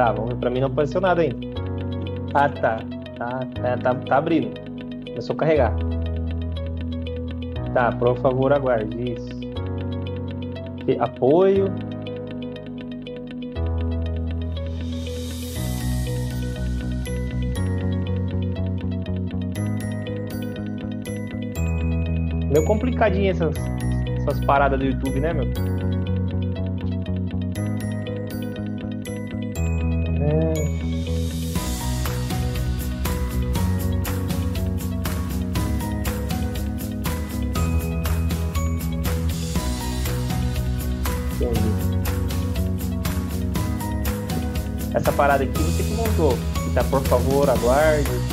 Tá, vamos ver. Pra mim não apareceu nada ainda. Ah, tá. Tá, tá, tá, tá abrindo. Começou a carregar. Tá, por favor, aguarde. Isso. Apoio. Meio complicadinho essas, essas paradas do YouTube, né, meu? Essa parada aqui você que montou. Tá, por favor, aguarde.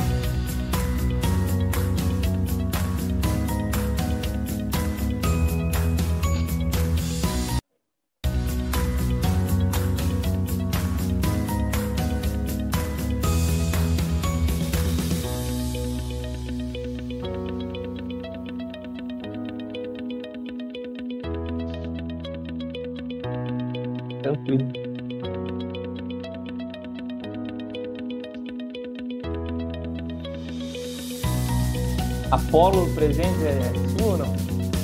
Presente é sua ou não?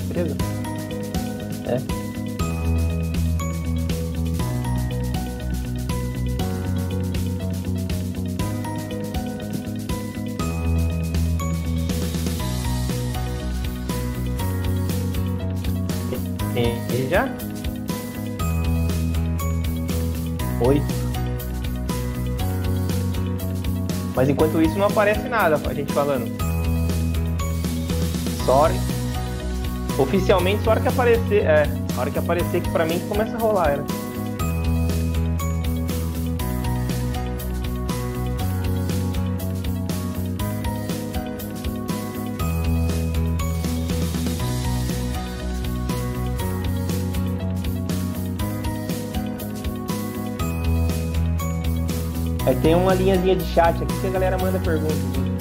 Beleza? É. Já? Oi. Mas enquanto isso não aparece nada, a gente falando. Hora... Oficialmente só hora que aparecer. É, a hora que aparecer que pra mim começa a rolar, né? Aí tem uma linhazinha de chat aqui que a galera manda perguntas.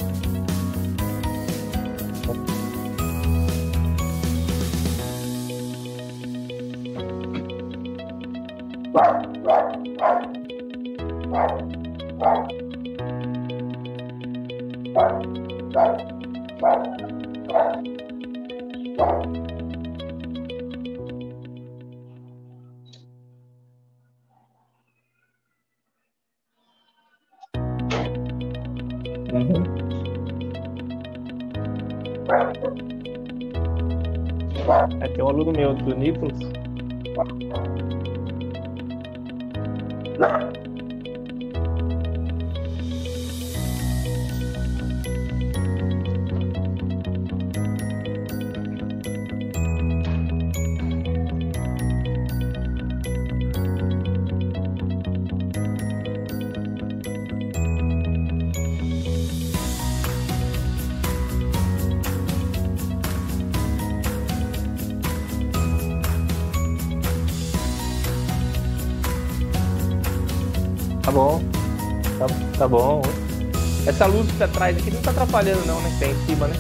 Que tá atrás aqui não tá atrapalhando não, né? Tá em cima, né?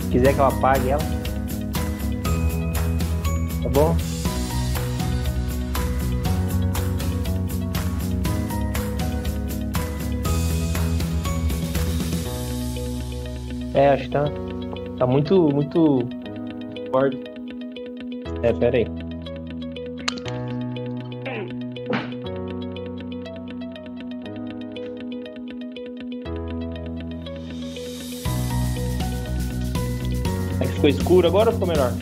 Se quiser que eu apague ela. Tá bom? É, acho que tá, tá muito, muito forte. É, pera aí. Ficou escuro agora ou ficou melhor?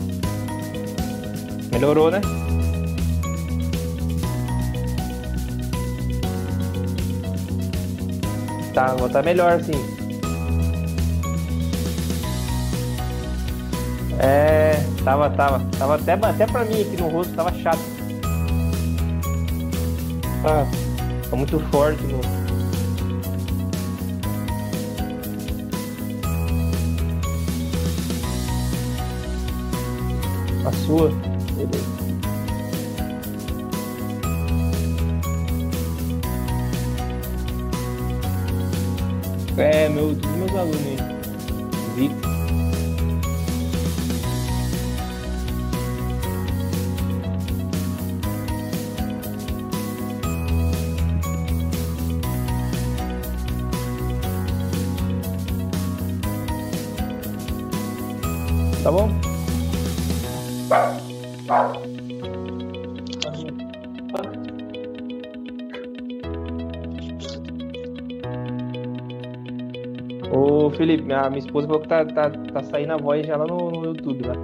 Melhorou, né? Tá, agora tá melhor sim. É, tava, tava. Tava até, até pra mim aqui no rosto, tava chato. Ah, tá muito forte no. sua. Beleza. É, meu, dos meus alunos aí. Tá bom? Minha, minha esposa falou que tá, tá, tá saindo a voz já lá no, no YouTube lá.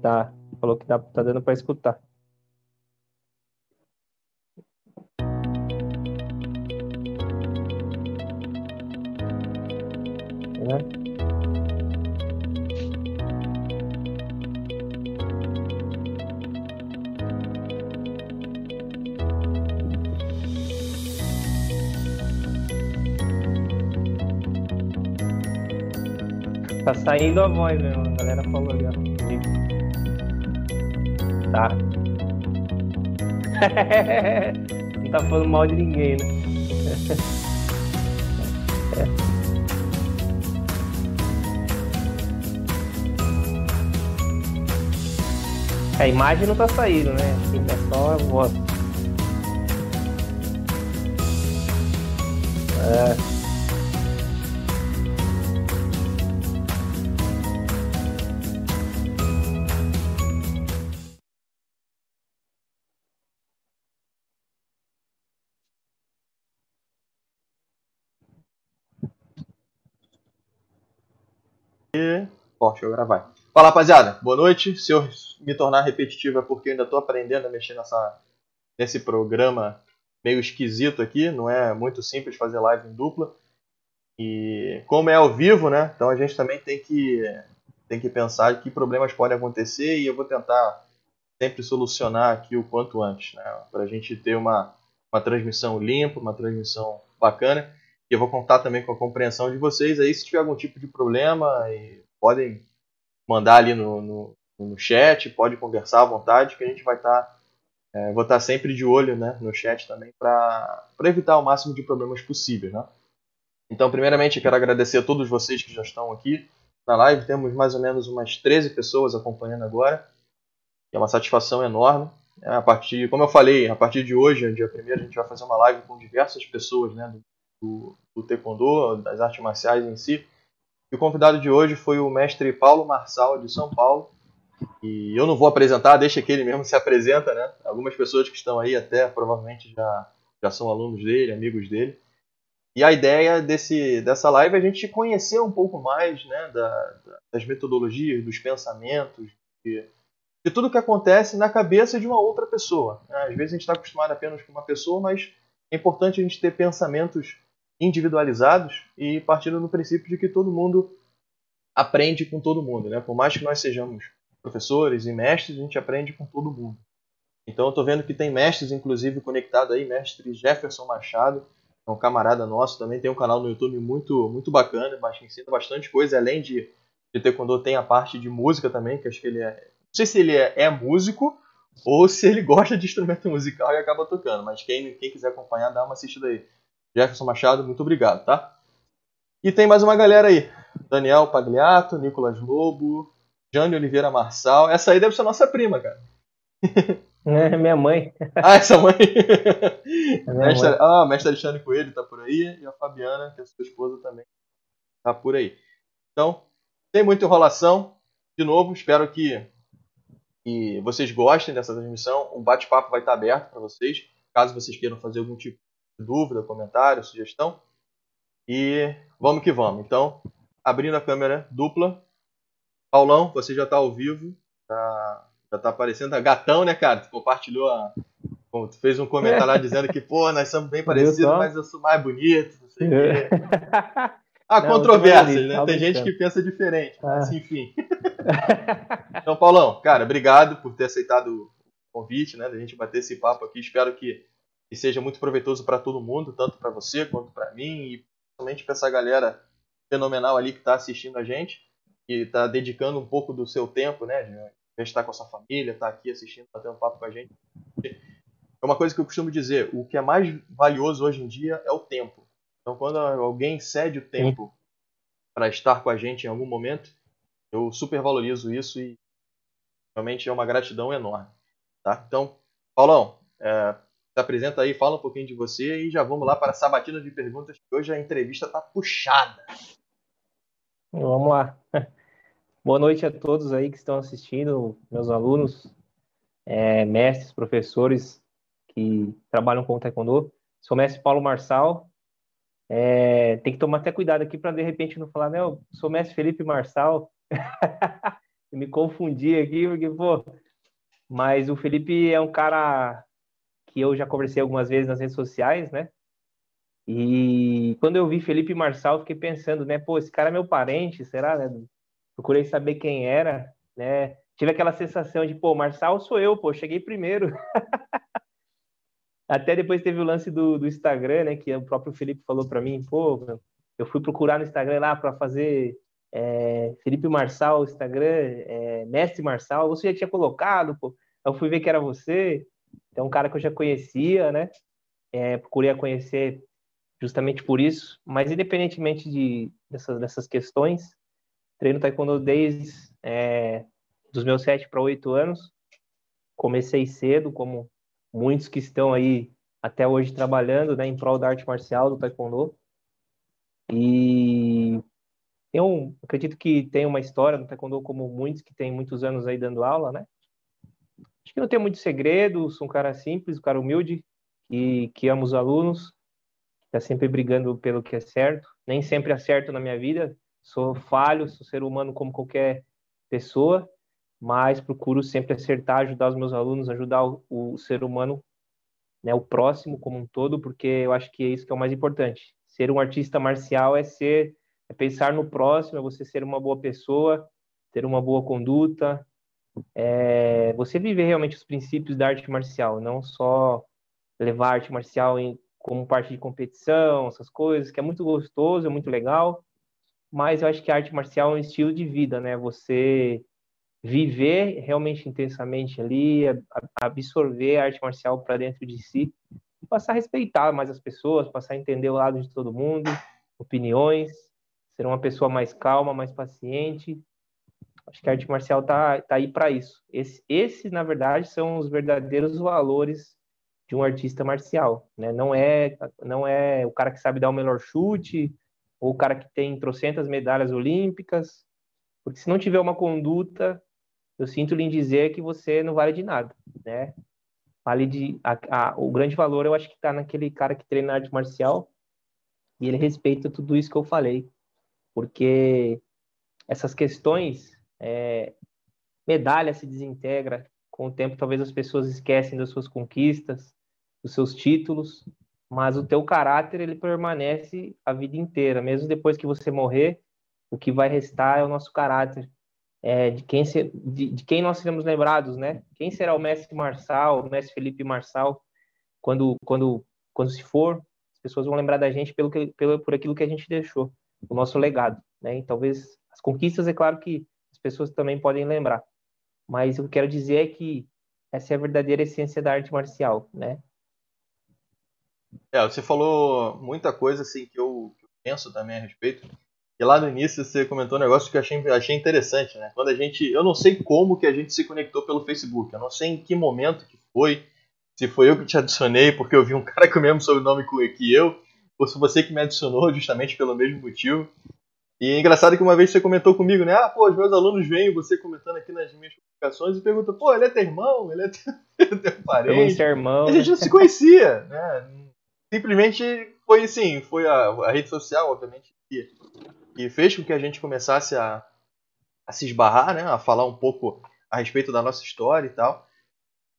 Tá, falou que tá, tá dando pra escutar. Tá saindo a voz mesmo, a galera falou ó. Tá. Não tá falando mal de ninguém, né? A imagem não tá saindo, né? Assim, tá só a voz. É. Ó, deixa eu gravar. Fala rapaziada, boa noite. Se eu me tornar repetitivo é porque eu ainda estou aprendendo a mexer nessa, nesse programa meio esquisito aqui. Não é muito simples fazer live em dupla. E como é ao vivo, né? Então a gente também tem que, tem que pensar que problemas podem acontecer e eu vou tentar sempre solucionar aqui o quanto antes, né? Para a gente ter uma, uma transmissão limpa, uma transmissão bacana. Eu vou contar também com a compreensão de vocês aí se tiver algum tipo de problema podem mandar ali no, no, no chat, pode conversar à vontade que a gente vai estar tá, é, vou estar tá sempre de olho né, no chat também para evitar o máximo de problemas possíveis. Né? Então, primeiramente, quero agradecer a todos vocês que já estão aqui na live. Temos mais ou menos umas 13 pessoas acompanhando agora. É uma satisfação enorme. É, a partir, como eu falei, a partir de hoje, dia 1 a gente vai fazer uma live com diversas pessoas né, do, do taekwondo, das artes marciais em si. E o convidado de hoje foi o mestre Paulo Marçal, de São Paulo. E eu não vou apresentar, deixa que ele mesmo se apresenta, né? Algumas pessoas que estão aí até provavelmente já, já são alunos dele, amigos dele. E a ideia desse, dessa live é a gente conhecer um pouco mais né, da, das metodologias, dos pensamentos, de, de tudo que acontece na cabeça de uma outra pessoa. Né? Às vezes a gente está acostumado apenas com uma pessoa, mas é importante a gente ter pensamentos individualizados e partindo do princípio de que todo mundo aprende com todo mundo, né? Por mais que nós sejamos professores e mestres, a gente aprende com todo mundo. Então eu estou vendo que tem mestres, inclusive, conectado aí, mestre Jefferson Machado, é um camarada nosso, também tem um canal no YouTube muito muito bacana, ensina bastante coisa, além de, de taekwondo tem a parte de música também, que acho que ele é, não sei se ele é, é músico ou se ele gosta de instrumento musical e acaba tocando, mas quem, quem quiser acompanhar, dá uma assistida aí. Jefferson Machado, muito obrigado, tá? E tem mais uma galera aí. Daniel Pagliato, Nicolas Lobo, Jane Oliveira Marçal. Essa aí deve ser nossa prima, cara. É minha mãe. Ah, essa mãe. É mestre, mãe. Ah, mestre Alexandre Coelho tá por aí. E a Fabiana, que é sua esposa também, tá por aí. Então, sem muita enrolação. De novo, espero que, que vocês gostem dessa transmissão. Um bate-papo vai estar aberto para vocês. Caso vocês queiram fazer algum tipo dúvida, comentário, sugestão. E vamos que vamos. Então, abrindo a câmera dupla. Paulão, você já está ao vivo. Tá, já está aparecendo. Gatão, né, cara? Tu compartilhou a. Tu fez um comentário lá dizendo que, pô, nós somos bem parecidos, mas eu sou mais bonito, não sei o quê. Há controvérsias, né? Tem gente que pensa diferente, mas ah. enfim. então, Paulão, cara, obrigado por ter aceitado o convite, né? Da gente bater esse papo aqui. Espero que que seja muito proveitoso para todo mundo, tanto para você quanto para mim e principalmente para essa galera fenomenal ali que está assistindo a gente e está dedicando um pouco do seu tempo, né, de estar com a sua família, estar tá aqui assistindo, batendo um papo com a gente. É uma coisa que eu costumo dizer, o que é mais valioso hoje em dia é o tempo. Então, quando alguém cede o tempo para estar com a gente em algum momento, eu super valorizo isso e realmente é uma gratidão enorme. Tá? Então, Paulão, é, se apresenta aí, fala um pouquinho de você e já vamos lá para a sabatina de perguntas, que hoje a entrevista tá puxada. Vamos lá. Boa noite a todos aí que estão assistindo, meus alunos, é, mestres, professores que trabalham com o Taekwondo. Sou mestre Paulo Marçal. É, tem que tomar até cuidado aqui para de repente não falar, não, sou o mestre Felipe Marçal. me confundi aqui, porque, pô. Mas o Felipe é um cara que eu já conversei algumas vezes nas redes sociais, né? E quando eu vi Felipe Marçal, fiquei pensando, né? Pô, esse cara é meu parente, será? Né? procurei saber quem era, né? Tive aquela sensação de, pô, Marçal sou eu, pô, cheguei primeiro. Até depois teve o lance do, do Instagram, né? Que o próprio Felipe falou para mim, pô, eu fui procurar no Instagram lá para fazer é, Felipe Marçal, Instagram, é, Mestre Marçal, você já tinha colocado, pô. Eu fui ver que era você, é um cara que eu já conhecia, né? É, procurei a conhecer justamente por isso, mas independentemente de, dessas, dessas questões, treino taekwondo desde é, dos meus sete para oito anos. Comecei cedo, como muitos que estão aí até hoje trabalhando né, em prol da arte marcial do taekwondo. E eu acredito que tem uma história no taekwondo como muitos que têm muitos anos aí dando aula, né? Acho que não tem muito segredo, sou um cara simples, um cara humilde, que, que ama os alunos, está sempre brigando pelo que é certo. Nem sempre acerto na minha vida, Sou falho, sou ser humano como qualquer pessoa, mas procuro sempre acertar, ajudar os meus alunos, ajudar o, o ser humano, né, o próximo como um todo, porque eu acho que é isso que é o mais importante. Ser um artista marcial é ser, é pensar no próximo, é você ser uma boa pessoa, ter uma boa conduta, é você viver realmente os princípios da arte marcial, não só levar a arte marcial em, como parte de competição, essas coisas, que é muito gostoso, é muito legal, mas eu acho que a arte marcial é um estilo de vida, né? Você viver realmente intensamente ali, absorver a arte marcial para dentro de si e passar a respeitar mais as pessoas, passar a entender o lado de todo mundo, opiniões, ser uma pessoa mais calma, mais paciente. Acho que a arte marcial tá, tá aí para isso. Esse, esse, na verdade, são os verdadeiros valores de um artista marcial, né? Não é, não é o cara que sabe dar o melhor chute, ou o cara que tem trocentas medalhas olímpicas, porque se não tiver uma conduta, eu sinto lhe dizer que você não vale de nada, né? Vale de a, a, o grande valor eu acho que está naquele cara que treina arte marcial e ele respeita tudo isso que eu falei, porque essas questões, é, medalha se desintegra com o tempo, talvez as pessoas esquecem das suas conquistas, dos seus títulos, mas o teu caráter ele permanece a vida inteira, mesmo depois que você morrer, o que vai restar é o nosso caráter, é, de quem se, de, de, quem nós seremos lembrados, né? Quem será o mestre Marçal, o mestre Felipe Marçal, quando quando quando se for, as pessoas vão lembrar da gente pelo que pelo por aquilo que a gente deixou, o nosso legado, né? E talvez as conquistas é claro que pessoas também podem lembrar, mas o que eu quero dizer é que essa é a verdadeira essência da arte marcial, né? É, você falou muita coisa assim que eu, que eu, penso também a respeito. E lá no início você comentou um negócio que eu achei, achei interessante, né? Quando a gente. Eu não sei como que a gente se conectou pelo Facebook. Eu não sei em que momento que foi. Se foi eu que te adicionei porque eu vi um cara com o mesmo sobrenome que eu, ou se você que me adicionou justamente pelo mesmo motivo. E é engraçado que uma vez você comentou comigo, né? Ah, pô, os meus alunos veem você comentando aqui nas minhas publicações e perguntam, pô, ele é teu irmão? Ele é teu, teu parente? Eu irmão. A gente não se conhecia, né? simplesmente foi assim, foi a, a rede social, obviamente, que, que, fez com que a gente começasse a, a se esbarrar, né, a falar um pouco a respeito da nossa história e tal.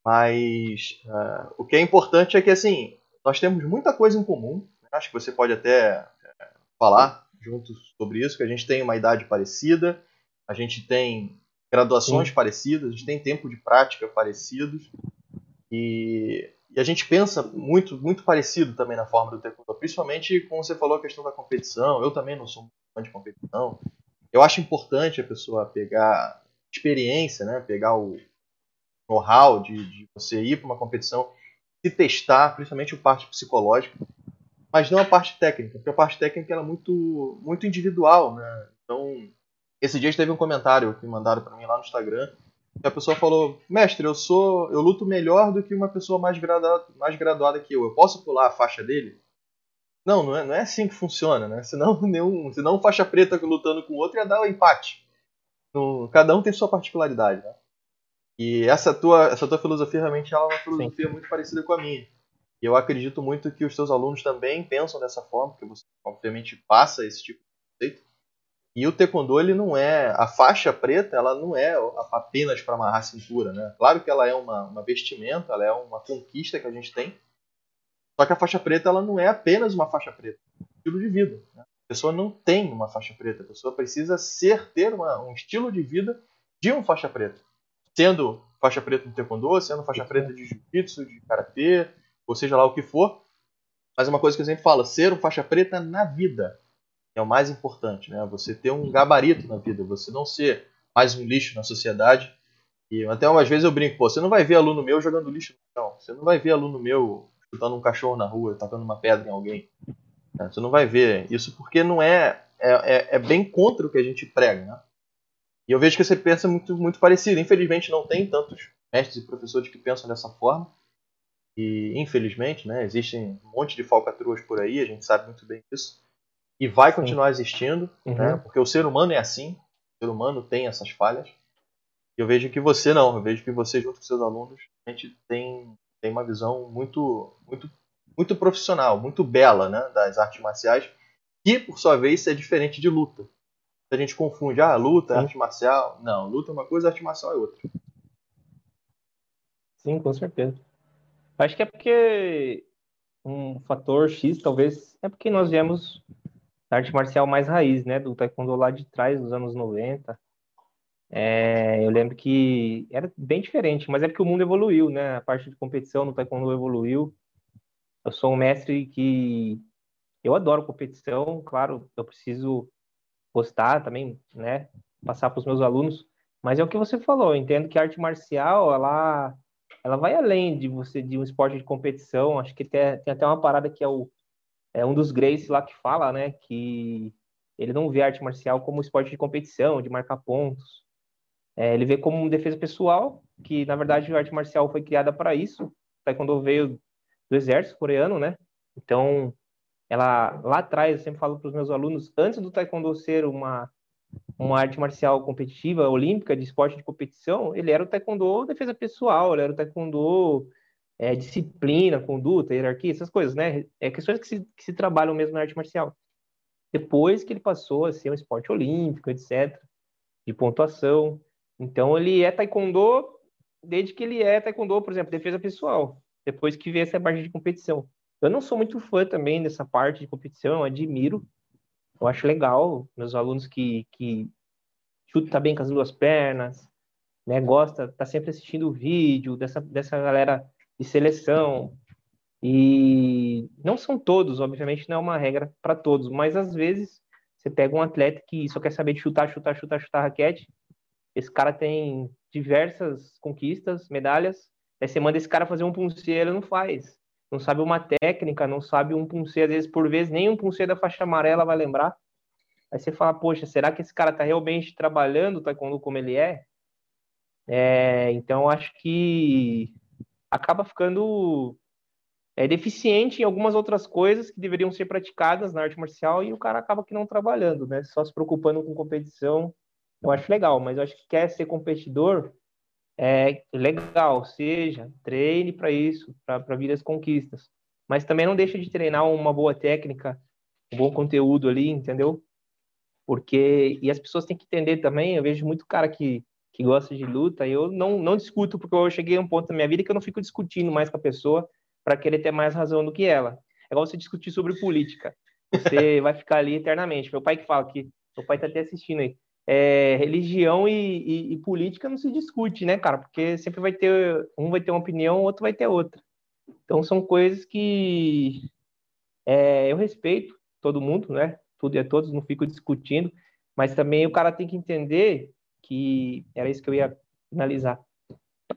Mas uh, o que é importante é que assim nós temos muita coisa em comum. Né? Acho que você pode até uh, falar juntos sobre isso, que a gente tem uma idade parecida, a gente tem graduações Sim. parecidas, a gente tem tempo de prática parecidos e e a gente pensa muito, muito parecido também na forma do taekwondo, principalmente como você falou a questão da competição. Eu também não sou muito fã de competição. Eu acho importante a pessoa pegar experiência, né? pegar o know-how de, de você ir para uma competição, se testar, principalmente a parte psicológica, mas não a parte técnica, porque a parte técnica é muito, muito individual. Né? Então, esse dia teve um comentário que mandaram para mim lá no Instagram a pessoa falou, mestre, eu sou, eu luto melhor do que uma pessoa mais graduada, mais graduada que eu. Eu posso pular a faixa dele? Não, não é, não é assim que funciona, né? Senão, nenhum, senão faixa preta lutando com outro ia dar o um empate. No, cada um tem sua particularidade, né? E essa tua, essa tua filosofia realmente é uma filosofia Sim. muito parecida com a minha. E eu acredito muito que os teus alunos também pensam dessa forma, porque você obviamente passa esse tipo de conceito. E o taekwondo ele não é a faixa preta, ela não é apenas para amarrar a cintura, né? Claro que ela é uma, uma vestimenta, ela é uma conquista que a gente tem. Só que a faixa preta ela não é apenas uma faixa preta, é um estilo de vida. Né? A pessoa não tem uma faixa preta, a pessoa precisa ser ter uma, um estilo de vida de um faixa preta, sendo faixa preta de taekwondo, sendo faixa preta de jiu-jitsu, de karatê, ou seja lá o que for. Mas uma coisa que eu sempre falo, ser um faixa preta na vida é o mais importante, né? Você ter um gabarito na vida, você não ser mais um lixo na sociedade. E até umas vezes eu brinco, você não vai ver aluno meu jogando lixo no chão, você não vai ver aluno meu chutando um cachorro na rua, tacando uma pedra em alguém. Né? Você não vai ver isso porque não é, é, é, é, bem contra o que a gente prega, né? E eu vejo que você pensa muito, muito parecido. Infelizmente não tem tantos mestres e professores que pensam dessa forma. E infelizmente, né, existem um monte de falcatruas por aí, a gente sabe muito bem disso e vai continuar existindo, uhum. né? porque o ser humano é assim, o ser humano tem essas falhas. E eu vejo que você não, eu vejo que você junto com seus alunos a gente tem, tem uma visão muito, muito, muito profissional, muito bela né? das artes marciais, que por sua vez é diferente de luta. A gente confunde, ah, luta, é arte marcial. Não, luta é uma coisa, arte marcial é outra. Sim, com certeza. Acho que é porque um fator X, talvez, é porque nós viemos da arte marcial mais raiz, né? Do taekwondo lá de trás, dos anos 90. É, eu lembro que era bem diferente, mas é porque o mundo evoluiu, né? A parte de competição no taekwondo evoluiu. Eu sou um mestre que eu adoro competição, claro, eu preciso gostar também, né? Passar para os meus alunos, mas é o que você falou. Eu entendo que a arte marcial, ela, ela vai além de você de um esporte de competição. Acho que tem, tem até uma parada que é o é um dos Grace lá que fala, né, que ele não vê arte marcial como esporte de competição, de marcar pontos. É, ele vê como defesa pessoal, que na verdade a arte marcial foi criada para isso. Taekwondo veio do exército coreano, né? Então, ela lá atrás, eu sempre falo para os meus alunos, antes do Taekwondo ser uma uma arte marcial competitiva, olímpica, de esporte de competição, ele era o Taekwondo defesa pessoal, ele era o Taekwondo é, disciplina, conduta, hierarquia, essas coisas, né? É questões que se, que se trabalham mesmo na arte marcial. Depois que ele passou a ser um esporte olímpico, etc., de pontuação. Então, ele é taekwondo desde que ele é taekwondo, por exemplo, defesa pessoal. Depois que veio essa parte de competição. Eu não sou muito fã também dessa parte de competição, admiro. Eu acho legal meus alunos que, que chutam bem com as duas pernas, né? Gosta, tá sempre assistindo o vídeo dessa, dessa galera de seleção. E não são todos, obviamente, não é uma regra para todos, mas às vezes você pega um atleta que só quer saber de chutar, chutar, chutar, chutar raquete. Esse cara tem diversas conquistas, medalhas. Aí você manda esse cara fazer um punce, ele não faz. Não sabe uma técnica, não sabe um punce, às vezes por vezes nem um punce da faixa amarela vai lembrar. Aí você fala, poxa, será que esse cara tá realmente trabalhando o taekwondo como ele é? é então acho que acaba ficando é, deficiente em algumas outras coisas que deveriam ser praticadas na arte marcial e o cara acaba que não trabalhando, né? Só se preocupando com competição. Eu acho legal, mas eu acho que quer ser competidor é legal, seja, treine para isso, para vir as conquistas. Mas também não deixa de treinar uma boa técnica, um bom conteúdo ali, entendeu? Porque e as pessoas têm que entender também, eu vejo muito cara que que gosta de luta, eu não, não discuto, porque eu cheguei a um ponto da minha vida que eu não fico discutindo mais com a pessoa para querer ter mais razão do que ela. É igual você discutir sobre política. Você vai ficar ali eternamente. Meu pai que fala que, meu pai tá até assistindo aí, é, religião e, e, e, política não se discute, né, cara? Porque sempre vai ter, um vai ter uma opinião, outro vai ter outra. Então são coisas que é, eu respeito todo mundo, né? Tudo e a todos, não fico discutindo, mas também o cara tem que entender que era isso que eu ia analisar.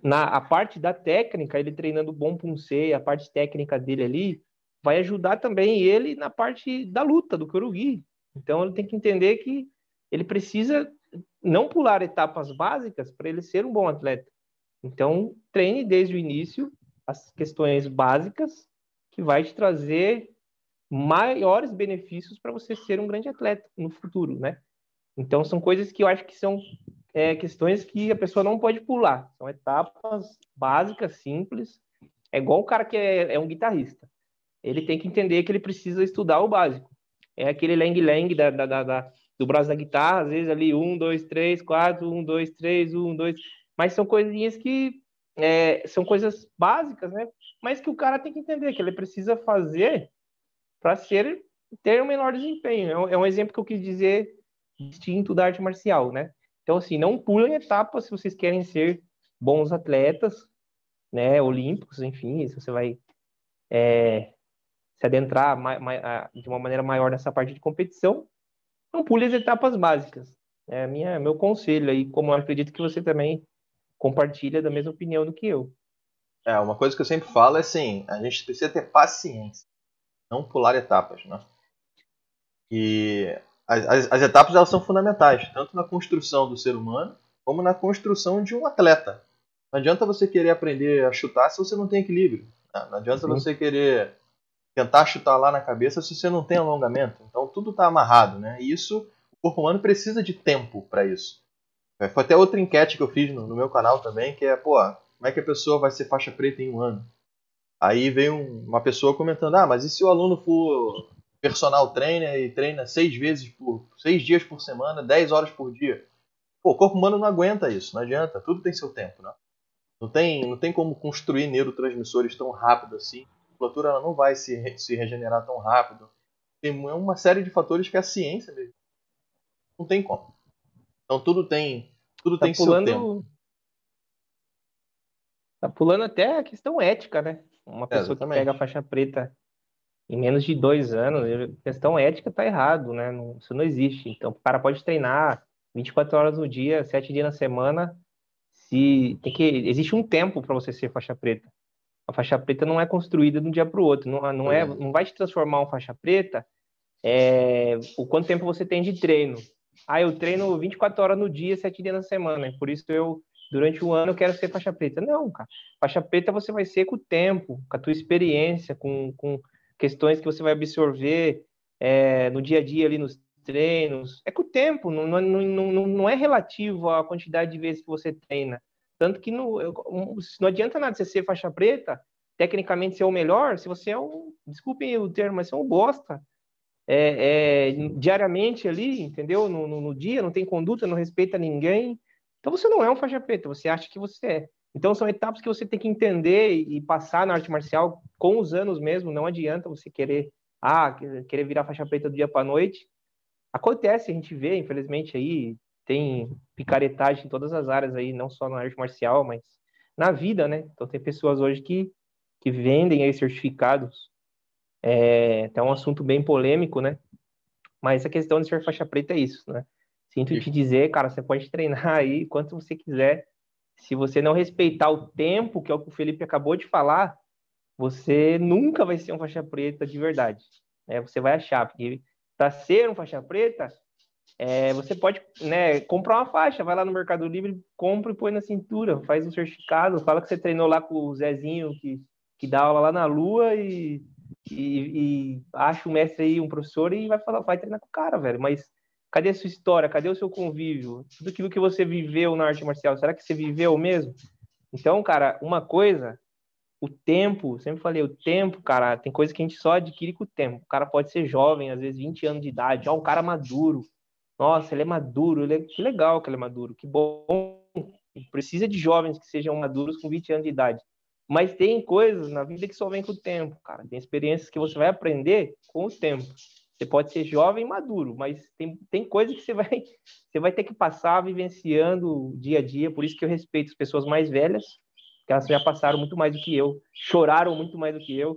Na a parte da técnica, ele treinando bom punce, a parte técnica dele ali, vai ajudar também ele na parte da luta, do Kurugi. Então ele tem que entender que ele precisa não pular etapas básicas para ele ser um bom atleta. Então, treine desde o início as questões básicas que vai te trazer maiores benefícios para você ser um grande atleta no futuro, né? Então são coisas que eu acho que são é, questões que a pessoa não pode pular. São etapas básicas, simples. É igual o cara que é, é um guitarrista. Ele tem que entender que ele precisa estudar o básico. É aquele lang-lang da, da, da, do braço da guitarra, às vezes ali um, dois, três, quatro, um, dois, três, um, dois. Mas são coisinhas que é, são coisas básicas, né? Mas que o cara tem que entender que ele precisa fazer para ser ter um menor desempenho. É um, é um, exemplo que eu quis dizer distinto da arte marcial, né? Então assim, não pulem etapas se vocês querem ser bons atletas, né? Olímpicos, enfim, se você vai é, se adentrar de uma maneira maior nessa parte de competição, não pule as etapas básicas. É minha, meu conselho aí, como eu acredito que você também compartilha da mesma opinião do que eu. É, uma coisa que eu sempre falo é assim, a gente precisa ter paciência, não pular etapas, né? E as, as, as etapas elas são fundamentais, tanto na construção do ser humano, como na construção de um atleta. Não adianta você querer aprender a chutar se você não tem equilíbrio. Né? Não adianta Sim. você querer tentar chutar lá na cabeça se você não tem alongamento. Então tudo está amarrado, né? E isso, o corpo humano precisa de tempo para isso. É, foi até outra enquete que eu fiz no, no, meu canal também, que é, pô, como é que a pessoa vai ser faixa preta em um ano? Aí veio um, uma pessoa comentando, ah, mas e se o aluno for personal trainer e treina seis vezes por seis dias por semana, dez horas por dia? Pô, o corpo humano não aguenta isso, não adianta, tudo tem seu tempo, né? Não tem, não tem como construir neurotransmissores tão rápido assim. Musculatura ela não vai se, se regenerar tão rápido. Tem uma série de fatores que a ciência mesmo não tem como. Então tudo tem, tudo tá tem pulando, seu tempo. Tá pulando até a questão ética, né? Uma pessoa que pega a faixa preta em menos de dois anos, a questão ética tá errado, né? Não, isso não existe. Então, o cara pode treinar 24 horas no dia, 7 dias na semana, se tem que existe um tempo para você ser faixa preta. A faixa preta não é construída de um dia para o outro, não, não é, não vai te transformar uma faixa preta é, o quanto tempo você tem de treino. Ah, eu treino 24 horas no dia, 7 dias na semana, por isso eu durante um ano eu quero ser faixa preta. Não, cara. Faixa preta você vai ser com o tempo, com a tua experiência, com, com questões que você vai absorver é, no dia a dia ali nos treinos. É com o tempo, não, não, não, não é relativo à quantidade de vezes que você treina. Tanto que não, não adianta nada você ser faixa preta, tecnicamente ser o melhor, se você é um, desculpem o termo, mas você é um bosta. É, é, diariamente ali, entendeu? No, no, no, dia, não tem conduta, não respeita ninguém. Então você não é um faixa preta, você acha que você é. Então são etapas que você tem que entender e passar na arte marcial com os anos mesmo. Não adianta você querer, ah, querer virar faixa preta do dia para noite. Acontece, a gente vê, infelizmente aí tem picaretagem em todas as áreas aí, não só na arte marcial, mas na vida, né? Então tem pessoas hoje que que vendem aí certificados é até um assunto bem polêmico, né? Mas a questão de ser faixa preta é isso, né? Sinto te dizer, cara, você pode treinar aí quanto você quiser. Se você não respeitar o tempo, que é o que o Felipe acabou de falar, você nunca vai ser um faixa preta de verdade. Né? Você vai achar, porque para ser um faixa preta, é, você pode né, comprar uma faixa, vai lá no Mercado Livre, compra e põe na cintura, faz um certificado, fala que você treinou lá com o Zezinho, que, que dá aula lá na Lua e e, e acha um mestre aí, um professor, e vai falar, vai treinar com o cara, velho. Mas cadê a sua história? Cadê o seu convívio? Tudo aquilo que você viveu na arte marcial, será que você viveu mesmo? Então, cara, uma coisa, o tempo, sempre falei, o tempo, cara, tem coisa que a gente só adquire com o tempo. O cara pode ser jovem, às vezes 20 anos de idade, ó, um cara maduro. Nossa, ele é maduro, ele é... que legal que ele é maduro, que bom. Precisa de jovens que sejam maduros com 20 anos de idade. Mas tem coisas na vida que só vem com o tempo, cara. Tem experiências que você vai aprender com o tempo. Você pode ser jovem e maduro, mas tem, tem coisas que você vai, você vai ter que passar vivenciando dia a dia. Por isso que eu respeito as pessoas mais velhas, que elas já passaram muito mais do que eu, choraram muito mais do que eu,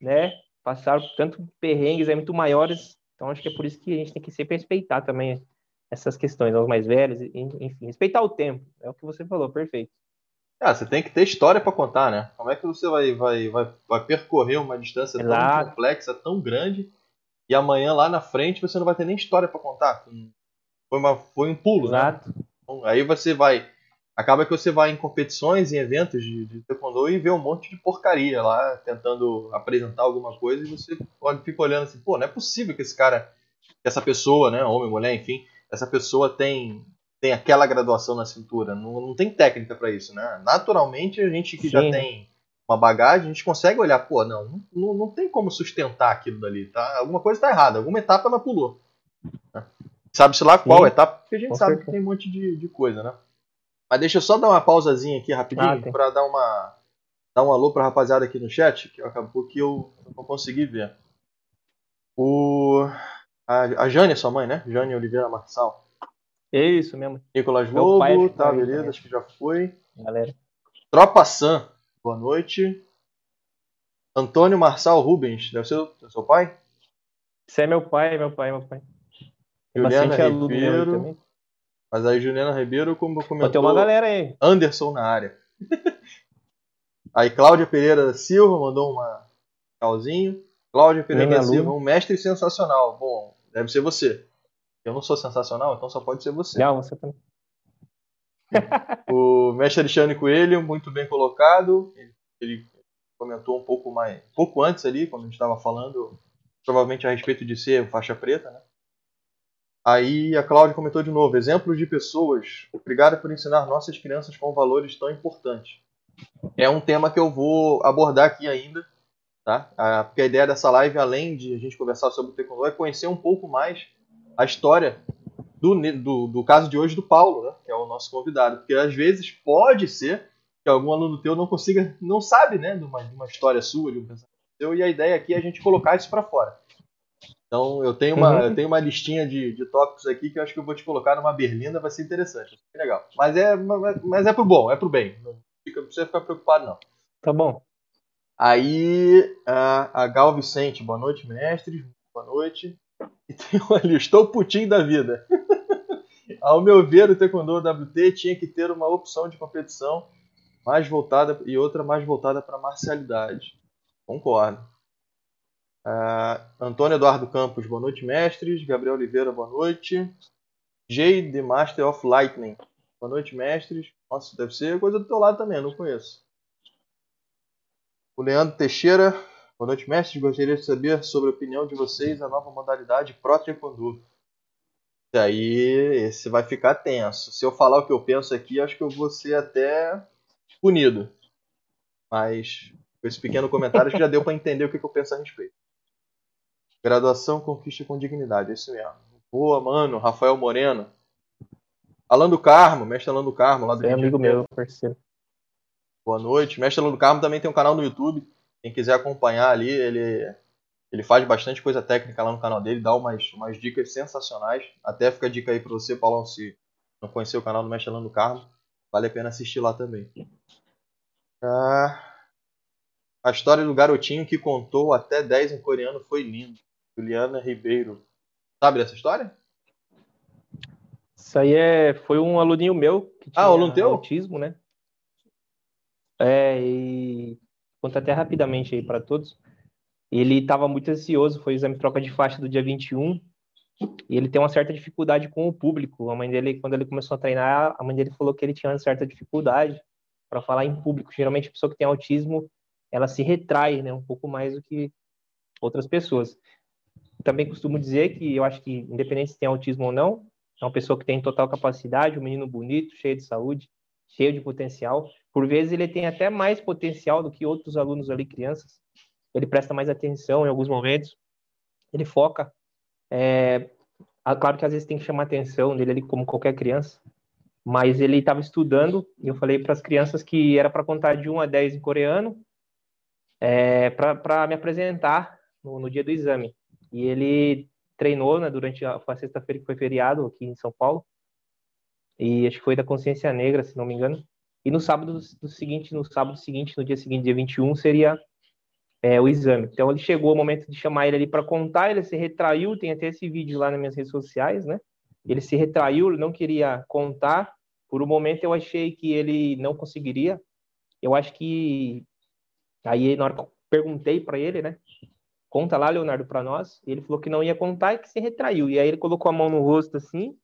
né? Passaram tanto perrengues aí muito maiores. Então acho que é por isso que a gente tem que sempre respeitar também essas questões, os mais velhos, enfim, respeitar o tempo. É o que você falou, perfeito. Ah, você tem que ter história para contar, né? Como é que você vai, vai, vai, vai percorrer uma distância Exato. tão complexa, tão grande, e amanhã lá na frente você não vai ter nem história para contar? Foi, uma, foi um pulo, né? Exato. né? Então, aí você vai acaba que você vai em competições, em eventos de, de taekwondo e vê um monte de porcaria lá, tentando apresentar alguma coisa, e você fica olhando assim, pô, não é possível que esse cara, que essa pessoa, né, homem, mulher, enfim, essa pessoa tem tem aquela graduação na cintura, não, não tem técnica para isso, né? Naturalmente, a gente que Sim. já tem uma bagagem, a gente consegue olhar, pô, não, não, não tem como sustentar aquilo dali, tá? Alguma coisa está errada, alguma etapa ela pulou. Né? Sabe-se lá qual Sim. etapa, porque a gente Com sabe certeza. que tem um monte de, de coisa, né? Mas deixa eu só dar uma pausazinha aqui rapidinho ah, para dar uma dar um alô para a rapaziada aqui no chat, que acabou que eu não consegui ver. O a, a Jane, sua mãe, né? Jane Oliveira Marçal. É isso mesmo. Nicolas Lobo, pai, tá, beleza, acho que já foi. Galera. Tropa Sam, boa noite. Antônio Marçal Rubens, deve ser o seu pai? Você é meu pai, meu pai, meu pai. Juliana Ribeiro. Mas aí Juliana Ribeiro, como comentou... Tem uma galera aí. Anderson na área. aí Cláudia Pereira Silva mandou uma calzinho. Cláudia Pereira Silva, um mestre sensacional. Bom, deve ser você. Eu não sou sensacional, então só pode ser você. Não, você também. o mestre Alexandre Coelho, muito bem colocado. Ele comentou um pouco mais, um pouco antes ali, quando a gente estava falando, provavelmente a respeito de ser faixa preta, né? Aí a Cláudia comentou de novo: exemplos de pessoas. Obrigado por ensinar nossas crianças com valores tão importantes. É um tema que eu vou abordar aqui ainda, tá? Porque a ideia dessa live, além de a gente conversar sobre o taekwondo, é conhecer um pouco mais a história do, do, do, caso de hoje do Paulo, né, que é o nosso convidado. Porque às vezes pode ser que algum aluno teu não consiga, não sabe né, de, uma, de uma história sua, de um pensamento seu, e a ideia aqui é a gente colocar isso para fora. Então eu tenho uma, uhum. eu tenho uma listinha de, de tópicos aqui que eu acho que eu vou te colocar numa berlinda, vai ser interessante, vai ser legal. Mas é, mas é pro bom, é pro bem. Não, fica, não precisa ficar preocupado, não. Tá bom. Aí a, a Gal Vicente, boa noite, mestres. Boa noite. E tem ali, estou putinho da vida. Ao meu ver, o Taekwondo WT tinha que ter uma opção de competição mais voltada e outra mais voltada para marcialidade. Concordo. Uh, Antônio Eduardo Campos, boa noite, mestres. Gabriel Oliveira, boa noite. Jay, The Master of Lightning. Boa noite, mestres. Nossa, deve ser coisa do teu lado também, não conheço. O Leandro Teixeira, Boa noite, mestre. Gostaria de saber sobre a opinião de vocês a nova modalidade Pro Taekwondo. E aí, esse vai ficar tenso. Se eu falar o que eu penso aqui, acho que eu vou ser até punido. Mas com esse pequeno comentário já deu para entender o que, eu penso a respeito. Graduação conquista com dignidade, é isso mesmo. Boa, mano. Rafael Moreno. Alan do Carmo, mestre Alan do Carmo, lá do É amigo meu, parceiro. Boa noite. Mestre Alan do Carmo também tem um canal no YouTube quem quiser acompanhar ali, ele, ele faz bastante coisa técnica lá no canal dele, dá umas, umas dicas sensacionais. Até fica a dica aí para você, Paulão, se não conhecer o canal do Mestre do Carmo, vale a pena assistir lá também. Ah, a história do garotinho que contou até 10 em coreano foi linda. Juliana Ribeiro. Sabe dessa história? Isso aí é, foi um aluninho meu que tinha ah, aluno teu? autismo, né? É, e conta até rapidamente aí para todos. Ele estava muito ansioso, foi o exame troca de faixa do dia 21, e ele tem uma certa dificuldade com o público. A mãe dele, quando ele começou a treinar, a mãe dele falou que ele tinha uma certa dificuldade para falar em público. Geralmente a pessoa que tem autismo, ela se retrai, né, um pouco mais do que outras pessoas. Também costumo dizer que eu acho que independente se tem autismo ou não, é uma pessoa que tem total capacidade, um menino bonito, cheio de saúde, cheio de potencial. Por vezes ele tem até mais potencial do que outros alunos ali, crianças. Ele presta mais atenção em alguns momentos. Ele foca. É, claro que às vezes tem que chamar atenção dele ali como qualquer criança. Mas ele estava estudando e eu falei para as crianças que era para contar de 1 a 10 em coreano é, para me apresentar no, no, dia do exame. E ele treinou né, durante a, sexta-feira que foi feriado aqui em São Paulo e acho que foi da Consciência Negra, se não me engano. E no sábado do seguinte, no sábado seguinte, no dia seguinte, dia 21, seria é, o exame. Então ele chegou o momento de chamar ele ali para contar, ele se retraiu, tem até esse vídeo lá nas minhas redes sociais, né? Ele se retraiu, ele não queria contar. Por um momento eu achei que ele não conseguiria. Eu acho que aí na hora que eu perguntei para ele, né? Conta lá, Leonardo, para nós. Ele falou que não ia contar e que se retraiu. E aí ele colocou a mão no rosto assim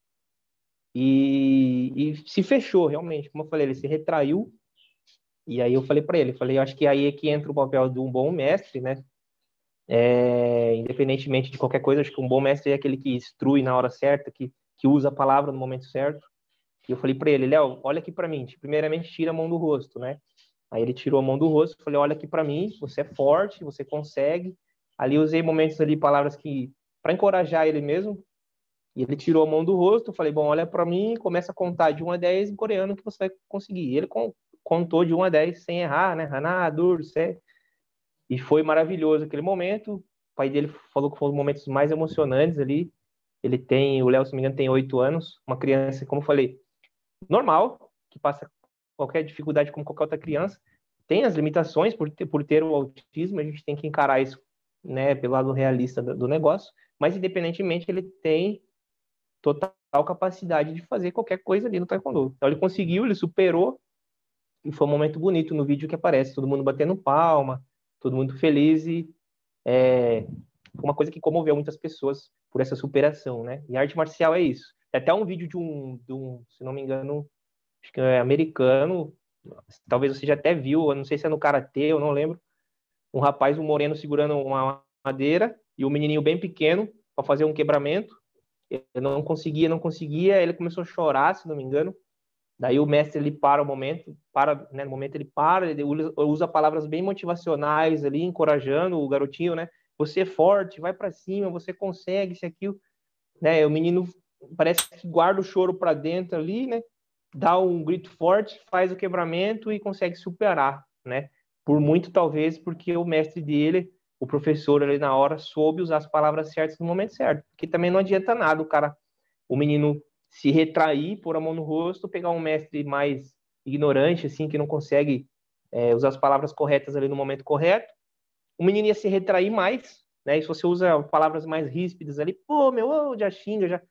e, e se fechou realmente. Como eu falei, ele se retraiu. E aí eu falei para ele, falei, acho que aí é que entra o papel de um bom mestre, né? É, independentemente de qualquer coisa, acho que um bom mestre é aquele que instrui na hora certa, que, que usa a palavra no momento certo. E eu falei para ele, Léo, olha aqui para mim. Primeiramente, tira a mão do rosto, né? Aí ele tirou a mão do rosto, falei, olha aqui para mim, você é forte, você consegue. Ali usei momentos ali, palavras que para encorajar ele mesmo. E ele tirou a mão do rosto, falei, bom, olha para mim, começa a contar de 1 a 10 em coreano que você vai conseguir. E ele contou de 1 a 10 sem errar, né? Haná, Dur, Sé. E foi maravilhoso aquele momento. O pai dele falou que foram os momentos mais emocionantes ali. Ele tem, o Léo, se não me engano, tem oito anos, uma criança, como eu falei, normal, que passa qualquer dificuldade como qualquer outra criança. Tem as limitações por ter, por ter o autismo, a gente tem que encarar isso né, pelo lado realista do, do negócio, mas independentemente ele tem total capacidade de fazer qualquer coisa ali no taekwondo. Então ele conseguiu, ele superou e foi um momento bonito no vídeo que aparece, todo mundo batendo palma, todo mundo feliz e é uma coisa que comoveu muitas pessoas por essa superação, né? E arte marcial é isso. É até um vídeo de um, de um, se não me engano, acho que é americano, talvez você já até viu, eu não sei se é no karatê, eu não lembro. Um rapaz, um moreno segurando uma madeira e um menininho bem pequeno para fazer um quebramento. Ele não conseguia, não conseguia, ele começou a chorar, se não me engano. Daí o mestre ele para o momento, para, né, no momento ele para, ele usa palavras bem motivacionais ali, encorajando o garotinho, né? Você é forte, vai para cima, você consegue isso aquilo, né? O menino parece que guarda o choro para dentro ali, né? Dá um grito forte, faz o quebramento e consegue superar, né? Por muito talvez porque o mestre dele, o professor ali na hora soube usar as palavras certas no momento certo, porque também não adianta nada o cara, o menino se retrair, pôr a mão no rosto, pegar um mestre mais ignorante assim que não consegue é, usar as palavras corretas ali no momento correto, o menino ia se retrair mais, né? E se você usa palavras mais ríspidas ali, pô, meu, oh, já xinga, já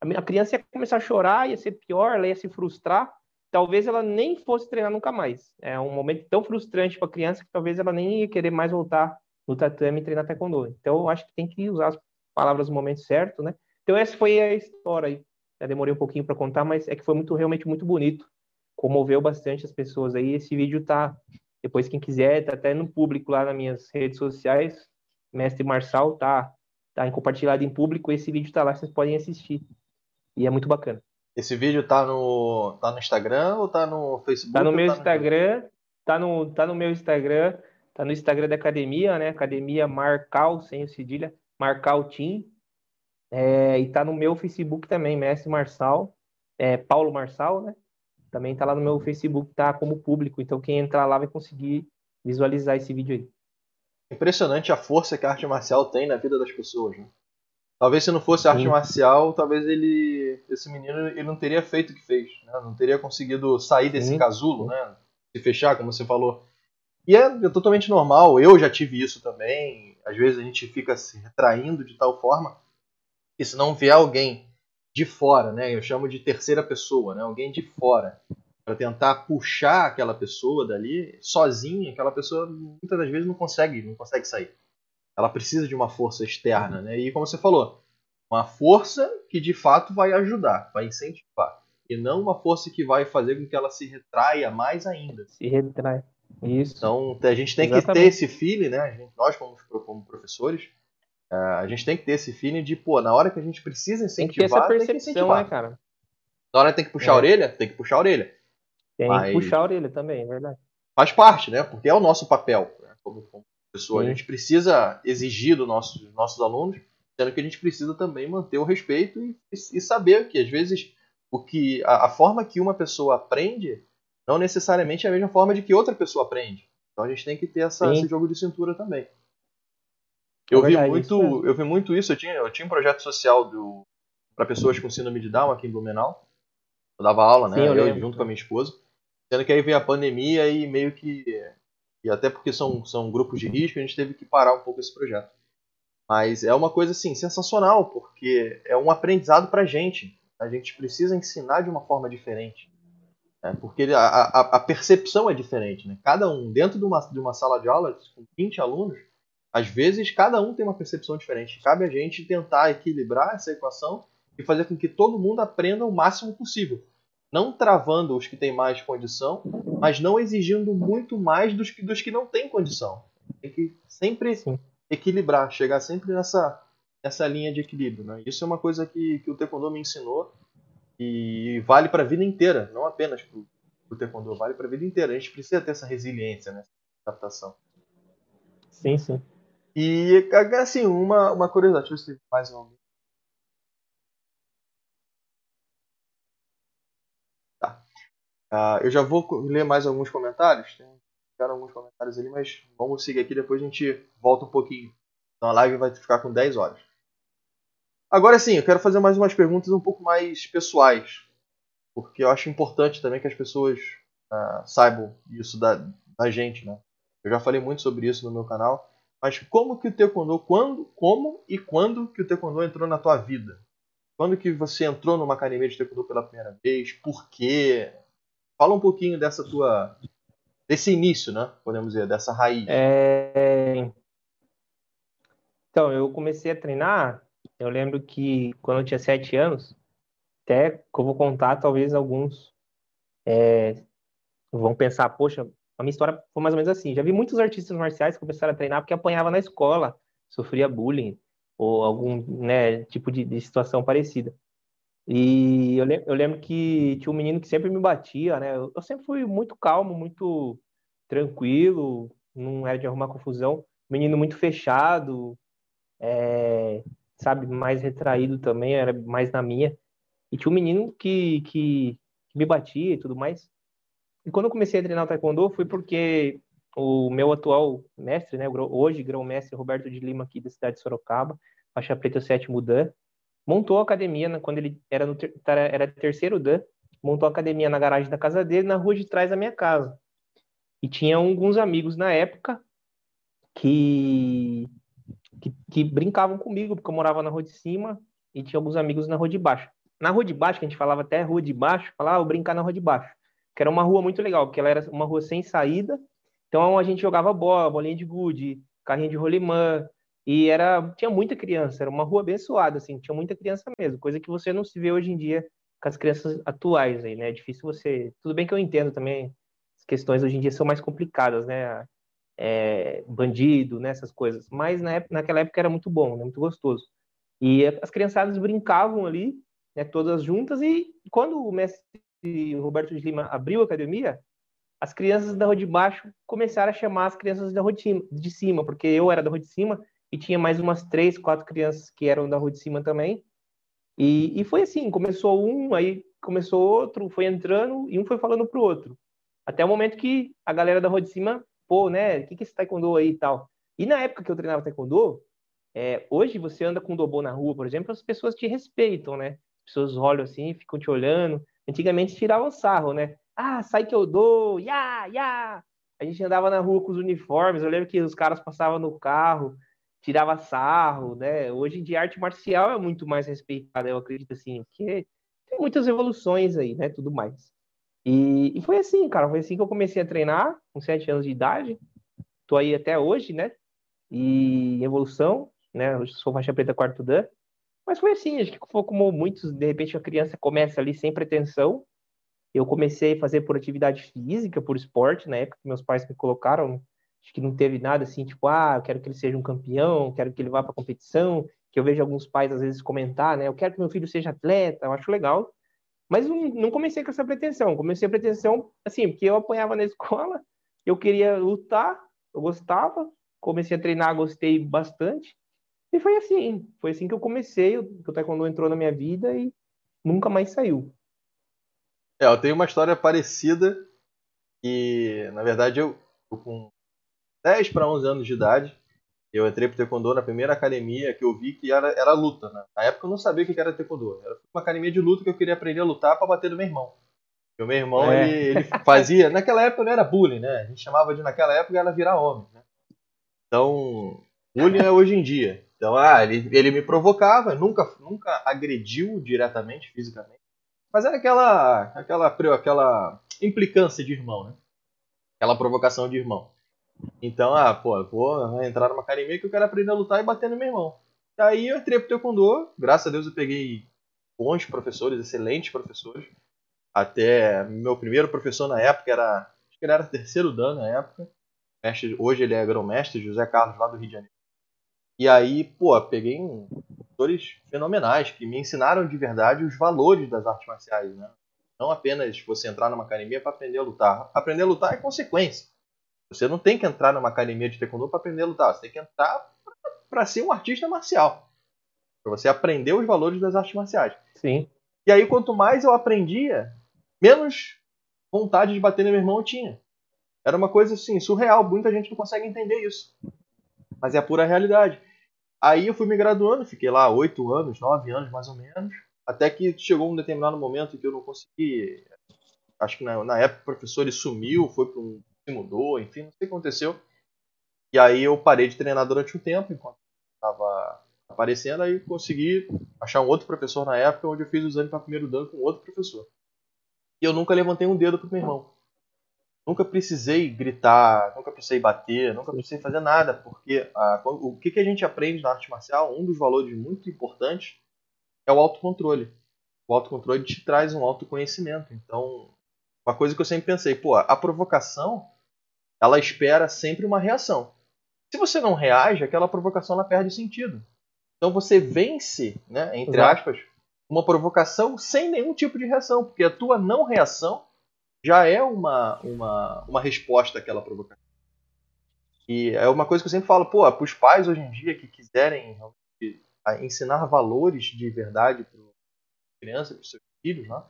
a criança ia começar a chorar, ia ser pior, ela ia se frustrar. Talvez ela nem fosse treinar nunca mais. É um momento tão frustrante para a criança que talvez ela nem ia querer mais voltar no tatame e treinar taekwondo. Então, eu acho que tem que usar as palavras no momento certo, né? Então, essa foi a história aí. Já demorei um pouquinho para contar, mas é que foi muito realmente muito bonito. Comoveu bastante as pessoas aí. Esse vídeo tá, depois quem quiser, tá até no público lá nas minhas redes sociais. Mestre Marçal tá, tá compartilhado em público. Esse vídeo tá lá, vocês podem assistir. E é muito bacana. Esse vídeo tá no, tá no Instagram ou tá no Facebook? Tá no meu tá Instagram, no... tá, no, tá no meu Instagram, tá no Instagram da academia, né? Academia Marcal, sem o cedilha, Marcal Team. É, e tá no meu Facebook também, Mestre Marçal, é, Paulo Marçal, né? Também tá lá no meu Facebook, tá como público. Então quem entrar lá vai conseguir visualizar esse vídeo aí. Impressionante a força que a arte marcial tem na vida das pessoas, né? Talvez se não fosse arte Sim. marcial, talvez ele, esse menino, ele não teria feito o que fez, né? não teria conseguido sair desse Sim. casulo, né? Se fechar, como você falou. E é, é, totalmente normal. Eu já tive isso também. Às vezes a gente fica se retraindo de tal forma que se não vier alguém de fora, né? Eu chamo de terceira pessoa, né? Alguém de fora para tentar puxar aquela pessoa dali sozinha, aquela pessoa muitas das vezes não consegue, não consegue sair ela precisa de uma força externa, né? E como você falou, uma força que de fato vai ajudar, vai incentivar, e não uma força que vai fazer com que ela se retraia mais ainda. Se retrai. Isso. Então a gente tem Exatamente. que ter esse feeling, né? Gente, nós como, como professores, uh, a gente tem que ter esse feeling de, pô, na hora que a gente precisa incentivar, tem que ter essa percepção, né, cara? Na hora que tem que puxar é. a orelha, tem que puxar a orelha. Tem Mas... que puxar a orelha também, é verdade. Faz parte, né? Porque é o nosso papel, né? como, como pessoa. A gente precisa exigir dos nossos, dos nossos alunos, sendo que a gente precisa também manter o respeito e, e saber que, às vezes, o que a, a, forma que uma pessoa aprende não necessariamente é a mesma forma de que outra pessoa aprende. Então a gente tem que ter essa, esse jogo de cintura também. É eu, verdade, vi muito, eu vi muito isso. Eu tinha, eu tinha um projeto social para pessoas com síndrome de Down aqui em Blumenau. Eu dava aula, né? Sim, eu, eu junto com a minha esposa. Sendo que aí veio a pandemia e meio que e até porque são, são grupos de risco, a gente teve que parar um pouco esse projeto. Mas é uma coisa assim sensacional, porque é um aprendizado para a gente. A gente precisa ensinar de uma forma diferente. Né? Porque a, a, a, percepção é diferente. Né? Cada um, dentro de uma, de uma sala de aula com 20 alunos, às vezes cada um tem uma percepção diferente. Cabe a gente tentar equilibrar essa equação e fazer com que todo mundo aprenda o máximo possível. Não travando os que têm mais condição, mas não exigindo muito mais dos que, dos que não têm condição. Tem que sempre Sim. equilibrar, chegar sempre nessa, nessa linha de equilíbrio. Né? Isso é uma coisa que, que o Taekwondo me ensinou e vale para a vida inteira, não apenas para o Taekwondo, vale para a vida inteira. A gente precisa ter essa resiliência, né? adaptação. Sim, sim. E, assim, uma, uma curiosidade, deixa eu ver se mais alguém. Uh, eu já vou ler mais alguns comentários. Tem alguns comentários ali, mas vamos seguir aqui, depois a gente volta um pouquinho. Então a live vai ficar com 10 horas. Agora sim, eu quero fazer mais umas perguntas um pouco mais pessoais. Porque eu acho importante também que as pessoas uh, saibam isso da, da gente, né? Eu já falei muito sobre isso no meu canal. Mas como que o taekwondo, quando, como e quando que o taekwondo entrou na tua vida? Quando que você entrou numa academia de taekwondo pela primeira vez? Por quê? Fala um pouquinho dessa tua desse início, né? Podemos dizer, dessa raiz. É... Então, eu comecei a treinar, eu lembro que quando eu tinha sete anos, até que eu vou contar, talvez alguns é, vão pensar, poxa, a minha história foi mais ou menos assim. Já vi muitos artistas marciais que começaram a treinar porque apanhava na escola, sofria bullying ou algum né, tipo de, de situação parecida. E eu, lem eu, lembro que tinha um menino que sempre me batia, né? Eu, eu, sempre fui muito calmo, muito tranquilo, não era de arrumar confusão. Menino muito fechado, é, sabe, mais retraído também, era mais na minha. E tinha um menino que, que, que me batia e tudo mais. E quando eu comecei a treinar o taekwondo foi porque o meu atual mestre, né, hoje grão-mestre Roberto de Lima aqui da cidade de Sorocaba, faixa preta sétimo dan, montou a academia né, quando ele era no ter, era terceiro dan, montou a academia na garagem da casa dele, na rua de trás da minha casa. E tinha alguns amigos na época que, que, que brincavam comigo, porque eu morava na rua de cima e tinha alguns amigos na rua de baixo. Na rua de baixo, que a gente falava até rua de baixo, falava, ah, brincar na rua de baixo que era uma rua muito legal, porque ela era uma rua sem saída. Então a gente jogava bola, bolinha de gude, carrinho de rolimã, e era tinha muita criança, era uma rua abençoada assim, tinha muita criança mesmo, coisa que você não se vê hoje em dia com as crianças atuais aí, né? É difícil você, tudo bem que eu entendo também as questões hoje em dia são mais complicadas, né? É, bandido, né, essas coisas. Mas na época, naquela época era muito bom, né, muito gostoso. E as criançadas brincavam ali, né, todas juntas, e quando o mestre Roberto de Lima abriu a academia, as crianças da rua de baixo começaram a chamar as crianças da rua de cima, porque eu era da rua de cima e tinha mais umas três, quatro crianças que eram da rua de cima também. E, e foi assim, começou um, aí começou outro, foi entrando e um foi falando pro outro. Até o momento que a galera da rua de cima, pô, né, o que que é esse taekwondo aí e tal. E na época que eu treinava taekwondo, é, hoje você anda com dobô na rua, por exemplo, as pessoas te respeitam, né? As pessoas olham assim, ficam te olhando. Antigamente tiravam sarro, né? Ah, sai que eu dou, ya, ya. A gente andava na rua com os uniformes. Eu lembro que os caras passavam no carro, tirava sarro, né? Hoje em dia arte marcial é muito mais respeitada, eu acredito assim, porque tem muitas evoluções aí, né? Tudo mais. E, e foi assim, cara, foi assim que eu comecei a treinar, com sete anos de idade. Tô aí até hoje, né? E evolução, né? Eu sou faixa preta quarto dan. Mas foi assim, acho que foi como muitos, de repente a criança começa ali sem pretensão. Eu comecei a fazer por atividade física, por esporte, na época que meus pais me colocaram. Acho que não teve nada assim, tipo, ah, eu quero que ele seja um campeão, quero que ele vá para competição. Que eu vejo alguns pais às vezes comentar, né? Eu quero que meu filho seja atleta, eu acho legal. Mas não comecei com essa pretensão. Comecei a pretensão, assim, porque eu apanhava na escola, eu queria lutar, eu gostava, comecei a treinar, gostei bastante. E foi assim, foi assim que eu comecei, o taekwondo entrou na minha vida e nunca mais saiu. É, eu tenho uma história parecida e, na verdade, eu, eu com 10 para 11 anos de idade, eu entrei pro taekwondo na primeira academia que eu vi que era, era luta, né? Na época eu não sabia o que era taekwondo. Era uma academia de luta que eu queria aprender a lutar para bater do meu irmão. o meu irmão, é. ele, ele, fazia... naquela época não era bullying, né? A gente chamava de, naquela época, era virar homem, né? Então, bullying é hoje em dia. Então, ah, ele, ele me provocava, nunca, nunca agrediu diretamente, fisicamente, mas era aquela, aquela, aquela implicância de irmão, né? Aquela provocação de irmão. Então, ah, pô, vou entrar numa academia que eu quero aprender a lutar e bater no meu irmão. Aí eu entrei pro Taekwondo, graças a Deus eu peguei bons professores, excelentes professores. Até meu primeiro professor na época era, acho que ele era terceiro dan na época. Mestre, hoje ele é grão-mestre, José Carlos, lá do Rio de Janeiro. E aí, pô, peguei professores fenomenais que me ensinaram de verdade os valores das artes marciais, né? Não apenas você entrar numa academia para aprender a lutar. Aprender a lutar é consequência. Você não tem que entrar numa academia de taekwondo para aprender a lutar. Você tem que entrar para ser um artista marcial. Para você aprender os valores das artes marciais. Sim. E aí, quanto mais eu aprendia, menos vontade de bater no meu irmão eu tinha. Era uma coisa assim, surreal. Muita gente não consegue entender isso. Mas é a pura realidade. Aí eu fui me graduando, fiquei lá oito anos, nove anos mais ou menos. Até que chegou um determinado momento que eu não consegui. Acho que na, na época o professor ele sumiu, foi para um. Se mudou, enfim, não sei o que aconteceu. E aí eu parei de treinar durante um tempo, enquanto estava aparecendo, aí consegui achar um outro professor na época, onde eu fiz o exame para primeiro dan com outro professor. E eu nunca levantei um dedo pro meu irmão. Nunca precisei gritar, nunca precisei bater, nunca precisei fazer nada, porque ah, o que, que a gente aprende na arte marcial, um dos valores muito importantes é o autocontrole. O autocontrole te traz um autoconhecimento. Então, uma coisa que eu sempre pensei, pô, a provocação, ela espera sempre uma reação. Se você não reage, aquela provocação ela perde sentido. Então você vence, né, entre Exato. aspas, uma provocação sem nenhum tipo de reação, porque a tua não reação já é uma, uma, uma resposta àquela provocação. E é uma coisa que eu sempre falo, pô, para os pais hoje em dia que quiserem ensinar valores de verdade para criança, para seus filhos, né?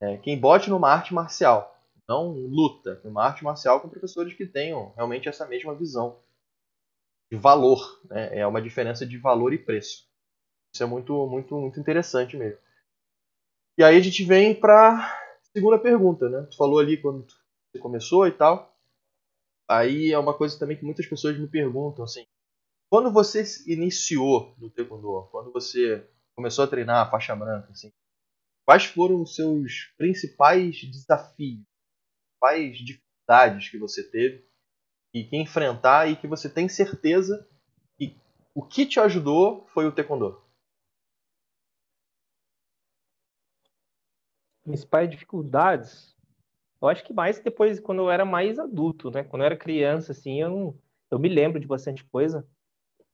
É, quem bote numa arte marcial, não luta, numa arte marcial com professores que tenham realmente essa mesma visão de valor, né? É uma diferença de valor e preço. Isso é muito, muito, muito interessante mesmo. E aí a gente vem para segunda pergunta, né? Tu falou ali quando você começou e tal. Aí é uma coisa também que muitas pessoas me perguntam assim: quando você iniciou no taekwondo, quando você começou a treinar a faixa branca, assim, quais foram os seus principais desafios, quais dificuldades que você teve e que enfrentar e que você tem certeza que o que te ajudou foi o taekwondo? Principais dificuldades? Eu acho que mais depois, quando eu era mais adulto, né? Quando eu era criança, assim, eu, não, eu me lembro de bastante coisa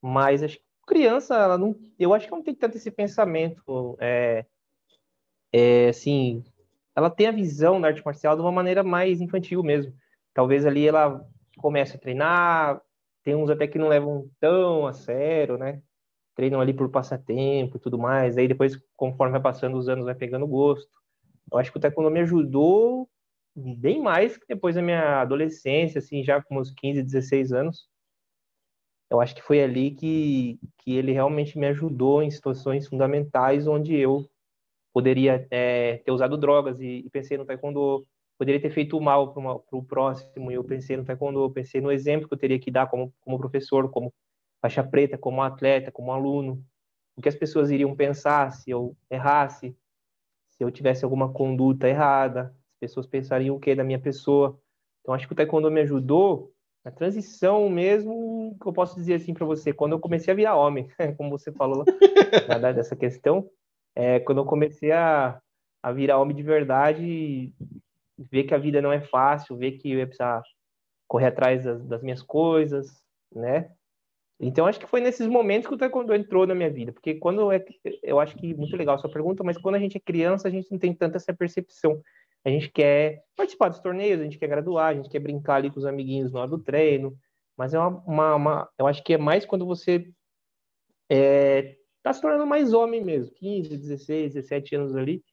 mas acho que criança, ela não, eu acho que não tem tanto esse pensamento, é, é, assim, ela tem a visão da arte marcial de uma maneira mais infantil mesmo. Talvez ali ela comece a treinar, tem uns até que não levam tão a sério, né? Treinam ali por passatempo e tudo mais. Aí depois, conforme vai passando os anos, vai pegando gosto. Eu acho que o taekwondo me ajudou bem mais que depois da minha adolescência, assim, já com uns 15, 16 anos eu acho que foi ali que, que ele realmente me ajudou em situações fundamentais onde eu poderia é, ter usado drogas e, e, pensei no taekwondo, poderia ter feito mal para o próximo. E eu pensei no taekwondo, pensei no exemplo que eu teria que dar como, como professor, como faixa preta, como atleta, como aluno, o que as pessoas iriam pensar se eu errasse, se eu tivesse alguma conduta errada, as pessoas pensariam o que da minha pessoa. Então acho que o taekwondo me ajudou a transição mesmo, que eu posso dizer assim para você, quando eu comecei a virar homem, como você falou dessa questão, é, quando eu comecei a, a virar homem de verdade, ver que a vida não é fácil, ver que eu ia precisar correr atrás das, das minhas coisas, né? Então acho que foi nesses momentos que o taekwondo entrou na minha vida, porque quando é, eu acho que muito legal a sua pergunta, mas quando a gente é criança a gente não tem tanta essa percepção a gente quer participar dos torneios, a gente quer graduar, a gente quer brincar ali com os amiguinhos na hora do treino, mas é uma, uma, uma eu acho que é mais quando você é, tá se tornando mais homem mesmo, 15, 16, 17 anos ali,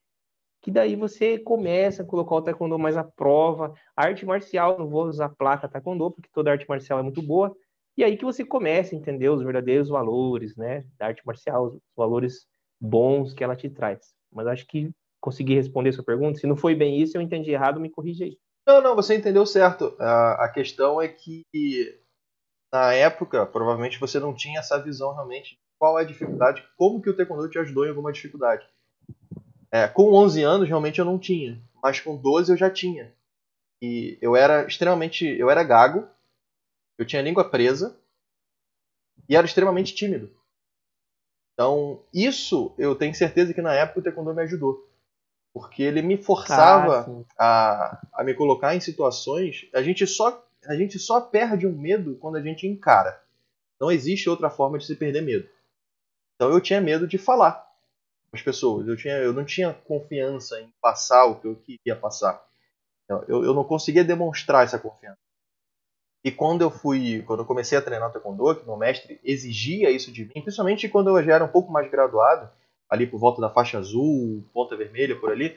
que daí você começa a colocar o taekwondo mais à prova, a arte marcial, não vou usar placa taekwondo, porque toda arte marcial é muito boa, e aí que você começa a entender os verdadeiros valores, né, da arte marcial, os valores bons que ela te traz. Mas acho que consegui responder sua pergunta? Se não foi bem isso, eu entendi errado, me corrija aí. Não, não, você entendeu certo. A, a questão é que na época, provavelmente você não tinha essa visão realmente qual é a dificuldade, como que o taekwondo te ajudou em alguma dificuldade. É, com 11 anos realmente eu não tinha, mas com 12 eu já tinha. E eu era extremamente, eu era gago, eu tinha a língua presa e era extremamente tímido. Então, isso eu tenho certeza que na época o Taekwondo me ajudou. Porque ele me forçava ah, a, a me colocar em situações. A gente, só, a gente só perde um medo quando a gente encara. Não existe outra forma de se perder medo. Então eu tinha medo de falar com as pessoas. Eu, tinha, eu não tinha confiança em passar o que eu queria passar. Eu, eu não conseguia demonstrar essa confiança. E quando eu fui, quando eu comecei a treinar taekwondo, que meu mestre exigia isso de mim, principalmente quando eu já era um pouco mais graduado, ali por volta da faixa azul, ponta vermelha por ali,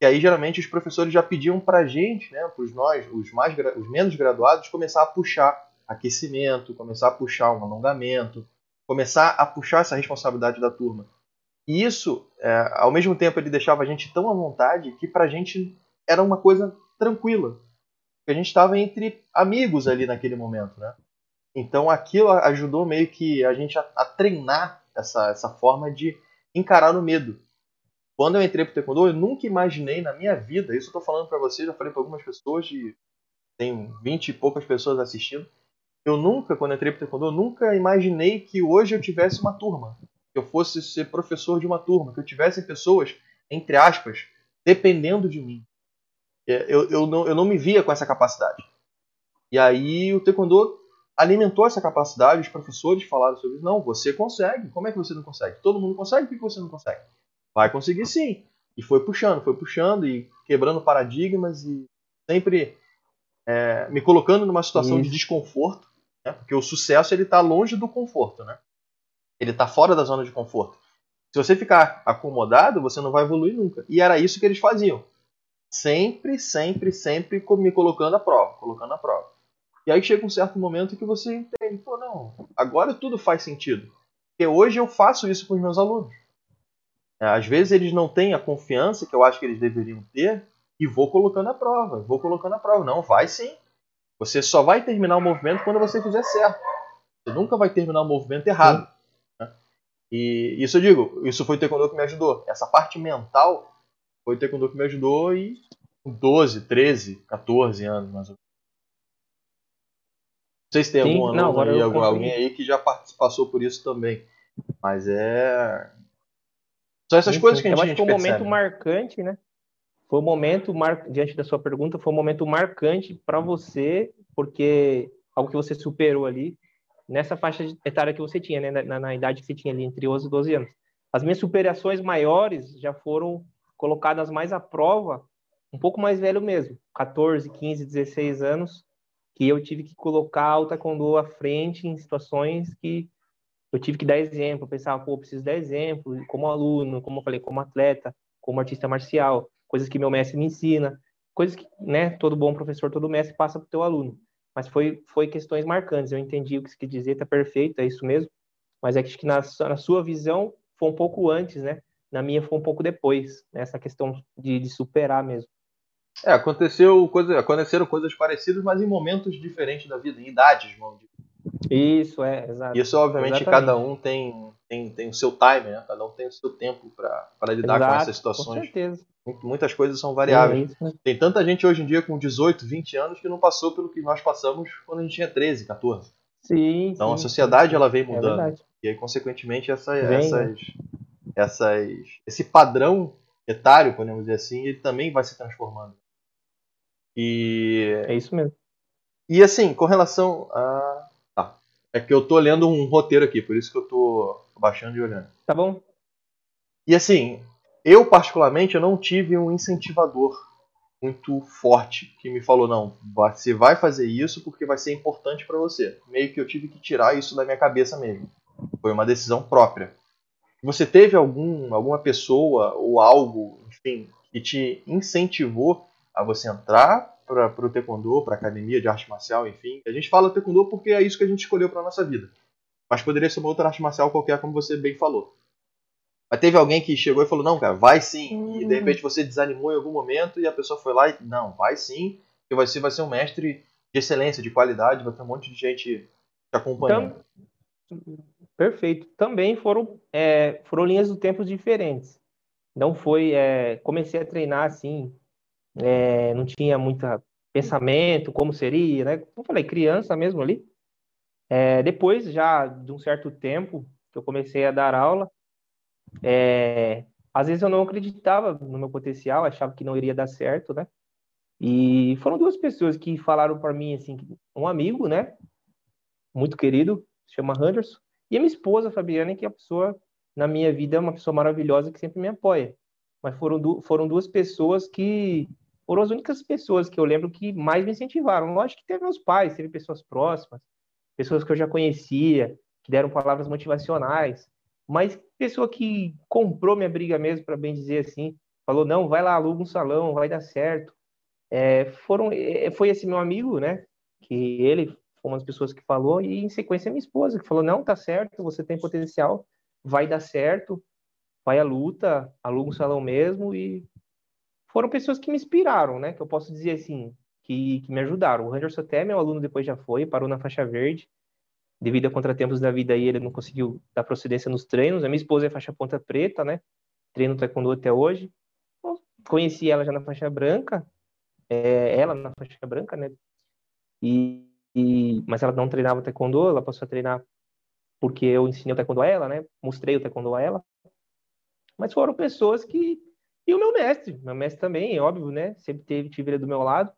e aí geralmente os professores já pediam pra gente, né, pros nós, os mais os menos graduados, começar a puxar aquecimento, começar a puxar um alongamento, começar a puxar essa responsabilidade da turma. E isso, é, ao mesmo tempo, ele deixava a gente tão à vontade que pra gente era uma coisa tranquila a gente estava entre amigos ali naquele momento, né? Então aquilo ajudou meio que a gente a, a treinar essa, essa forma de encarar o medo. Quando eu entrei pro Taekwondo, eu nunca imaginei na minha vida, isso eu tô falando para vocês, já falei para algumas pessoas, de, tem 20 e poucas pessoas assistindo. Eu nunca, quando entrei pro Taekwondo, eu nunca imaginei que hoje eu tivesse uma turma, que eu fosse ser professor de uma turma, que eu tivesse pessoas, entre aspas, dependendo de mim. É, eu, eu, não, eu não me via com essa capacidade. E aí o Taekwondo alimentou essa capacidade, os professores falaram sobre isso. Não, você consegue. Como é que você não consegue? Todo mundo consegue, por que você não consegue? Vai conseguir sim. E foi puxando, foi puxando e quebrando paradigmas e sempre é, me colocando numa situação isso. de desconforto, né? porque o sucesso ele está longe do conforto, né? Ele está fora da zona de conforto. Se você ficar acomodado, você não vai evoluir nunca. E era isso que eles faziam sempre, sempre, sempre me colocando à prova, colocando à prova. E aí chega um certo momento que você entende, pô, não, agora tudo faz sentido. Porque hoje eu faço isso com os meus alunos. É, às vezes eles não têm a confiança que eu acho que eles deveriam ter e vou colocando à prova, vou colocando à prova. Não, vai sim. Você só vai terminar o movimento quando você fizer certo. Você nunca vai terminar o movimento errado. Né? E isso eu digo, isso foi o taekwondo que me ajudou. Essa parte mental foi o taekwondo que me ajudou e com 12, 13, 14 anos mais ou menos. Não sei se tem Sim, algum não, aluno aí, algum, alguém aí que já passou por isso também. Mas é. São essas Sim, coisas que a gente, Eu acho que foi um momento marcante, né? Foi um momento, mar... diante da sua pergunta, foi um momento marcante para você, porque algo que você superou ali, nessa faixa etária que você tinha, né? Na, na, idade que você tinha ali, entre 11 e 12 anos. As minhas superações maiores já foram colocadas mais à prova, um pouco mais velho mesmo, 14, 15, 16 anos, que eu tive que colocar o taekwondo à frente em situações que eu tive que dar exemplo, pensar, pô, preciso dar exemplo, como aluno, como eu falei, como atleta, como artista marcial, coisas que meu mestre me ensina, coisas que, né, todo bom professor, todo mestre passa para o teu aluno. Mas foi, foi questões marcantes, eu entendi o que você quer dizer, tá perfeito, é isso mesmo, mas é que na, na sua visão foi um pouco antes, né, na minha foi um pouco depois, né? essa questão de, de superar mesmo. É, aconteceu coisa, aconteceram coisas parecidas, mas em momentos diferentes da vida, em idades, dizer. Isso, é, exato. Isso, obviamente, Exatamente. cada um tem, tem, tem o seu time, né? Cada um tem o seu tempo para lidar exato, com essas situações. Com certeza. Muitas coisas são variáveis. É tem tanta gente hoje em dia com 18, 20 anos que não passou pelo que nós passamos quando a gente tinha 13, 14. Sim. Então sim, a sociedade sim. ela vem é mudando. É e aí, consequentemente, essa, vem, essas, né? essas, esse padrão etário, podemos dizer assim, ele também vai se transformando. E é isso mesmo. E assim, com relação a. É que eu tô lendo um roteiro aqui, por isso que eu tô baixando e olhando. Tá bom. E assim, eu particularmente eu não tive um incentivador muito forte que me falou não, você vai fazer isso porque vai ser importante para você. Meio que eu tive que tirar isso da minha cabeça mesmo. Foi uma decisão própria. Você teve algum, alguma pessoa ou algo, enfim, que te incentivou a você entrar para o taekwondo, para a academia de arte marcial, enfim? A gente fala taekwondo porque é isso que a gente escolheu para nossa vida. Mas poderia ser uma outra arte marcial qualquer, como você bem falou. Mas teve alguém que chegou e falou: não, cara, vai sim. Uhum. E de uhum. repente você desanimou em algum momento e a pessoa foi lá e, não, vai sim, que você vai ser um mestre de excelência, de qualidade, vai ter um monte de gente te acompanhando. Então, Perfeito. Também foram, é, foram linhas do tempo diferentes. Não foi. É, comecei a treinar assim, é, não tinha muito pensamento, como seria, né? Como falei, criança mesmo ali. É, depois, já de um certo tempo, que eu comecei a dar aula, É, às vezes eu não acreditava no meu potencial, achava que não iria dar certo, né? E foram duas pessoas que falaram para mim, assim, um amigo, né? Muito querido, se chama Henderson, e a minha esposa, Fabiana, que é a pessoa, na minha vida, é uma pessoa maravilhosa que sempre me apoia. Mas foram, du foram duas pessoas que foram as únicas pessoas que eu lembro que mais me incentivaram. Lógico que teve meus pais, teve pessoas próximas, pessoas que eu já conhecia, que deram palavras motivacionais, mas pessoa que comprou minha briga mesmo, para bem dizer assim, falou: não, vai lá, aluga um salão, vai dar certo. É, foram, é, foi esse meu amigo, né? Que ele foi uma das pessoas que falou, e em sequência minha esposa, que falou: não, tá certo, você tem potencial, vai dar certo, vai à luta, aluga um salão mesmo, e foram pessoas que me inspiraram, né? Que eu posso dizer assim, que, que me ajudaram. O Ranger Soté, meu aluno, depois já foi, parou na faixa verde. Devido a contratempos da vida aí, ele não conseguiu dar procedência nos treinos. A minha esposa é faixa ponta preta, né? Treino taekwondo até hoje. conheci ela já na faixa branca, é, ela na faixa branca, né? E, e, mas ela não treinava taekwondo, ela passou a treinar porque eu ensinei o taekwondo a ela, né? Mostrei o taekwondo a ela. Mas foram pessoas que e o meu mestre, meu mestre também, é óbvio, né? Sempre teve, tive ele do meu lado.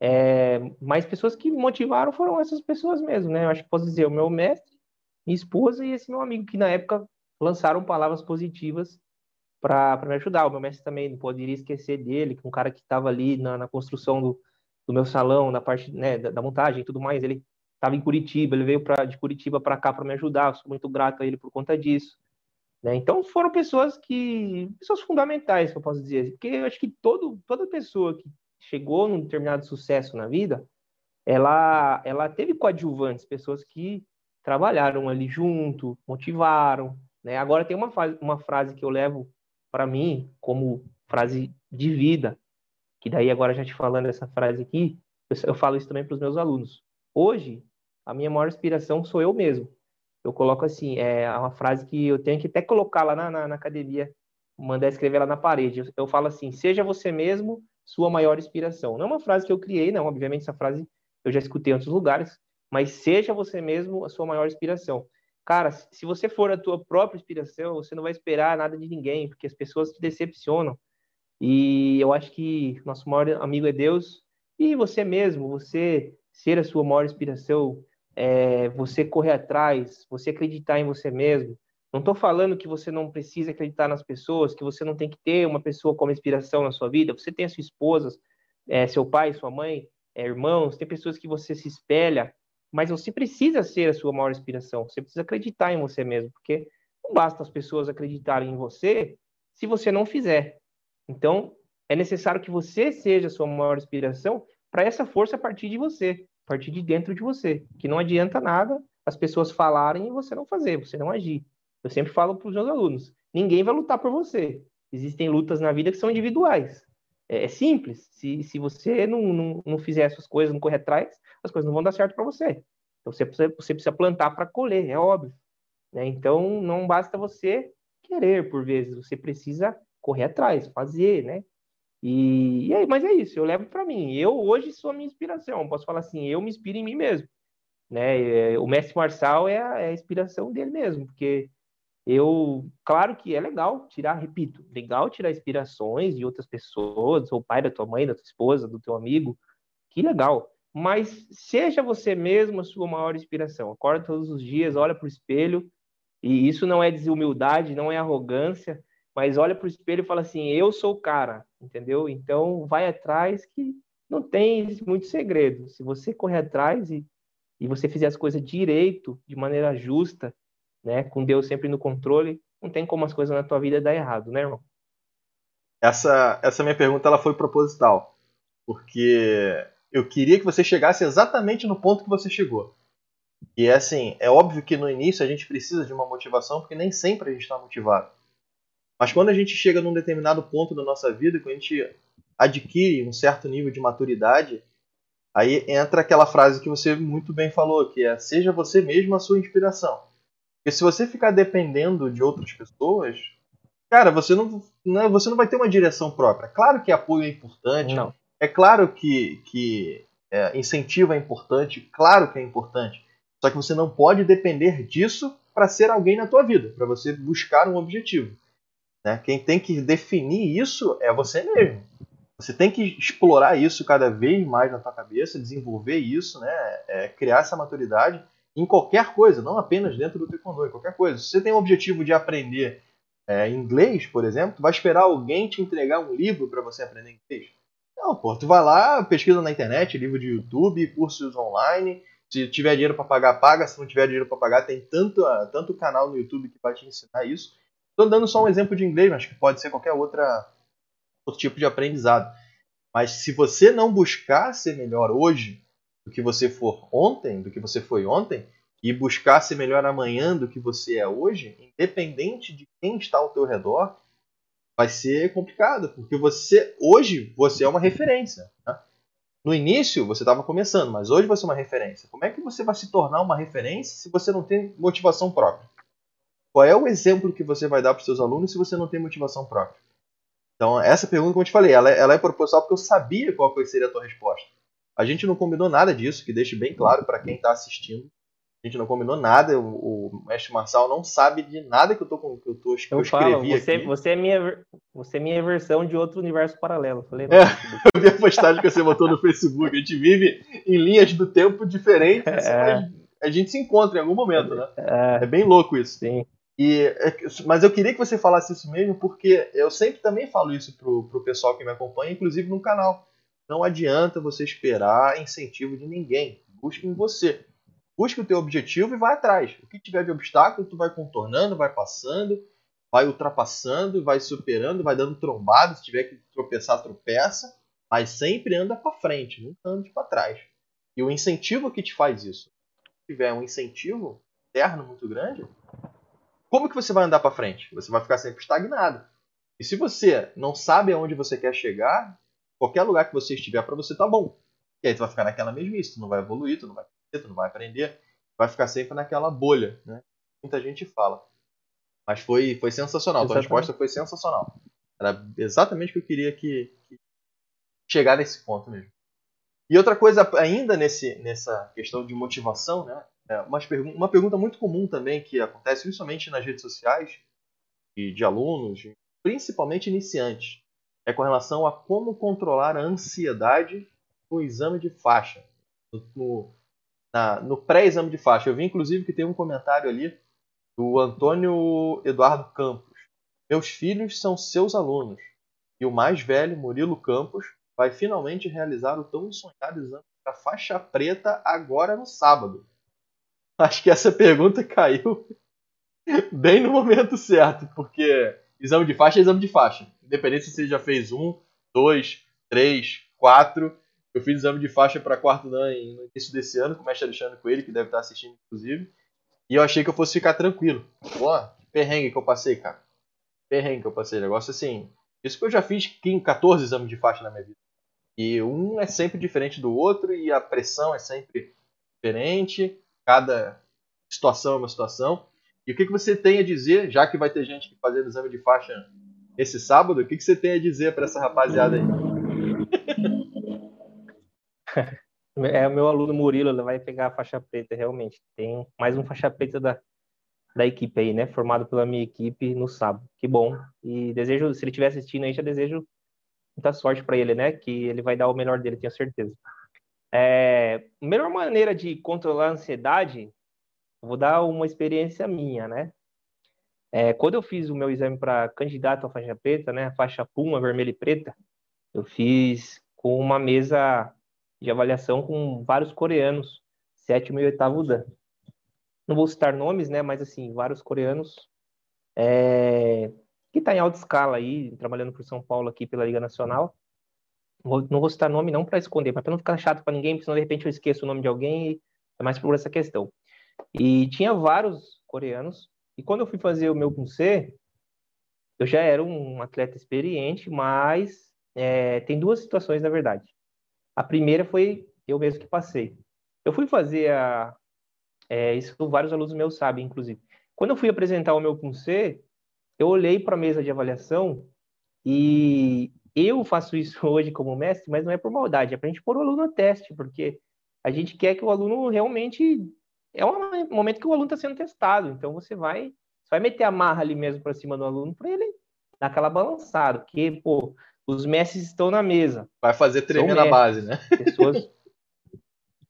É, mas pessoas que me motivaram foram essas pessoas mesmo, né? Eu acho que posso dizer, o meu mestre, minha esposa e esse meu amigo, que na época lançaram palavras positivas para me ajudar. O meu mestre também, não poderia esquecer dele, que um cara que estava ali na, na construção do, do, meu salão, na parte né, da, da, montagem e tudo mais. Ele estava em Curitiba, ele veio pra, de Curitiba para cá para me ajudar. Eu sou muito grato a ele por conta disso. Né? Então foram pessoas que pessoas fundamentais, que eu posso dizer, porque eu acho que todo, toda pessoa que chegou num determinado sucesso na vida, ela ela teve coadjuvantes, pessoas que trabalharam ali junto, motivaram, né? Agora tem uma, uma frase que eu levo para mim como frase de vida, que daí agora já te falando essa frase aqui, eu, eu falo isso também para os meus alunos. Hoje, a minha maior inspiração sou eu mesmo eu coloco assim, é uma frase que eu tenho que até colocar lá na, na, na academia, mandar escrever lá na parede. Eu, eu, falo assim, seja você mesmo sua maior inspiração. Não é uma frase que eu criei, não. Obviamente essa frase eu já escutei em outros lugares, mas seja você mesmo a sua maior inspiração. Cara, se você for a tua própria inspiração, você não vai esperar nada de ninguém, porque as pessoas te decepcionam. E eu acho que nosso maior amigo é Deus e você mesmo, você ser a sua maior inspiração, é, você correr atrás, você acreditar em você mesmo. Não estou falando que você não precisa acreditar nas pessoas, que você não tem que ter uma pessoa como inspiração na sua vida. Você tem a sua esposa, é, seu pai, sua mãe, é, irmãos, tem pessoas que você se espelha, mas você precisa ser a sua maior inspiração. Você precisa acreditar em você mesmo, porque não basta as pessoas acreditarem em você se você não fizer. Então, é necessário que você seja a sua maior inspiração para essa força partir de você a partir de dentro de você. Que não adianta nada as pessoas falarem e você não fazer, você não agir. Eu sempre falo para os meus alunos: ninguém vai lutar por você. Existem lutas na vida que são individuais. É, é simples. Se, se você não, não, não fizer essas coisas, não correr atrás, as coisas não vão dar certo para você. Então você precisa, você precisa plantar para colher, é óbvio. Né? Então não basta você querer, por vezes, você precisa correr atrás, fazer, né? E, e aí, mas é isso, eu levo para mim. Eu hoje sou a minha inspiração. Posso falar assim, eu me inspiro em mim mesmo. Né? É, o mestre Marçal é a, é a inspiração dele mesmo, porque eu, claro que é legal tirar, repito, legal tirar inspirações de outras pessoas, ou pai da tua mãe, da tua esposa, do teu amigo, que legal. Mas seja você mesmo a sua maior inspiração. Acorda todos os dias, olha para o espelho, e isso não é desumildade, não é arrogância, mas olha para o espelho e fala assim: eu sou o cara, entendeu? Então vai atrás que não tem muito segredo. Se você correr atrás e, e você fizer as coisas direito, de maneira justa, né, com Deus sempre no controle, não tem como as coisas na tua vida dar errado, né, irmão? Essa, essa minha pergunta ela foi proposital, porque eu queria que você chegasse exatamente no ponto que você chegou. E é assim, é óbvio que no início a gente precisa de uma motivação, porque nem sempre a gente está motivado. Mas quando a gente chega num determinado ponto da nossa vida, quando a gente adquire um certo nível de maturidade, aí entra aquela frase que você muito bem falou, que é seja você mesmo a sua inspiração. Porque se você ficar dependendo de outras pessoas, cara, você não, não, né, você não vai ter uma direção própria. Claro que apoio é importante, não. é claro que, que é, incentivo é importante, claro que é importante. Só que você não pode depender disso para ser alguém na tua vida, para você buscar um objetivo. Né? Quem tem que definir isso é você mesmo. Você tem que explorar isso cada vez mais na tua cabeça, desenvolver isso, né? É, criar essa maturidade em qualquer coisa, não apenas dentro do taekwondo, em qualquer coisa. Se você tem o objetivo de aprender é, inglês, por exemplo, tu vai esperar alguém te entregar um livro para você aprender inglês? Não, pô, tu vai lá, pesquisa na internet, livro de YouTube, cursos online. Se tiver dinheiro para pagar, paga. Se não tiver dinheiro para pagar, tem tanto, tanto canal no YouTube que vai te ensinar isso. Estou dando só um exemplo de inglês, mas que pode ser qualquer outra, outro tipo de aprendizado. Mas se você não buscar ser melhor hoje do que você for ontem, do que você foi ontem, e buscar ser melhor amanhã do que você é hoje, independente de quem está ao teu redor, vai ser complicado, porque você hoje você é uma referência. Né? No início você estava começando, mas hoje você é uma referência. Como é que você vai se tornar uma referência se você não tem motivação própria? Qual é o exemplo que você vai dar para os seus alunos se você não tem motivação própria? Então, essa pergunta, como eu te falei, ela, é, ela é proposital porque eu sabia qual seria a tua resposta. A gente não combinou nada disso, que deixe bem claro para quem está assistindo a gente não combinou nada, o, o mestre Marçal não sabe de nada que eu tô que eu tô que eu, falo, você. Você é minha você é minha versão de outro universo paralelo. Falei, é, eu vi a postagem que você botou no Facebook. A gente vive em linhas do tempo diferentes, é. a gente se encontra em algum momento, né? É, é bem louco isso. Sim. E, é mas eu queria que você falasse isso mesmo, porque eu sempre também falo isso pro, pro pessoal que me acompanha, inclusive no canal. Não adianta você esperar incentivo de ninguém. Busque em você. Busca o teu objetivo e vai atrás. O que tiver de obstáculo, tu vai contornando, vai passando, vai ultrapassando, vai superando, vai dando trombada. Se tiver que tropeçar, tropeça. Mas sempre anda para frente, nunca anda para trás. E o incentivo que te faz isso. Se tiver um incentivo interno muito grande, como que você vai andar para frente? Você vai ficar sempre estagnado. E se você não sabe aonde você quer chegar, qualquer lugar que você estiver para você tá bom. E aí tu vai ficar naquela mesmice, tu não vai evoluir, tu não vai tu não vai aprender, vai ficar sempre naquela bolha, né? Muita gente fala. Mas foi, foi sensacional, a tua resposta foi sensacional. Era exatamente o que eu queria que, que chegar nesse ponto mesmo. E outra coisa ainda nesse, nessa questão de motivação, né? É uma, pergunta muito comum também que acontece principalmente nas redes sociais e de alunos, principalmente iniciantes, é com relação a como controlar a ansiedade no exame de faixa, no, no, no pré-exame de faixa. Eu vi inclusive que tem um comentário ali do Antônio Eduardo Campos. Meus filhos são seus alunos e o mais velho, Murilo Campos, vai finalmente realizar o tão sonhado exame da faixa preta agora no sábado. Acho que essa pergunta caiu bem no momento certo, porque exame de faixa é exame de faixa. Independente se você já fez um, dois, três, quatro, eu fiz exame de faixa para quarto dan no início desse ano, com o mestre Alexandre Coelho, que deve estar assistindo, inclusive. E eu achei que eu fosse ficar tranquilo. Pô, que perrengue que eu passei, cara. Perrengue que eu passei. Negócio assim. Isso que eu já fiz 14 exames de faixa na minha vida. E um é sempre diferente do outro, e a pressão é sempre diferente. Cada situação é uma situação. E o que, que você tem a dizer, já que vai ter gente fazendo exame de faixa esse sábado, o que, que você tem a dizer para essa rapaziada aí? é o meu aluno Murilo, ele vai pegar a faixa preta, realmente. Tem mais um faixa preta da, da equipe aí, né? Formado pela minha equipe no sábado. Que bom. E desejo, se ele estiver assistindo aí, já desejo muita sorte para ele, né? Que ele vai dar o melhor dele, tenho certeza. É, a melhor maneira de controlar a ansiedade, vou dar uma experiência minha, né? É, quando eu fiz o meu exame para candidato à faixa preta, né? Faixa Puma, vermelha e preta, eu fiz com uma mesa de avaliação com vários coreanos, sétimo e oitavo dan. Não vou citar nomes, né, mas assim, vários coreanos é, que está em alta escala aí, trabalhando por São Paulo aqui pela Liga Nacional. Não vou citar nome não para esconder, mas para não ficar chato para ninguém, porque senão de repente eu esqueço o nome de alguém e é mais por essa questão. E tinha vários coreanos, e quando eu fui fazer o meu C, eu já era um atleta experiente, mas é, tem duas situações na verdade. A primeira foi eu mesmo que passei. Eu fui fazer a. É, isso vários alunos meus sabem, inclusive. Quando eu fui apresentar o meu C, eu olhei para a mesa de avaliação e eu faço isso hoje como mestre, mas não é por maldade, é para a gente pôr o aluno no teste, porque a gente quer que o aluno realmente é um momento que o aluno está sendo testado. Então você vai, você vai meter a marra ali mesmo para cima do aluno para ele dar aquela balançada, porque pô, os mestres estão na mesa. Vai fazer tremer na base, né? Pessoas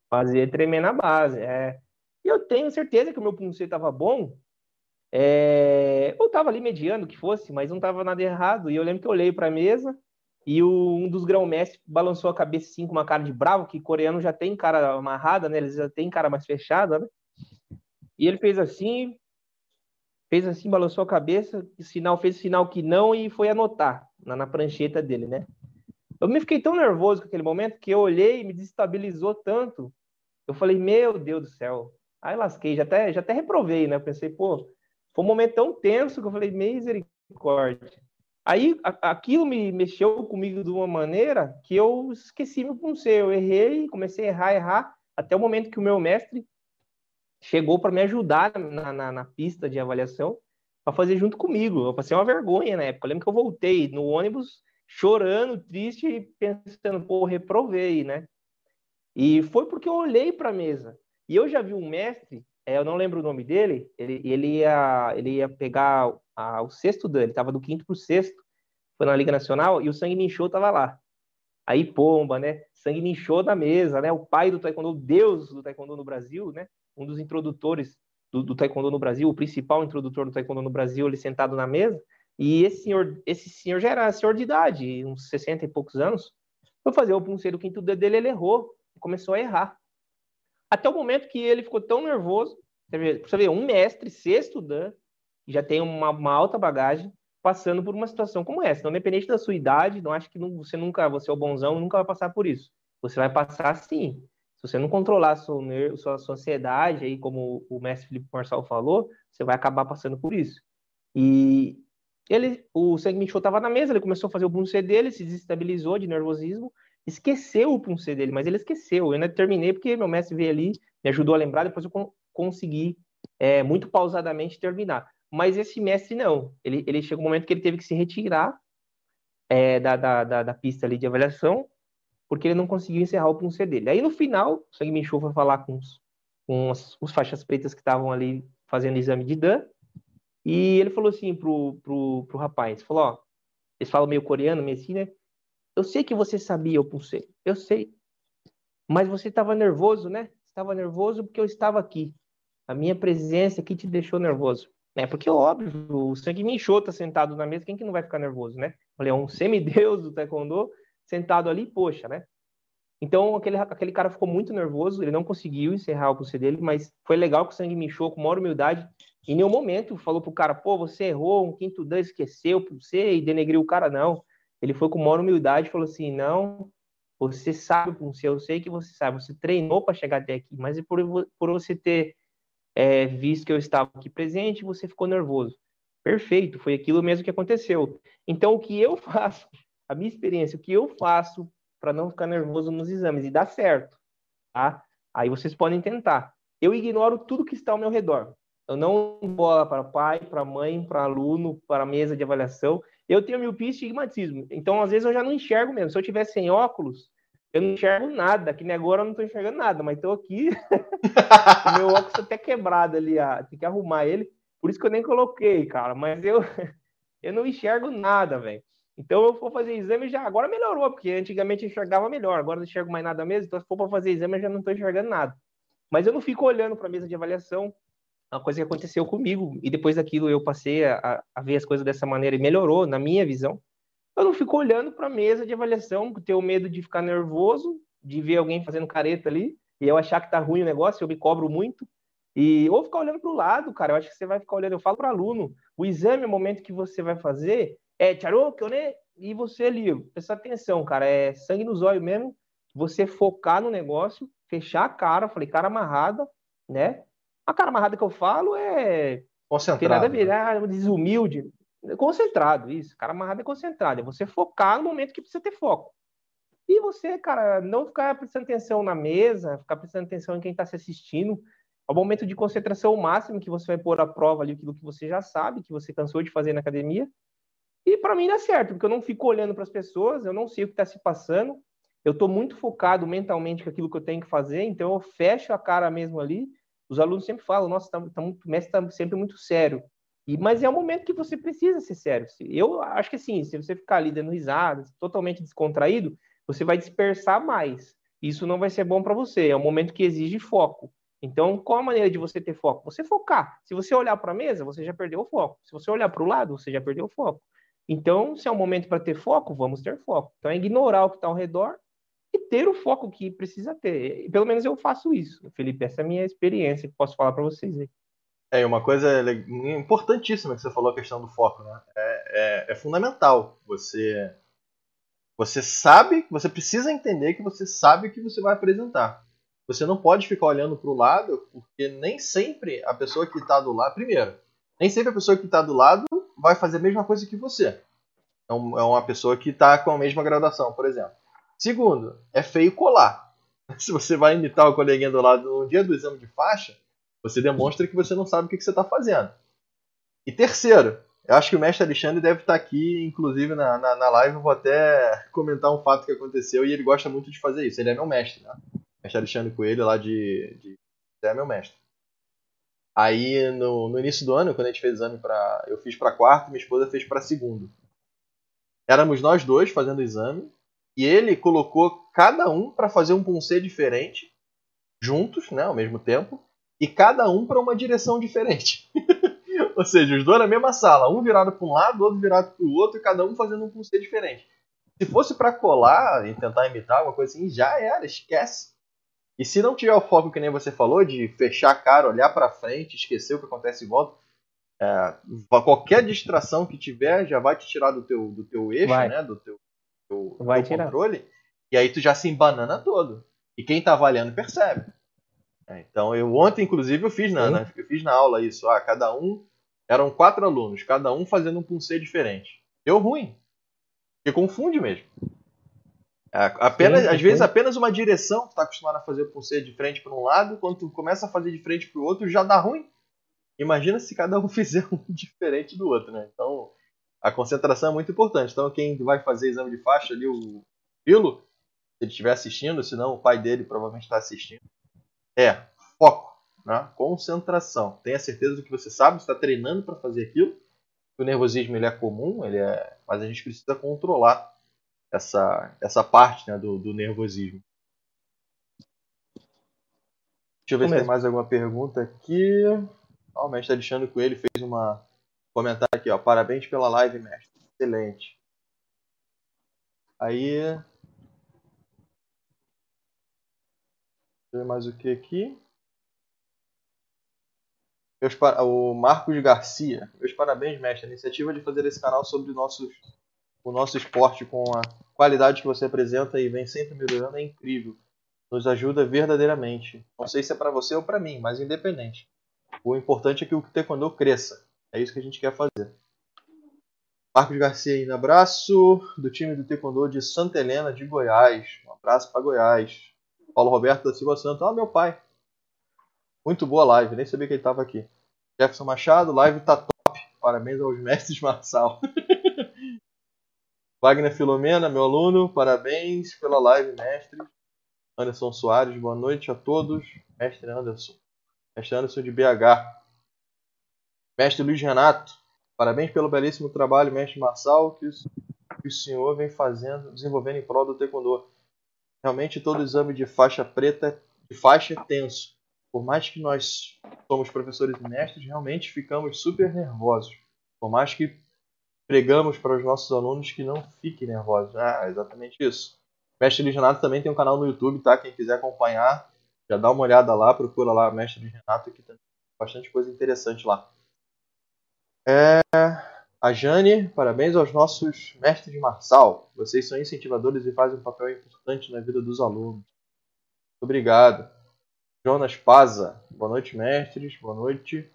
fazer tremer na base, é. E eu tenho certeza que o meu punce estava bom, é... ou estava ali mediano, que fosse, mas não estava nada errado. E eu lembro que eu olhei para a mesa e o, um dos grão-mestres balançou a cabeça assim com uma cara de bravo, que coreano já tem cara amarrada, né? Eles já tem cara mais fechada, né? E ele fez assim, fez assim, balançou a cabeça, sinal fez sinal que não e foi anotar na, na prancheta dele, né? Eu me fiquei tão nervoso com aquele momento que eu olhei e me desestabilizou tanto. Eu falei, meu Deus do céu. Aí lasquei, já até, já até reprovei, né? Eu pensei, pô, foi um momento tão tenso que eu falei, misericórdia. Aí a, aquilo me mexeu comigo de uma maneira que eu esqueci meu punce. Eu errei, comecei a errar, errar, até o momento que o meu mestre chegou para me ajudar na, na, na, pista de avaliação para fazer junto comigo. Eu passei uma vergonha na época. Eu lembro que eu voltei no ônibus chorando, triste, pensando, pô, reprovei, né? E foi porque eu olhei para a mesa. E eu já vi um mestre, é, eu não lembro o nome dele, ele, ele, ia, ele ia pegar a, o sexto dele, estava do quinto para o sexto, foi na Liga Nacional, e o Sangue Ninchô estava lá. Aí, pomba, né? Sangue Ninchô na mesa, né? O pai do Taekwondo, o deus do Taekwondo no Brasil, né? Um dos introdutores do, do Taekwondo no Brasil, o principal introdutor do Taekwondo no Brasil, ele sentado na mesa. E esse senhor, esse senhor já era senhor de idade, uns 60 e poucos anos. Foi fazer o punceiro quinto dedo dele, ele errou, começou a errar. Até o momento que ele ficou tão nervoso, você vê, um mestre, sexto dan, já tem uma, uma, alta bagagem, passando por uma situação como essa. Então, independente da sua idade, não acho que não, você nunca, você é o bonzão, nunca vai passar por isso. Você vai passar sim. Se você não controlar a sua, sua, sua ansiedade, aí, como o mestre Felipe Marçal falou, você vai acabar passando por isso. E ele, o Sangue Show estava na mesa, ele começou a fazer o punce dele, se desestabilizou de nervosismo, esqueceu o punce dele, mas ele esqueceu. Eu ainda terminei porque meu mestre veio ali, me ajudou a lembrar, depois eu consegui é, muito pausadamente terminar. Mas esse mestre não. Ele, ele chegou um momento que ele teve que se retirar é, da, da, da, da, pista ali de avaliação, porque ele não conseguiu encerrar o punce dele. Aí no final, o Sangue Minchu foi falar com os, com os, faixas pretas que estavam ali fazendo exame de Dan, e ele falou assim pro, pro, pro rapaz, falou, ó, eles falam meio coreano, meio assim, né? Eu sei que você sabia o punce, eu sei, mas você estava nervoso, né? Estava nervoso porque eu estava aqui. A minha presença aqui te deixou nervoso. Né? Porque, óbvio, o sangue me enxou, tá sentado na mesa, quem que não vai ficar nervoso, né? É um semideus do taekwondo sentado ali, poxa, né? Então, aquele, aquele cara ficou muito nervoso, ele não conseguiu encerrar o pulse dele, mas foi legal que o sangue me enxou com maior humildade. Em nenhum momento falou pro cara, pô, você errou, um quinto dan, esqueceu por você e denegriu o cara, não. Ele foi com maior humildade falou assim, não, você sabe o eu sei que você sabe, você treinou para chegar até aqui, mas é por, por você ter é, visto que eu estava aqui presente, você ficou nervoso. Perfeito, foi aquilo mesmo que aconteceu. Então, o que eu faço, a minha experiência, o que eu faço para não ficar nervoso nos exames e dar certo, tá? Aí vocês podem tentar. Eu ignoro tudo que está ao meu redor. Eu não bola para pai, para mãe, para aluno, para mesa de avaliação. Eu tenho miopia e estigmatismo. Então, às vezes, eu já não enxergo mesmo. Se eu tivesse sem óculos, eu não enxergo nada, que nem agora eu não estou enxergando nada, mas estou aqui. o meu óculos tá até quebrado ali, ah, tem que arrumar ele. Por isso que eu nem coloquei, cara. Mas eu, eu não enxergo nada, velho. Então eu vou fazer exame já. Agora melhorou, porque antigamente eu enxergava melhor. Agora não enxergo mais nada mesmo. Então se for para fazer exame, eu já não estou enxergando nada. Mas eu não fico olhando para a mesa de avaliação. Uma coisa que aconteceu comigo. E depois daquilo eu passei a, a ver as coisas dessa maneira e melhorou, na minha visão eu não fico olhando para a mesa de avaliação, tenho medo de ficar nervoso, de ver alguém fazendo careta ali, e eu achar que tá ruim o negócio, eu me cobro muito. E ou ficar olhando para o lado, cara, eu acho que você vai ficar olhando, eu falo para aluno, o exame, o momento que você vai fazer, é tcharoque, né? E você ali, presta atenção, cara, é sangue nos olhos mesmo, você focar no negócio, fechar a cara, falei, cara amarrada, né? A cara amarrada que eu falo é Concentrado. Tem nada a ver, ah, desumilde. Concentrado, isso. Cara amarrado é concentrado. É você focar no momento que precisa ter foco. E você, cara, não ficar prestando atenção na mesa, ficar prestando atenção em quem está se assistindo. É o momento de concentração máximo que você vai pôr à prova ali aquilo que você já sabe, que você cansou de fazer na academia. E para mim dá certo, porque eu não fico olhando para as pessoas, eu não sei o que está se passando. Eu estou muito focado mentalmente com aquilo que eu tenho que fazer, então eu fecho a cara mesmo ali Os alunos sempre falam, nossa, tá, tá muito, o mestre está sempre muito sério. E, mas é o momento que você precisa ser sério. Eu acho que assim, se você ficar ali dando risadas, totalmente descontraído, você vai dispersar mais. Isso não vai ser bom para você. É um momento que exige foco. Então, qual a maneira de você ter foco? Você focar. Se você olhar para a mesa, você já perdeu o foco. Se você olhar para o lado, você já perdeu o foco. Então, se é um momento para ter foco, vamos ter foco. Então, é ignorar o que está ao redor e ter o foco que precisa ter. Pelo menos eu faço isso, Felipe. Essa é a minha experiência que posso falar para vocês aí. É, uma coisa importantíssima que você falou, a questão do foco, né? É, é, é fundamental. Você, você sabe, você precisa entender que você sabe o que você vai apresentar. Você não pode ficar olhando para o lado, porque nem sempre a pessoa que está do lado. Primeiro, nem sempre a pessoa que está do lado vai fazer a mesma coisa que você. É, é uma pessoa que está com a mesma graduação, por exemplo. Segundo, é feio colar. Se você vai imitar o coleguinha do lado no dia do exame de faixa, você demonstra que você não sabe o que, que você está fazendo. E terceiro, eu acho que o mestre Alexandre deve estar tá aqui, inclusive na, na, na live, eu vou até comentar um fato que aconteceu e ele gosta muito de fazer isso. Ele é meu mestre, né? mestre Alexandre Coelho, lá de, de é meu mestre. Aí no, no, início do ano, quando a gente fez exame para, eu fiz para quarto, minha esposa fez para segundo. Éramos nós dois fazendo o exame e ele colocou cada um para fazer um puncer diferente, juntos, né, ao mesmo tempo, e cada um para uma direção diferente. Ou seja, os dois na mesma sala, um virado para um lado, outro virado para o outro, e cada um fazendo um puncer diferente. Se fosse para colar e tentar imitar alguma coisa assim, já era, esquece. E se não tiver o foco que nem você falou, de fechar a cara, olhar para frente, esquecer o que acontece em volta, é, qualquer distração que tiver já vai te tirar do teu, do teu eixo, vai. né? Do teu, teu, vai teu controle. E aí tu já se embanana todo. E quem tá avaliando percebe. É, então eu ontem, inclusive, eu fiz na, na, eu fiz na aula isso. Ah, cada um. Eram quatro alunos, cada um fazendo um puncer diferente. Deu ruim. Porque confunde mesmo. É, apenas, sim, às sim. vezes apenas uma direção tu está acostumado a fazer o puncer de frente para um lado, quando tu começa a fazer de frente para o outro já dá ruim. Imagina se cada um fizer um diferente do outro, né? Então a concentração é muito importante. Então quem vai fazer exame de faixa ali, o Pilo, se ele estiver assistindo, senão o pai dele provavelmente está assistindo, é foco, né? concentração. Tenha certeza do que você sabe, está treinando para fazer aquilo. O nervosismo ele é comum, ele é, mas a gente precisa controlar essa, essa parte né, do, do nervosismo. Deixa eu ver se tem mais alguma pergunta aqui. O mestre Alexandre Coelho fez uma comentário aqui, ó. Parabéns pela live, mestre. Excelente. Aí. Ver mais o que aqui. O Marcos Garcia. Meus parabéns, mestre. A iniciativa de fazer esse canal sobre nossos o nosso esporte com a qualidade que você apresenta e vem sempre melhorando é incrível. Nos ajuda verdadeiramente. Não sei se é para você ou para mim, mas independente. O importante é que o taekwondo cresça. É isso que a gente quer fazer. Marcos Garcia aí, um abraço do time do taekwondo de Santa Helena de Goiás. Um abraço para Goiás. Paulo Roberto da Silva Santos. Ah, meu pai. Muito boa live, nem sabia que ele estava aqui. Jefferson Machado, live tá top. Parabéns aos mestres Marçal. Wagner Filomena, meu aluno, parabéns pela live, mestre. Anderson Soares, boa noite a todos. Mestre Anderson. Mestre Anderson de BH. Mestre Luiz Renato, parabéns pelo belíssimo trabalho, mestre Marçal, que o senhor vem fazendo, desenvolvendo em prol do Taekwondo. Realmente todo exame de faixa preta, de faixa é tenso. Por mais que nós somos professores e mestres, realmente ficamos super nervosos. Por mais que pregamos para os nossos alunos que não fiquem nervosos. Ah, exatamente isso. Mestre Luiz Renato também tem um canal no YouTube, tá? Quem quiser acompanhar, já dá uma olhada lá, procura lá Mestre Luiz Renato, que tem bastante coisa interessante lá. É... A Jane, parabéns aos nossos mestres de marçal. Vocês são incentivadores e fazem um papel importante na vida dos alunos. Obrigado. Jonas Paza, boa noite, mestres. Boa noite.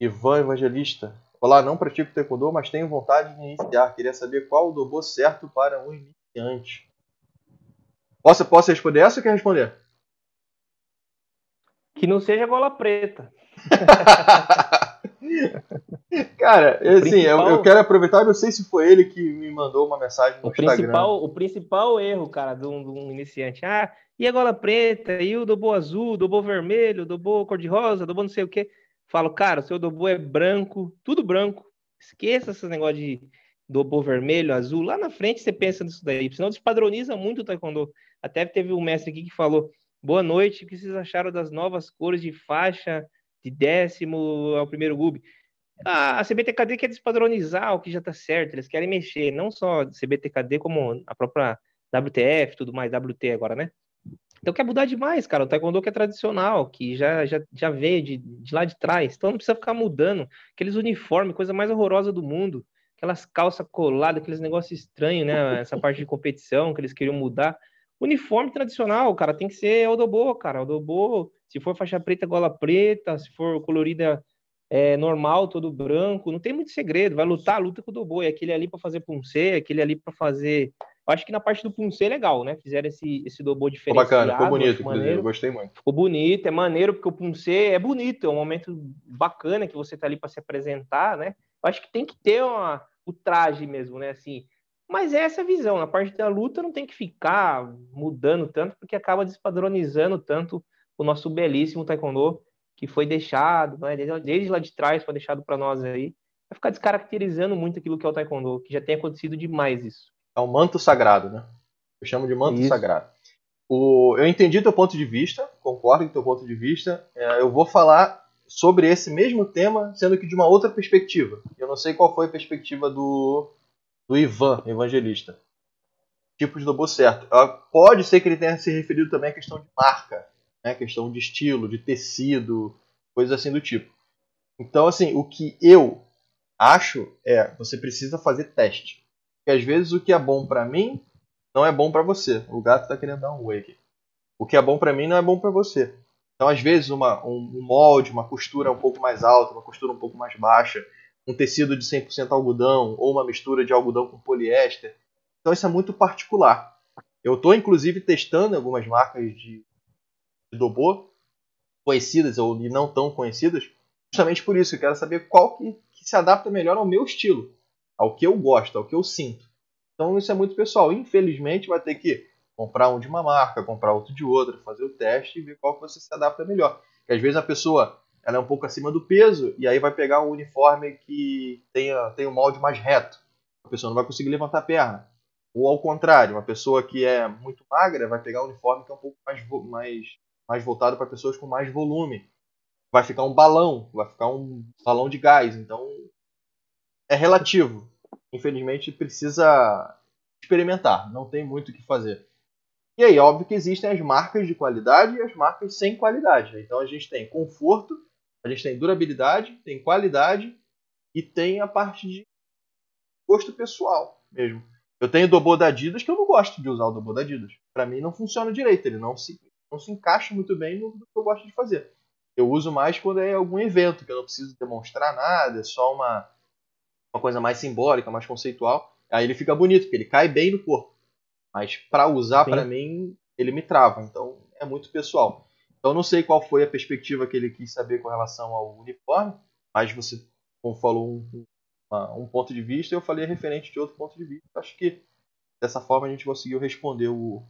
Ivan Evangelista, Olá, não pratico taekwondo, mas tenho vontade de iniciar. Queria saber qual o dobo certo para um iniciante. Posso, posso responder essa ou quer responder? Que não seja gola preta. Cara, assim, eu, eu, quero aproveitar, não sei se foi ele que me mandou uma mensagem no o Instagram. Principal, o principal erro, cara, de um, de um, iniciante. Ah, e a gola preta, e o dobo azul, dobo vermelho, dobo cor-de-rosa, dobo não sei o quê. Falo, cara, o seu dobo é branco, tudo branco. Esqueça esse negócio de dobo vermelho, azul. Lá na frente você pensa nisso daí, senão despadroniza muito o taekwondo. Até teve um mestre aqui que falou, boa noite, o que vocês acharam das novas cores de faixa de décimo ao primeiro GUB? a CBTKD quer despadronizar o que já está certo, eles querem mexer, não só CBTKD, como a própria WTF, tudo mais, WT agora, né? Então quer mudar demais, cara. O Taekwondo que é tradicional, que já, já, já veio de, de lá de trás. Então não precisa ficar mudando. Aqueles uniformes, coisa mais horrorosa do mundo. Aquelas calças coladas, aqueles negócios estranhos, né? Essa parte de competição que eles queriam mudar. Uniforme tradicional, cara, tem que ser Odobo, cara. Odobo, se for faixa preta, gola preta, se for colorida é, normal, todo branco, não tem muito segredo. Vai lutar, luta com o Doboi. Aquele ali para fazer puncer, aquele ali para fazer. Eu acho que na parte do puncer é legal, né? Fizeram esse, esse Dobô diferenciado. Ficou bacana, ficou bonito, maneiro. gostei muito. Ficou bonito, é maneiro, porque o puncer é bonito, é um momento bacana que você tá ali para se apresentar, né? Eu acho que tem que ter uma, o traje mesmo, né? Assim, mas é essa visão. Na parte da luta não tem que ficar mudando tanto, porque acaba despadronizando tanto o nosso belíssimo taekwondo que foi deixado, né, desde, lá de trás foi deixado para nós aí, vai ficar descaracterizando muito aquilo que é o taekwondo, que já tem acontecido demais isso. É um manto sagrado, né? Eu chamo de manto isso. sagrado. O, eu entendi teu ponto de vista, concordo com teu ponto de vista. É, eu vou falar sobre esse mesmo tema, sendo que de uma outra perspectiva. Eu não sei qual foi a perspectiva do, do Ivan, evangelista. Tipos do certo. Pode ser que ele tenha se referido também à questão de marca né? questão de estilo, de tecido, coisas assim do tipo. Então, assim, o que eu acho é você precisa fazer teste. Porque às vezes o que é bom para mim não é bom para você. O gato está querendo dar um oi aqui. O que é bom para mim não é bom para você. Então, às vezes, uma, um molde, uma costura um pouco mais alta, uma costura um pouco mais baixa, um tecido de 100% algodão ou uma mistura de algodão com poliéster. Então, isso é muito particular. Eu estou, inclusive, testando algumas marcas de de Dobô, conhecidas ou não tão conhecidas, justamente por isso. Eu quero saber qual que, que, se adapta melhor ao meu estilo, ao que eu gosto, ao que eu sinto. Então isso é muito pessoal. Infelizmente vai ter que comprar um de uma marca, comprar outro de outra, fazer o teste e ver qual que você se adapta melhor. Porque às vezes a pessoa ela é um pouco acima do peso e aí vai pegar um uniforme que tenha, tenha um molde mais reto. A pessoa não vai conseguir levantar a perna. Ou ao contrário, uma pessoa que é muito magra vai pegar um uniforme que é um pouco mais, mais mais voltado para pessoas com mais volume. Vai ficar um balão, vai ficar um balão de gás. Então é relativo. Infelizmente precisa experimentar, não tem muito o que fazer. E aí, óbvio que existem as marcas de qualidade e as marcas sem qualidade. Então a gente tem conforto, a gente tem durabilidade, tem qualidade e tem a parte de gosto pessoal mesmo. Eu tenho o Dobô da Adidas que eu não gosto de usar o Dobô da Adidas. Para mim não funciona direito, ele não se não se encaixa muito bem no que eu gosto de fazer. Eu uso mais quando é algum evento, que eu não preciso demonstrar nada, é só uma, uma coisa mais simbólica, mais conceitual. Aí ele fica bonito, porque ele cai bem no corpo. Mas para usar, para mim, ele me trava. Então é muito pessoal. Então não sei qual foi a perspectiva que ele quis saber com relação ao uniforme, mas você como falou um, um ponto de vista, eu falei referente de outro ponto de vista. Acho que dessa forma a gente conseguiu responder o,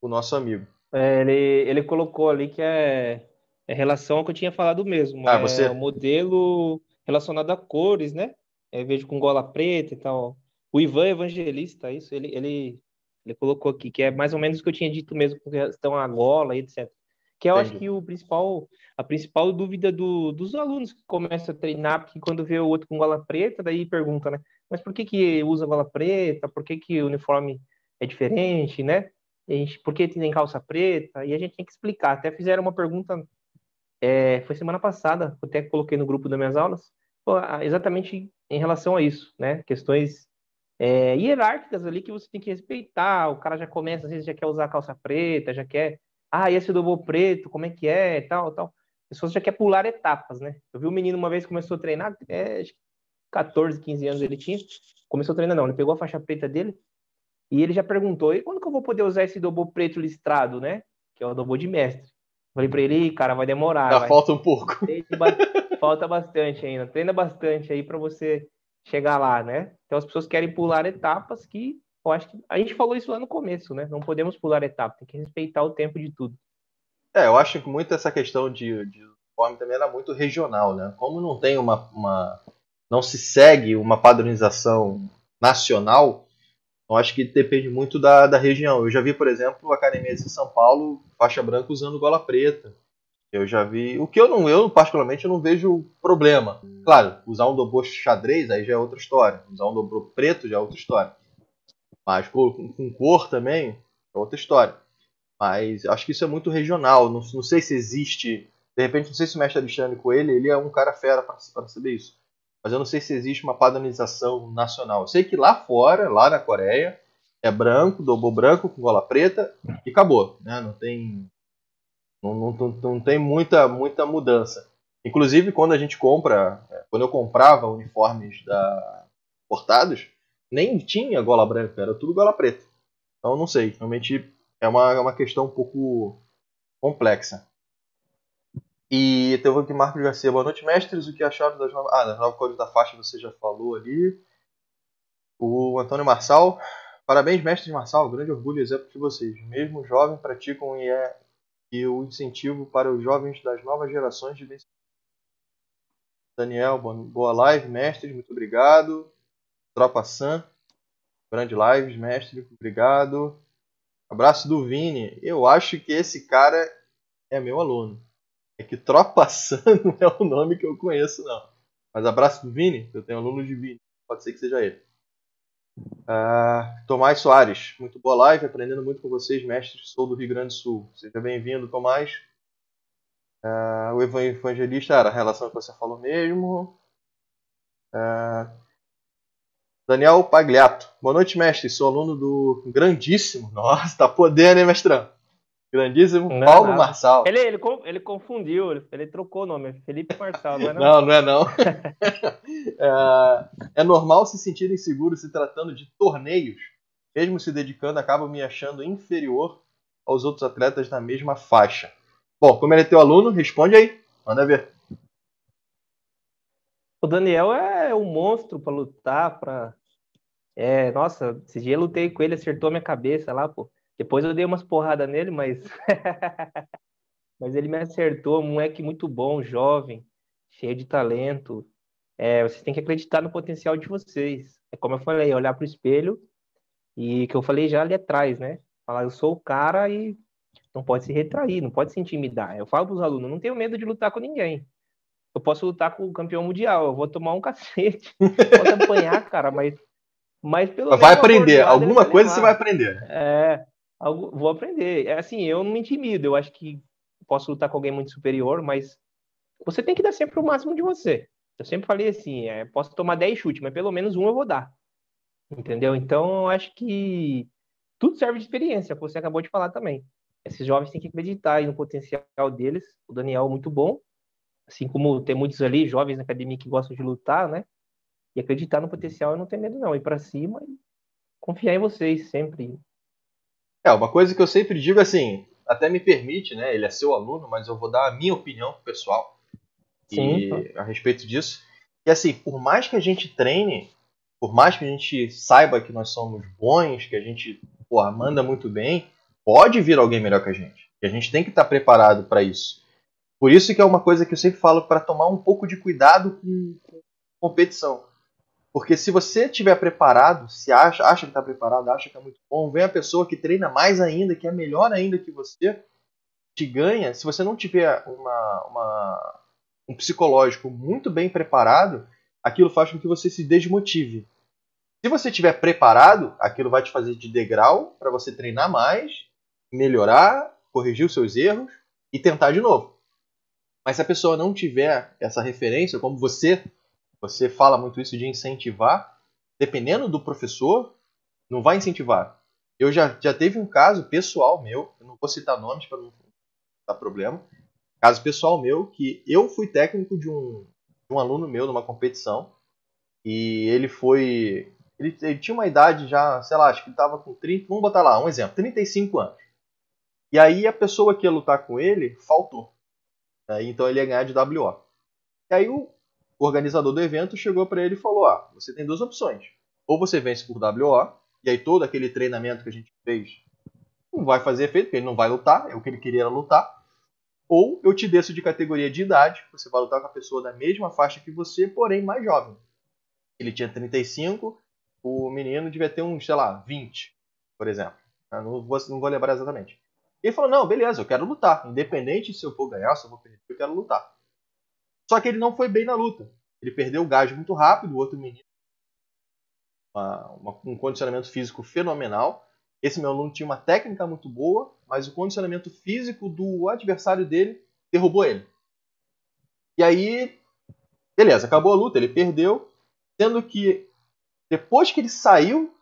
o nosso amigo. É, ele, ele colocou ali que é, é relação ao que eu tinha falado mesmo. Ah, você... É o modelo relacionado a cores, né? É, vejo com gola preta e tal. O Ivan Evangelista, isso, ele, ele, ele colocou aqui, que é mais ou menos o que eu tinha dito mesmo com relação à gola e etc. Que eu Entendi. acho que o principal, a principal dúvida do, dos alunos que começam a treinar, porque quando vê o outro com gola preta, daí pergunta, né? Mas por que que usa gola preta? Por que que o uniforme é diferente, né? Gente, por que tem calça preta? E a gente tem que explicar. Até fizeram uma pergunta, é, foi semana passada, até coloquei no grupo das minhas aulas, exatamente em relação a isso, né? Questões é, hierárquicas ali que você tem que respeitar. O cara já começa, às vezes já quer usar calça preta, já quer, ah, e esse dobro preto, como é que é, tal, tal. As pessoas já quer pular etapas, né? Eu vi um menino uma vez começou a treinar, é, 14, 15 anos ele tinha, começou a treinar não, ele pegou a faixa preta dele, e ele já perguntou, e quando que eu vou poder usar esse dobô preto listrado, né? Que é o dobô de mestre. Falei pra ele, cara, vai demorar. Já vai. falta um pouco. falta bastante ainda. Treina bastante aí para você chegar lá, né? Então as pessoas querem pular etapas que eu acho que a gente falou isso lá no começo, né? Não podemos pular etapas, tem que respeitar o tempo de tudo. É, eu acho que muito essa questão de, de uniforme também era muito regional, né? Como não tem uma, uma não se segue uma padronização nacional, eu acho que depende muito da, da região. Eu já vi, por exemplo, academias em São Paulo, faixa branca usando gola preta. Eu já vi. O que eu não, eu particularmente, eu não vejo problema. Claro, usar um dobro xadrez aí já é outra história. Usar um dobro preto já é outra história. Mas com, com cor também é outra história. Mas acho que isso é muito regional. Não, não sei se existe. De repente, não sei se o mestre Alexandre Coelho ele é um cara fera para saber isso. Mas eu não sei se existe uma padronização nacional. Eu sei que lá fora, lá na Coreia, é branco, dobro branco com gola preta e acabou. Né? Não tem não, não, não tem muita, muita mudança. Inclusive, quando a gente compra, é, quando eu comprava uniformes da Portados, nem tinha gola branca, era tudo gola preta. Então, não sei, realmente é uma, é uma questão um pouco complexa. E teve aqui Marcos Garcia. Boa noite, mestres. O que acharam das novas. Ah, das novas cores da faixa você já falou ali. O Antônio Marçal. Parabéns, mestres Marçal. Grande orgulho e exemplo de vocês. Mesmo jovem, praticam e é e o incentivo para os jovens das novas gerações de. Daniel, boa live, mestre, muito obrigado. Tropa Sam, grande live, mestre, obrigado. Abraço do Vini. Eu acho que esse cara é meu aluno. É que Tropa Sam não é o nome que eu conheço, não. Mas abraço do Vini, eu tenho aluno de Vini. Pode ser que seja ele. Uh, Tomás Soares, muito boa live, aprendendo muito com vocês, mestres. Sou do Rio Grande do Sul. Seja bem-vindo, Tomás. Uh, o evangelista era a relação que você falou mesmo. Uh, Daniel Pagliato. Boa noite, mestre. Sou aluno do grandíssimo. Nossa, tá podendo, hein, mestrão? Grandíssimo não, Paulo não. Marçal. Ele, ele, ele confundiu, ele trocou o nome, é Felipe Marçal, não é não? Não, não é não. é, é, normal se sentir inseguro se tratando de torneios. Mesmo se dedicando, acaba me achando inferior aos outros atletas na mesma faixa. Bom, como ele é teu aluno, responde aí. Manda ver. O Daniel é um monstro para lutar, para é, nossa, esse dia eu lutei com ele, acertou minha cabeça lá, pô. Depois eu dei umas porradas nele, mas. mas ele me acertou, um moleque muito bom, jovem, cheio de talento. É, vocês têm que acreditar no potencial de vocês. É como eu falei, olhar para o espelho e que eu falei já ali atrás, né? Falar, eu sou o cara e não pode se retrair, não pode se intimidar. Eu falo para os alunos, não tenho medo de lutar com ninguém. Eu posso lutar com o campeão mundial, eu vou tomar um cacete, posso apanhar, cara, mas, mas pelo Vai aprender, alguma coisa você vai aprender. É, algo, vou aprender. É assim, eu não me intimido, eu acho que posso lutar com alguém muito superior, mas você tem que dar sempre o máximo de você. Eu sempre falei assim, é, posso tomar 10 chutes, mas pelo menos um eu vou dar. Entendeu? Então, eu acho que tudo serve de experiência, você acabou de falar também. Esses jovens têm que acreditar no potencial deles. O Daniel é muito bom, assim como tem muitos ali, jovens na academia que gostam de lutar, né? E acreditar no potencial e não ter medo não, ir para cima e confiar em vocês sempre. É, uma coisa que eu sempre digo assim, até me permite, né? Ele é seu aluno, mas eu vou dar a minha opinião pessoal e, a respeito disso. E assim, por mais que a gente treine, por mais que a gente saiba que nós somos bons, que a gente porra, manda muito bem, pode vir alguém melhor que a gente. E a gente tem que estar preparado para isso. Por isso que é uma coisa que eu sempre falo para tomar um pouco de cuidado com, com competição. Porque se você estiver preparado, se acha, acha que está preparado, acha que é muito bom, vem a pessoa que treina mais ainda, que é melhor ainda que você, te ganha. Se você não tiver uma, uma, um psicológico muito bem preparado, aquilo faz com que você se desmotive. Se você estiver preparado, aquilo vai te fazer de degrau para você treinar mais, melhorar, corrigir os seus erros e tentar de novo. Mas se a pessoa não tiver essa referência, como você você fala muito isso de incentivar. Dependendo do professor, não vai incentivar. Eu já, já teve um caso pessoal meu, eu não vou citar nomes para não dar problema. Caso pessoal meu, que eu fui técnico de um, de um aluno meu numa competição. E ele foi. Ele, ele, tinha uma idade já, sei lá, acho que ele estava com 30. Vamos botar lá, um exemplo, 35 anos. E aí a pessoa que ia lutar com ele faltou. Aí, então ele ia ganhar de WO. E aí o, o organizador do evento chegou para ele e falou: ah, você tem duas opções. Ou você vence por WO, e aí todo aquele treinamento que a gente fez não vai fazer efeito, porque ele não vai lutar, é o que ele queria era lutar. Ou eu te desço de categoria de idade, você vai lutar com a pessoa da mesma faixa que você, porém mais jovem. Ele tinha 35, o menino devia ter uns, sei lá, 20, por exemplo. Não vou, não vou lembrar exatamente. Ele falou: não, beleza, eu quero lutar. Independente se eu for ganhar, se eu vou perder, eu quero lutar. Só que ele não foi bem na luta. Ele perdeu o gás muito rápido, o outro menino. Uma, uma, um condicionamento físico fenomenal. Esse meu aluno tinha uma técnica muito boa, mas o condicionamento físico do adversário dele derrubou ele. E aí, beleza, acabou a luta, ele perdeu, sendo que depois que ele saiu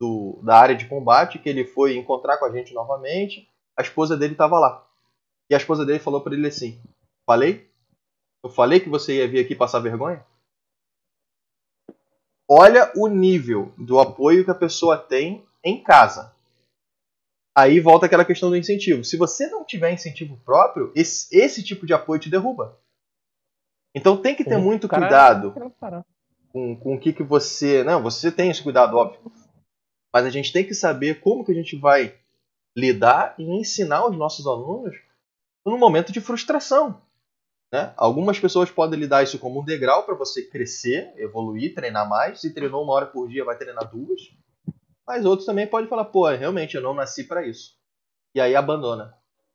do, da área de combate, que ele foi encontrar com a gente novamente, a esposa dele estava lá. E a esposa dele falou para ele assim: Falei? Eu falei que você ia vir aqui passar vergonha? Olha o nível do apoio que a pessoa tem em casa. Aí volta aquela questão do incentivo. Se você não tiver incentivo próprio, esse, esse tipo de apoio te derruba. Então tem que ter Sim, muito cuidado com, com o que, que você. Não, você tem esse cuidado, óbvio. Mas a gente tem que saber como que a gente vai lidar e ensinar os nossos alunos num momento de frustração. Né? Algumas pessoas podem lidar isso como um degrau para você crescer, evoluir, treinar mais. Se treinou uma hora por dia, vai treinar duas. Mas outros também podem falar, pô, realmente eu não nasci para isso. E aí abandona.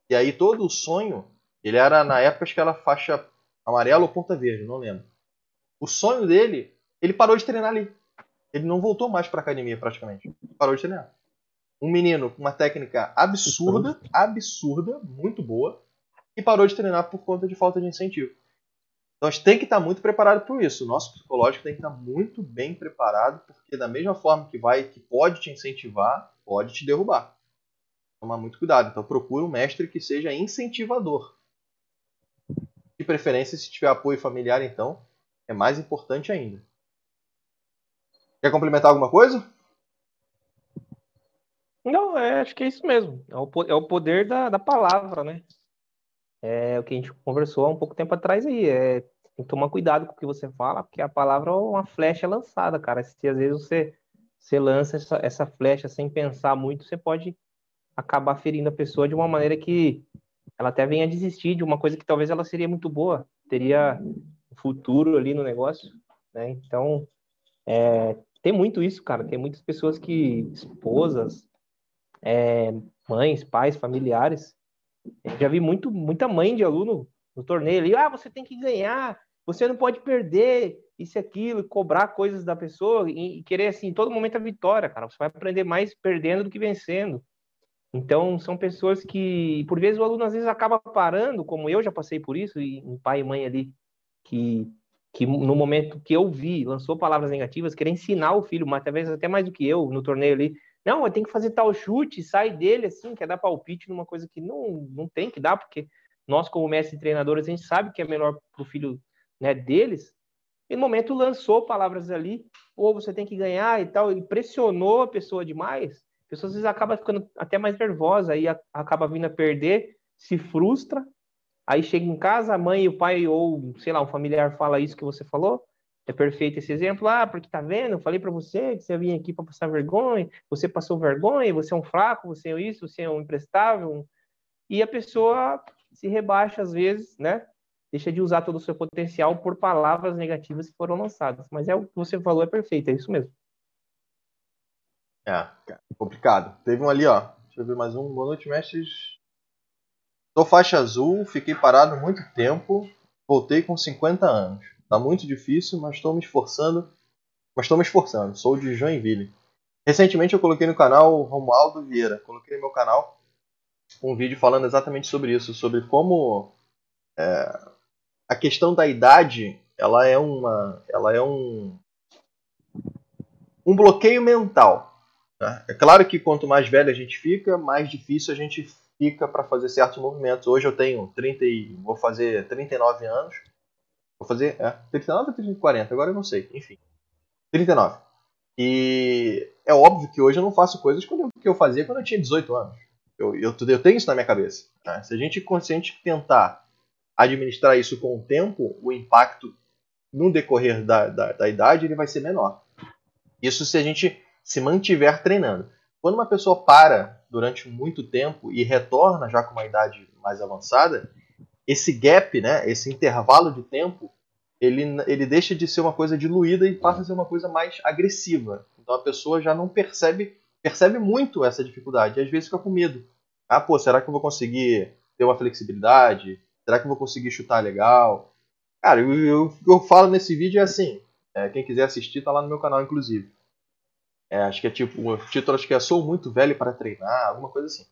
E aí todo o sonho, ele era na época acho que era faixa amarela ou ponta verde, não lembro. O sonho dele, ele parou de treinar ali. Ele não voltou mais para academia praticamente. Parou de treinar. Um menino com uma técnica absurda, absurda, muito boa, e parou de treinar por conta de falta de incentivo. Então a gente tem que estar muito preparado para isso. O nosso psicológico tem que estar muito bem preparado, porque da mesma forma que vai, que pode te incentivar, pode te derrubar. Tomar muito cuidado. Então procura um mestre que seja incentivador. De preferência, se tiver apoio familiar, então é mais importante ainda. Quer complementar alguma coisa? Não, é, acho que é isso mesmo. É o, é o poder da, da palavra, né? É o que a gente conversou há um pouco tempo atrás aí. É, tem que tomar cuidado com o que você fala, porque a palavra é uma flecha lançada, cara. Se às vezes você, você lança essa, essa flecha sem pensar muito, você pode acabar ferindo a pessoa de uma maneira que ela até venha a desistir de uma coisa que talvez ela seria muito boa, teria futuro ali no negócio, né? Então, é, tem muito isso, cara. Tem muitas pessoas que, esposas, é, mães, pais, familiares. Já vi muito, muita mãe de aluno no torneio ali, ah, você tem que ganhar, você não pode perder isso aquilo, cobrar coisas da pessoa e, e querer, assim, todo momento a vitória, cara. Você vai aprender mais perdendo do que vencendo. Então, são pessoas que, por vezes, o aluno às vezes acaba parando, como eu já passei por isso, e um pai e mãe ali, que, que no momento que eu vi, lançou palavras negativas, querer ensinar o filho, mas talvez até mais do que eu, no torneio ali, não, tem que fazer tal chute, sai dele assim, quer dar palpite numa coisa que não, não tem que dar, porque nós, como mestre e treinadores, a gente sabe que é melhor para o filho né, deles. E no momento lançou palavras ali, ou você tem que ganhar e tal, e pressionou a pessoa demais. A pessoa às vezes acaba ficando até mais nervosa, aí acaba vindo a perder, se frustra, aí chega em casa, a mãe e o pai, ou sei lá, um familiar fala isso que você falou, é perfeito esse exemplo. Ah, porque tá vendo? Eu falei para você que você vinha aqui para passar vergonha, você passou vergonha, você é um fraco, você é isso, você é um imprestável. E a pessoa se rebaixa às vezes, né? Deixa de usar todo o seu potencial por palavras negativas que foram lançadas. Mas é o que você falou, é perfeito, é isso mesmo. É, complicado. Teve um ali, ó. Deixa eu ver mais um. Boa noite, mestres. Sou faixa azul, fiquei parado muito tempo, voltei com 50 anos. Tá muito difícil, mas estou me esforçando. Mas estou me esforçando. Sou de Joinville. Recentemente eu coloquei no canal Romualdo Vieira. Coloquei no meu canal um vídeo falando exatamente sobre isso, sobre como é, a questão da idade ela é uma, ela é um um bloqueio mental. Né? É claro que quanto mais velho a gente fica, mais difícil a gente fica para fazer certos movimentos. Hoje eu tenho 30 e vou fazer 39 anos Vou fazer. É, 39 ou 40? Agora eu não sei. Enfim. 39. E é óbvio que hoje eu não faço coisas que eu fazia quando eu tinha 18 anos. Eu, eu, eu tenho isso na minha cabeça. Né? Se a gente consciente tentar administrar isso com o tempo, o impacto no decorrer da, da, da idade, ele vai ser menor. Isso se a gente se mantiver treinando. Quando uma pessoa para durante muito tempo e retorna já com uma idade mais avançada, esse gap, né, esse intervalo de tempo, ele, ele deixa de ser uma coisa diluída e passa a ser uma coisa mais agressiva. Então a pessoa já não percebe percebe muito essa dificuldade e às vezes fica com medo. Ah, pô, será que eu vou conseguir ter uma flexibilidade? Será que eu vou conseguir chutar legal? Cara, o eu, eu, falo nesse vídeo é assim. É, quem quiser assistir tá lá no meu canal, inclusive. É, acho que é tipo, o título acho que é Sou Muito Velho para Treinar, alguma coisa assim.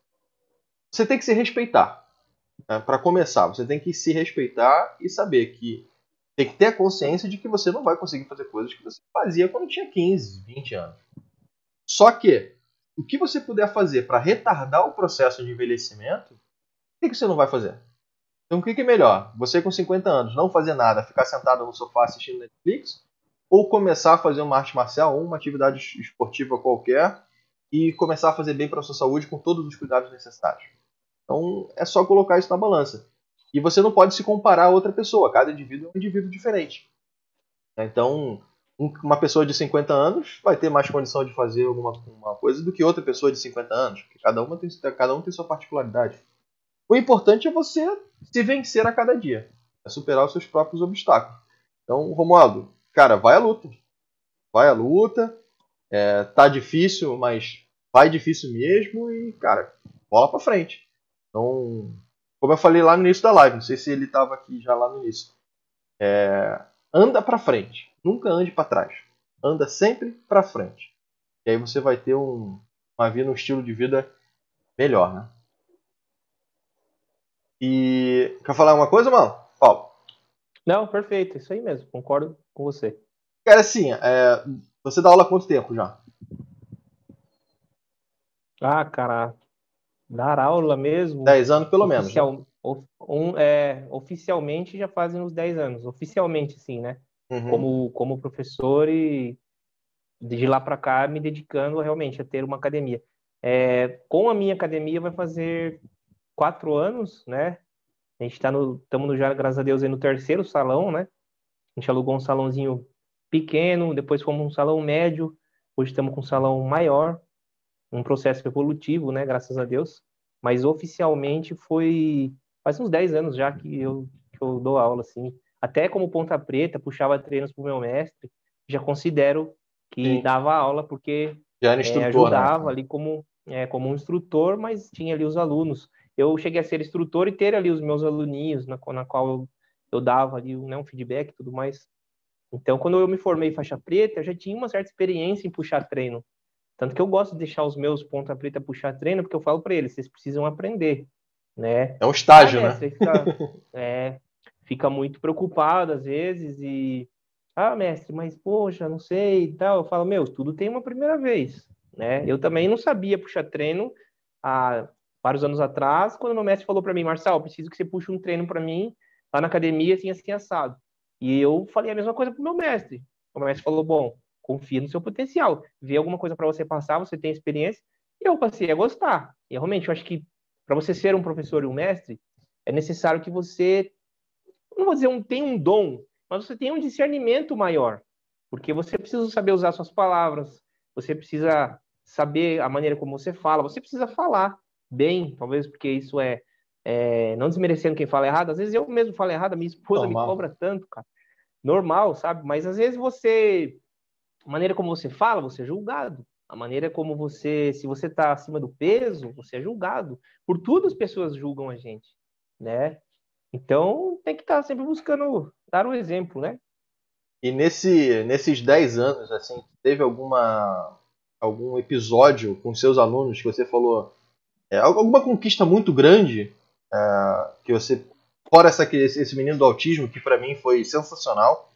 Você tem que se respeitar. Né? Para começar, você tem que se respeitar e saber que tem que ter a consciência de que você não vai conseguir fazer coisas que você fazia quando tinha 15, 20 anos. Só que o que você puder fazer para retardar o processo de envelhecimento, o que você não vai fazer? Então o que é melhor? Você com 50 anos não fazer nada, ficar sentado no sofá assistindo Netflix? Ou começar a fazer uma arte marcial ou uma atividade esportiva qualquer e começar a fazer bem para a sua saúde com todos os cuidados necessários? Então é só colocar isso na balança. E você não pode se comparar a outra pessoa, cada indivíduo é um indivíduo diferente. Então, uma pessoa de 50 anos vai ter mais condição de fazer alguma uma coisa do que outra pessoa de 50 anos, porque cada, uma tem, cada um tem sua particularidade. O importante é você se vencer a cada dia, é superar os seus próprios obstáculos. Então, Romualdo, cara, vai à luta. Vai à luta. É, tá difícil, mas vai difícil mesmo e, cara, bola pra frente. Então, como eu falei lá no início da live, não sei se ele estava aqui já lá no início. É, anda para frente, nunca ande para trás. Anda sempre para frente. E aí você vai ter um, uma vida, um estilo de vida melhor, né? E quer falar alguma coisa, mano? Paulo? Não, perfeito, isso aí mesmo, concordo com você. Cara, assim, é, você dá aula há quanto tempo já? Ah, cara, Dar aula mesmo. 10 anos pelo oficial, menos. Né? Um, é, oficialmente já fazem uns 10 anos. Oficialmente, sim, né? Uhum. Como, como professor e de lá para cá me dedicando realmente a ter uma academia. É, com a minha academia vai fazer quatro anos, né? A gente está no, estamos já, graças a Deus, no terceiro salão, né? A gente alugou um salãozinho pequeno, depois fomos um salão médio, hoje estamos com um salão maior, um processo evolutivo, né, graças a Deus, mas oficialmente foi faz uns 10 anos já que eu, que eu dou aula, assim, até como ponta preta, puxava treinos para o meu mestre, já considero que Sim. dava aula, porque já era é, ajudava né? ali como, é, como um instrutor, mas tinha ali os alunos. Eu cheguei a ser instrutor e ter ali os meus aluninhos, na, na qual eu, eu dava ali né, um feedback e tudo mais. Então, quando eu me formei faixa preta, eu já tinha uma certa experiência em puxar treino. Tanto que eu gosto de deixar os meus ponta preta puxar treino, porque eu falo para eles, vocês precisam aprender, né? É um estágio, ah, né? Fica, é, fica muito preocupado às vezes e ah, mestre, mas poxa, não sei e tal. Eu falo, meu, tudo tem uma primeira vez, né? Eu também não sabia puxar treino há vários anos atrás, quando meu mestre falou para mim, Marcel, preciso que você puxe um treino para mim lá na academia, assim, assim, assado. E eu falei a mesma coisa pro meu mestre. O mestre falou, bom, confia no seu potencial. Vê alguma coisa para você passar, você tem experiência. E eu passei a gostar. E realmente, eu acho que para você ser um professor e um mestre, é necessário que você, não vou dizer um tem um dom, mas você tenha um discernimento maior. Porque você precisa saber usar suas palavras, você precisa saber a maneira como você fala, você precisa falar bem, talvez porque isso é, é não desmerecendo quem fala errado. Às vezes eu mesmo falo errado, a minha esposa Normal. me cobra tanto, cara. Normal, sabe? Mas às vezes você a maneira como você fala, você é julgado. A maneira como você, se você está acima do peso, você é julgado. Por tudo as pessoas julgam a gente, né? Então tem que estar tá sempre buscando dar um exemplo, né? E nesse, nesses 10 anos, assim, teve alguma algum episódio com seus alunos que você falou é, alguma conquista muito grande é, que você fora essa esse menino do autismo que para mim foi sensacional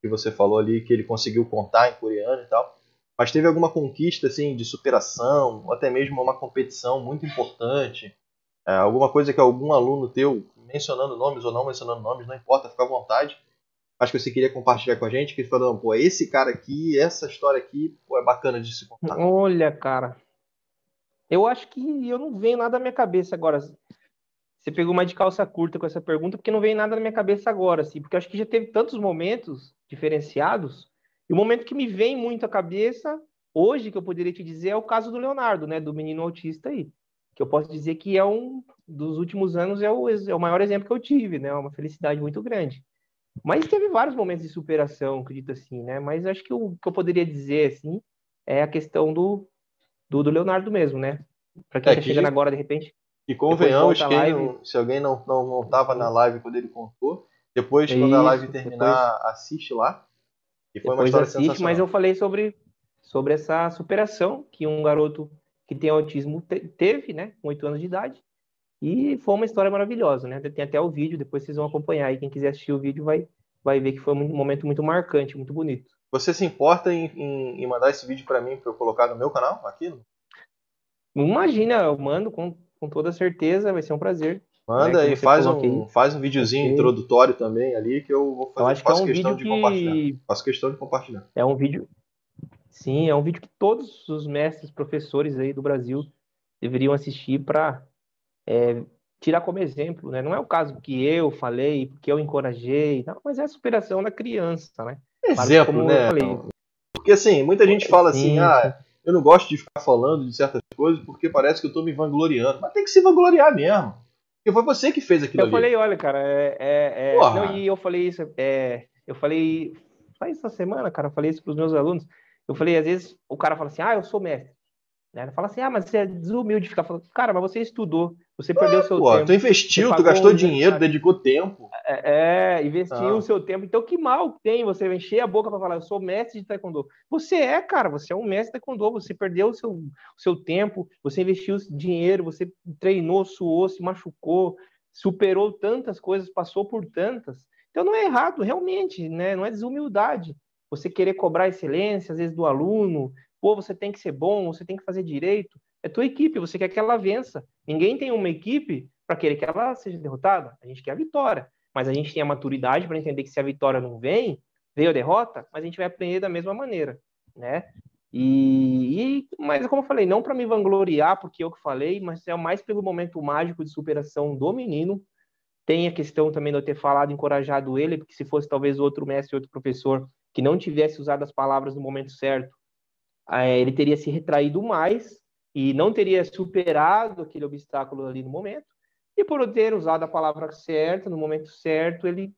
que você falou ali, que ele conseguiu contar em coreano e tal. Mas teve alguma conquista assim de superação, ou até mesmo uma competição muito importante? É, alguma coisa que algum aluno teu, mencionando nomes ou não mencionando nomes, não importa, fica à vontade. Acho que você queria compartilhar com a gente, que falou, pô, esse cara aqui, essa história aqui, pô, é bacana de se contar. Olha, cara, eu acho que eu não venho nada na minha cabeça agora. Você pegou mais de calça curta com essa pergunta, porque não vem nada na minha cabeça agora, assim, porque eu acho que já teve tantos momentos diferenciados. E o momento que me vem muito à cabeça, hoje, que eu poderia te dizer, é o caso do Leonardo, né? Do menino autista aí. Que eu posso dizer que é um dos últimos anos, é o, é o maior exemplo que eu tive, né? Uma felicidade muito grande. Mas teve vários momentos de superação, acredito assim, né? Mas acho que o que eu poderia dizer, assim, é a questão do, do, do Leonardo mesmo, né? Para quem é, tá chegando agora, de repente. E convenhamos, quem, live... se alguém não, não, não tava na live quando ele contou, depois, quando a live terminar, depois... assiste lá. E foi depois uma história assiste, mas eu falei sobre, sobre essa superação que um garoto que tem autismo te teve, né? Com oito anos de idade. E foi uma história maravilhosa, né? Tem até o vídeo, depois vocês vão acompanhar. E quem quiser assistir o vídeo vai, vai ver que foi um momento muito marcante, muito bonito. Você se importa em, em, em mandar esse vídeo para mim para eu colocar no meu canal aqui? Imagina, eu mando com, com toda certeza, vai ser um prazer. Manda né, e faz um, faz um videozinho introdutório também ali que eu vou fazer. Eu acho que é um questão vídeo de que... compartilhar. Faço questão de compartilhar. É um vídeo. Sim, é um vídeo que todos os mestres, professores aí do Brasil deveriam assistir para é, tirar como exemplo, né? Não é o caso que eu falei, que eu encorajei, não, mas é a superação da criança, né? Exemplo, né? Porque assim, muita gente fala assim, Sim. ah, eu não gosto de ficar falando de certas coisas porque parece que eu estou me vangloriando. Mas tem que se vangloriar mesmo. Porque foi você que fez aquilo eu ali. falei, olha, cara, é. é, é não, e eu falei isso, é, eu falei. Faz essa semana, cara, eu falei isso para os meus alunos. Eu falei, às vezes, o cara fala assim, ah, eu sou mestre. Né? Ele fala assim, ah, mas você é desumilde de ficar falando. Cara, mas você estudou, você perdeu o seu pô, tempo. Tu investiu, tu gastou dinheiro, dedicou tempo. É, é investiu ah. o seu tempo. Então, que mal tem você encher a boca para falar, eu sou mestre de taekwondo. Você é, cara, você é um mestre de taekwondo. Você perdeu o seu, o seu tempo, você investiu dinheiro, você treinou, suou, se machucou, superou tantas coisas, passou por tantas. Então, não é errado, realmente, né? Não é desumildade. Você querer cobrar excelência, às vezes, do aluno, pô, você tem que ser bom, você tem que fazer direito. É tua equipe, você quer que ela vença. Ninguém tem uma equipe para querer que ela seja derrotada. A gente quer a vitória, mas a gente tem a maturidade para entender que se a vitória não vem, veio a derrota, mas a gente vai aprender da mesma maneira, né? E, e mas como eu falei, não para me vangloriar, porque eu que falei, mas é mais pelo momento mágico de superação do menino. Tem a questão também de eu ter falado, encorajado ele, porque se fosse talvez outro mestre, outro professor que não tivesse usado as palavras no momento certo, é, ele teria se retraído mais e não teria superado aquele obstáculo ali no momento. E por ter usado a palavra certa, no momento certo, ele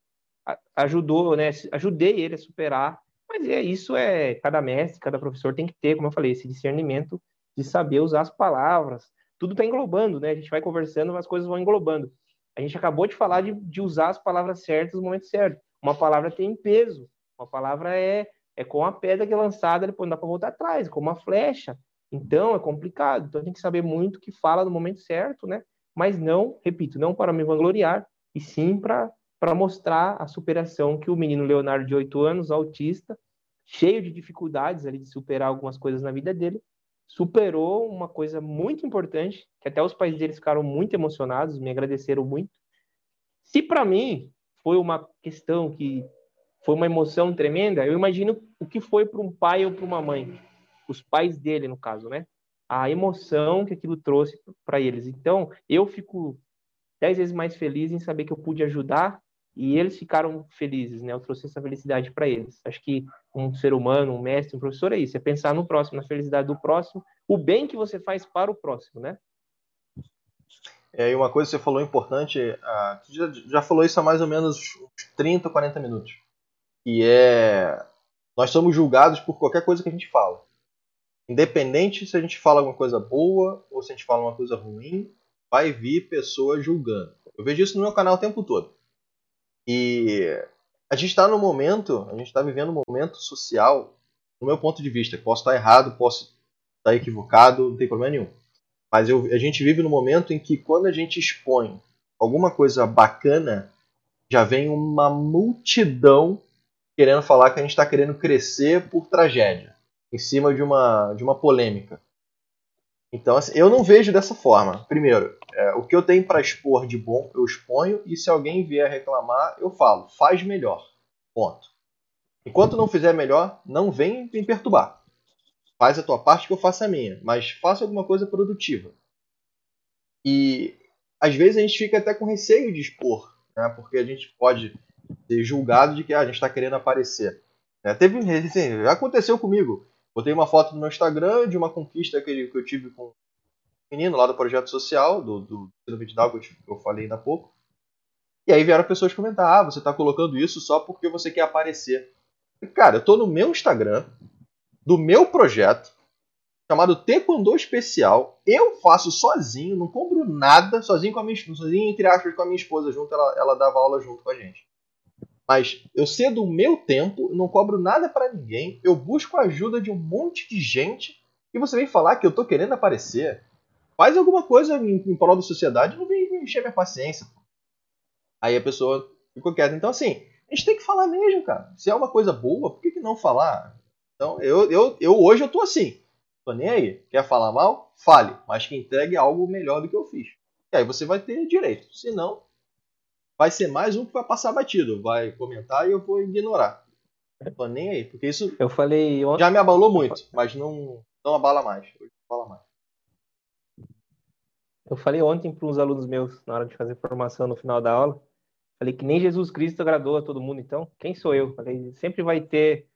ajudou, né? Ajudei ele a superar. Mas é isso é cada mestre, cada professor tem que ter, como eu falei, esse discernimento de saber usar as palavras. Tudo está englobando, né? A gente vai conversando, as coisas vão englobando. A gente acabou de falar de, de usar as palavras certas no momento certo. Uma palavra tem peso. Uma palavra é é com a pedra que é lançada, depois não dá para voltar atrás, com uma flecha. Então é complicado. Então tem que saber muito o que fala no momento certo, né? Mas não, repito, não para me vangloriar, e sim para mostrar a superação que o menino Leonardo de 8 anos, autista, cheio de dificuldades ali de superar algumas coisas na vida dele, superou uma coisa muito importante, que até os pais dele ficaram muito emocionados, me agradeceram muito. Se para mim foi uma questão que foi uma emoção tremenda. Eu imagino o que foi para um pai ou para uma mãe, os pais dele, no caso, né? A emoção que aquilo trouxe para eles. Então, eu fico dez vezes mais feliz em saber que eu pude ajudar e eles ficaram felizes, né? Eu trouxe essa felicidade para eles. Acho que um ser humano, um mestre, um professor é isso, é pensar no próximo, na felicidade do próximo, o bem que você faz para o próximo, né? É, e uma coisa que você falou importante, ah, já, já falou isso há mais ou menos uns 30, 40 minutos que é nós somos julgados por qualquer coisa que a gente fala. Independente se a gente fala alguma coisa boa ou se a gente fala uma coisa ruim, vai vir pessoa julgando. Eu vejo isso no meu canal o tempo todo. E a gente está no momento, a gente está vivendo um momento social, no meu ponto de vista, posso estar errado, posso estar equivocado, não tem problema nenhum. Mas eu, a gente vive no momento em que quando a gente expõe alguma coisa bacana, já vem uma multidão querendo falar que a gente está querendo crescer por tragédia, em cima de uma, de uma polêmica. Então, assim, eu não vejo dessa forma. Primeiro, é, o que eu tenho para expor de bom, eu exponho, e se alguém vier reclamar, eu falo, faz melhor. Ponto. Enquanto não fizer melhor, não vem me perturbar. Faz a tua parte que eu faço a minha, mas faça alguma coisa produtiva. E às vezes a gente fica até com receio de expor, né? porque a gente pode ser julgado de que ah, a gente está querendo aparecer. É, teve, assim, aconteceu comigo. Botei uma foto no meu Instagram de uma conquista que, eu tive com um menino lá do projeto social, do, do Silvio que eu falei ainda há pouco. E aí vieram pessoas comentar: ah, você está colocando isso só porque você quer aparecer. Cara, eu tô no meu Instagram, do meu projeto, chamado Taekwondo Especial. Eu faço sozinho, não compro nada, sozinho com a minha sozinho, entre aspas, com a minha esposa junto, ela, ela dava aula junto com a gente. Mas eu cedo o meu tempo, não cobro nada para ninguém, eu busco a ajuda de um monte de gente e você vem falar que eu tô querendo aparecer. Faz alguma coisa em, em prol da sociedade, não vem encher minha paciência. Aí a pessoa ficou quieta. Então, assim, a gente tem que falar mesmo, cara. Se é uma coisa boa, por que, que não falar? Então, eu, eu, eu hoje eu tô assim. Tô nem aí. Quer falar mal? Fale. Mas que entregue algo melhor do que eu fiz. E aí você vai ter direito. Se não, vai ser mais um que vai passar batido. Vai comentar e eu vou ignorar. Tô nem aí. Porque isso eu falei ontem... já me abalou muito, mas não, não abala mais. Hoje não abala mais. Eu falei ontem para uns alunos meus, na hora de fazer formação no final da aula, falei que nem Jesus Cristo agradou a todo mundo, então quem sou eu? Falei, sempre vai ter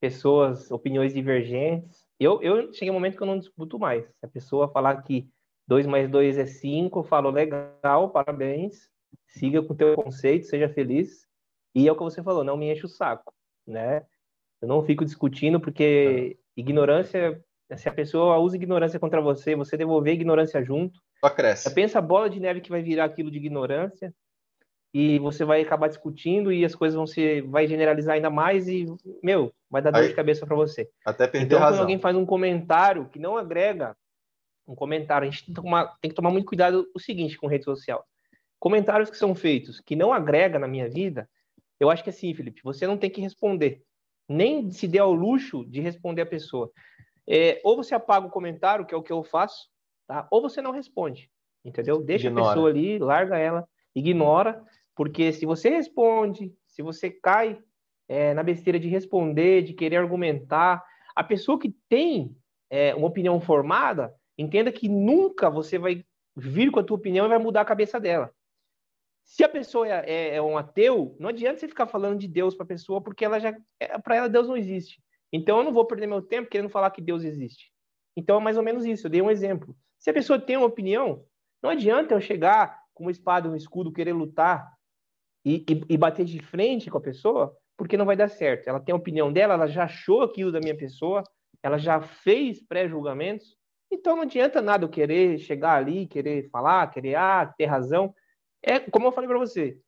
pessoas, opiniões divergentes. Eu, eu cheguei um momento que eu não discuto mais. Se a pessoa falar que 2 mais 2 é 5, eu falo legal, parabéns, siga com o teu conceito, seja feliz. E é o que você falou, não me enche o saco, né? Eu não fico discutindo porque ignorância, se a pessoa usa ignorância contra você, você devolver ignorância junto, só cresce. Pensa a bola de neve que vai virar aquilo de ignorância e você vai acabar discutindo e as coisas vão ser vai generalizar ainda mais e meu vai dar dor Aí, de cabeça para você até perder então razão. quando alguém faz um comentário que não agrega um comentário a gente tem que tomar, tem que tomar muito cuidado o seguinte com rede social comentários que são feitos que não agrega na minha vida eu acho que é assim Felipe você não tem que responder nem se dê ao luxo de responder a pessoa é, ou você apaga o comentário que é o que eu faço tá? Ou você não responde, entendeu? Deixa ignora. a pessoa ali, larga ela, ignora, porque se você responde, se você cai é, na besteira de responder, de querer argumentar, a pessoa que tem é, uma opinião formada, entenda que nunca você vai vir com a tua opinião e vai mudar a cabeça dela. Se a pessoa é, é, é um ateu, não adianta você ficar falando de Deus para a pessoa, porque ela já, é, para ela Deus não existe. Então eu não vou perder meu tempo querendo falar que Deus existe. Então é mais ou menos isso. Eu dei um exemplo. Se a pessoa tem uma opinião, não adianta eu chegar com uma espada, um escudo, querer lutar e, e, e, bater de frente com a pessoa, porque não vai dar certo. Ela tem a opinião dela, ela já achou aquilo da minha pessoa, ela já fez pré-julgamentos, então não adianta nada eu querer chegar ali, querer falar, querer ah, ter razão. É como eu falei para você.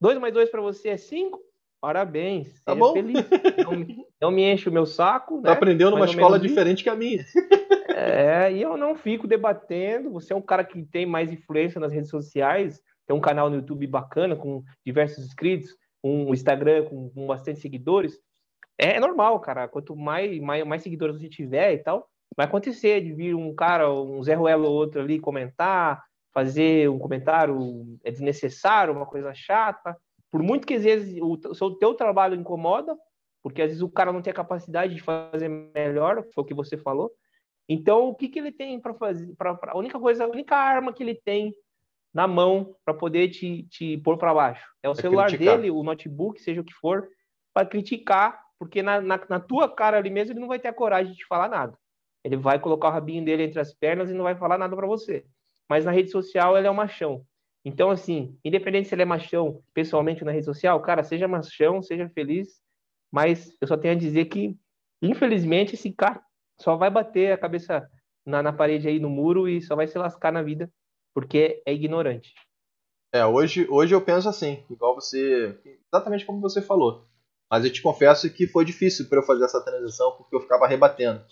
Dois mais dois para você é cinco. Parabéns. Tá bom. Feliz. Não, não, me enche o meu saco. Né? aprendeu numa escola diferente isso. que a minha. É, e eu não fico debatendo. Você é um cara que tem mais influência nas redes sociais, tem um canal no YouTube bacana, com diversos inscritos, um Instagram com, com bastante seguidores. É, é, normal, cara. Quanto mais, mais, mais seguidores você tiver e tal, vai acontecer de vir um cara, um Zé Ruelo ou outro ali comentar, fazer um comentário é desnecessário, uma coisa chata. Por muito que às vezes o, o teu trabalho incomoda, porque às vezes o cara não tem a capacidade de fazer melhor, foi o que você falou. Então, o que, que ele tem para fazer? Pra, pra, a única coisa, a única arma que ele tem na mão para poder te, te pôr para baixo é o celular criticar. dele, o notebook, seja o que for, para criticar, porque na, na, na, tua cara ali mesmo ele não vai ter a coragem de te falar nada. Ele vai colocar o rabinho dele entre as pernas e não vai falar nada para você. Mas na rede social ele é um machão. Então, assim, independente se ele é machão pessoalmente na rede social, cara, seja machão, seja feliz, mas eu só tenho a dizer que, infelizmente, esse cara só vai bater a cabeça na, na parede aí, no muro, e só vai se lascar na vida, porque é ignorante. É, hoje, hoje eu penso assim, igual você. Exatamente como você falou. Mas eu te confesso que foi difícil para eu fazer essa transição, porque eu ficava rebatendo.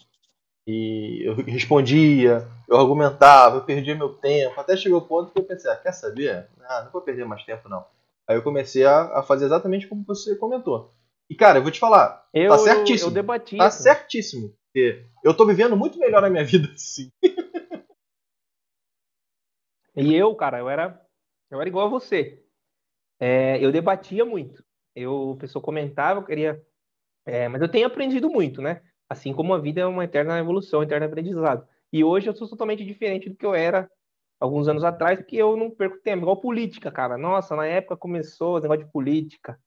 E eu respondia, eu argumentava, eu perdia meu tempo. Até chegou o ponto que eu pensei, ah, quer saber? Ah, não vou perder mais tempo não. Aí eu comecei a, a fazer exatamente como você comentou. E cara, eu vou te falar, eu, tá certíssimo. Eu debati. Tá certíssimo. Porque eu tô vivendo muito melhor a minha vida assim. e eu, cara, eu era, eu era igual a você. É, eu debatia muito. Eu, a pessoa comentava, eu queria. É, mas eu tenho aprendido muito, né? Assim como a vida é uma eterna evolução, um eterno aprendizado. E hoje eu sou totalmente diferente do que eu era alguns anos atrás, que eu não perco tempo. Igual política, cara. Nossa, na época começou o negócio de política.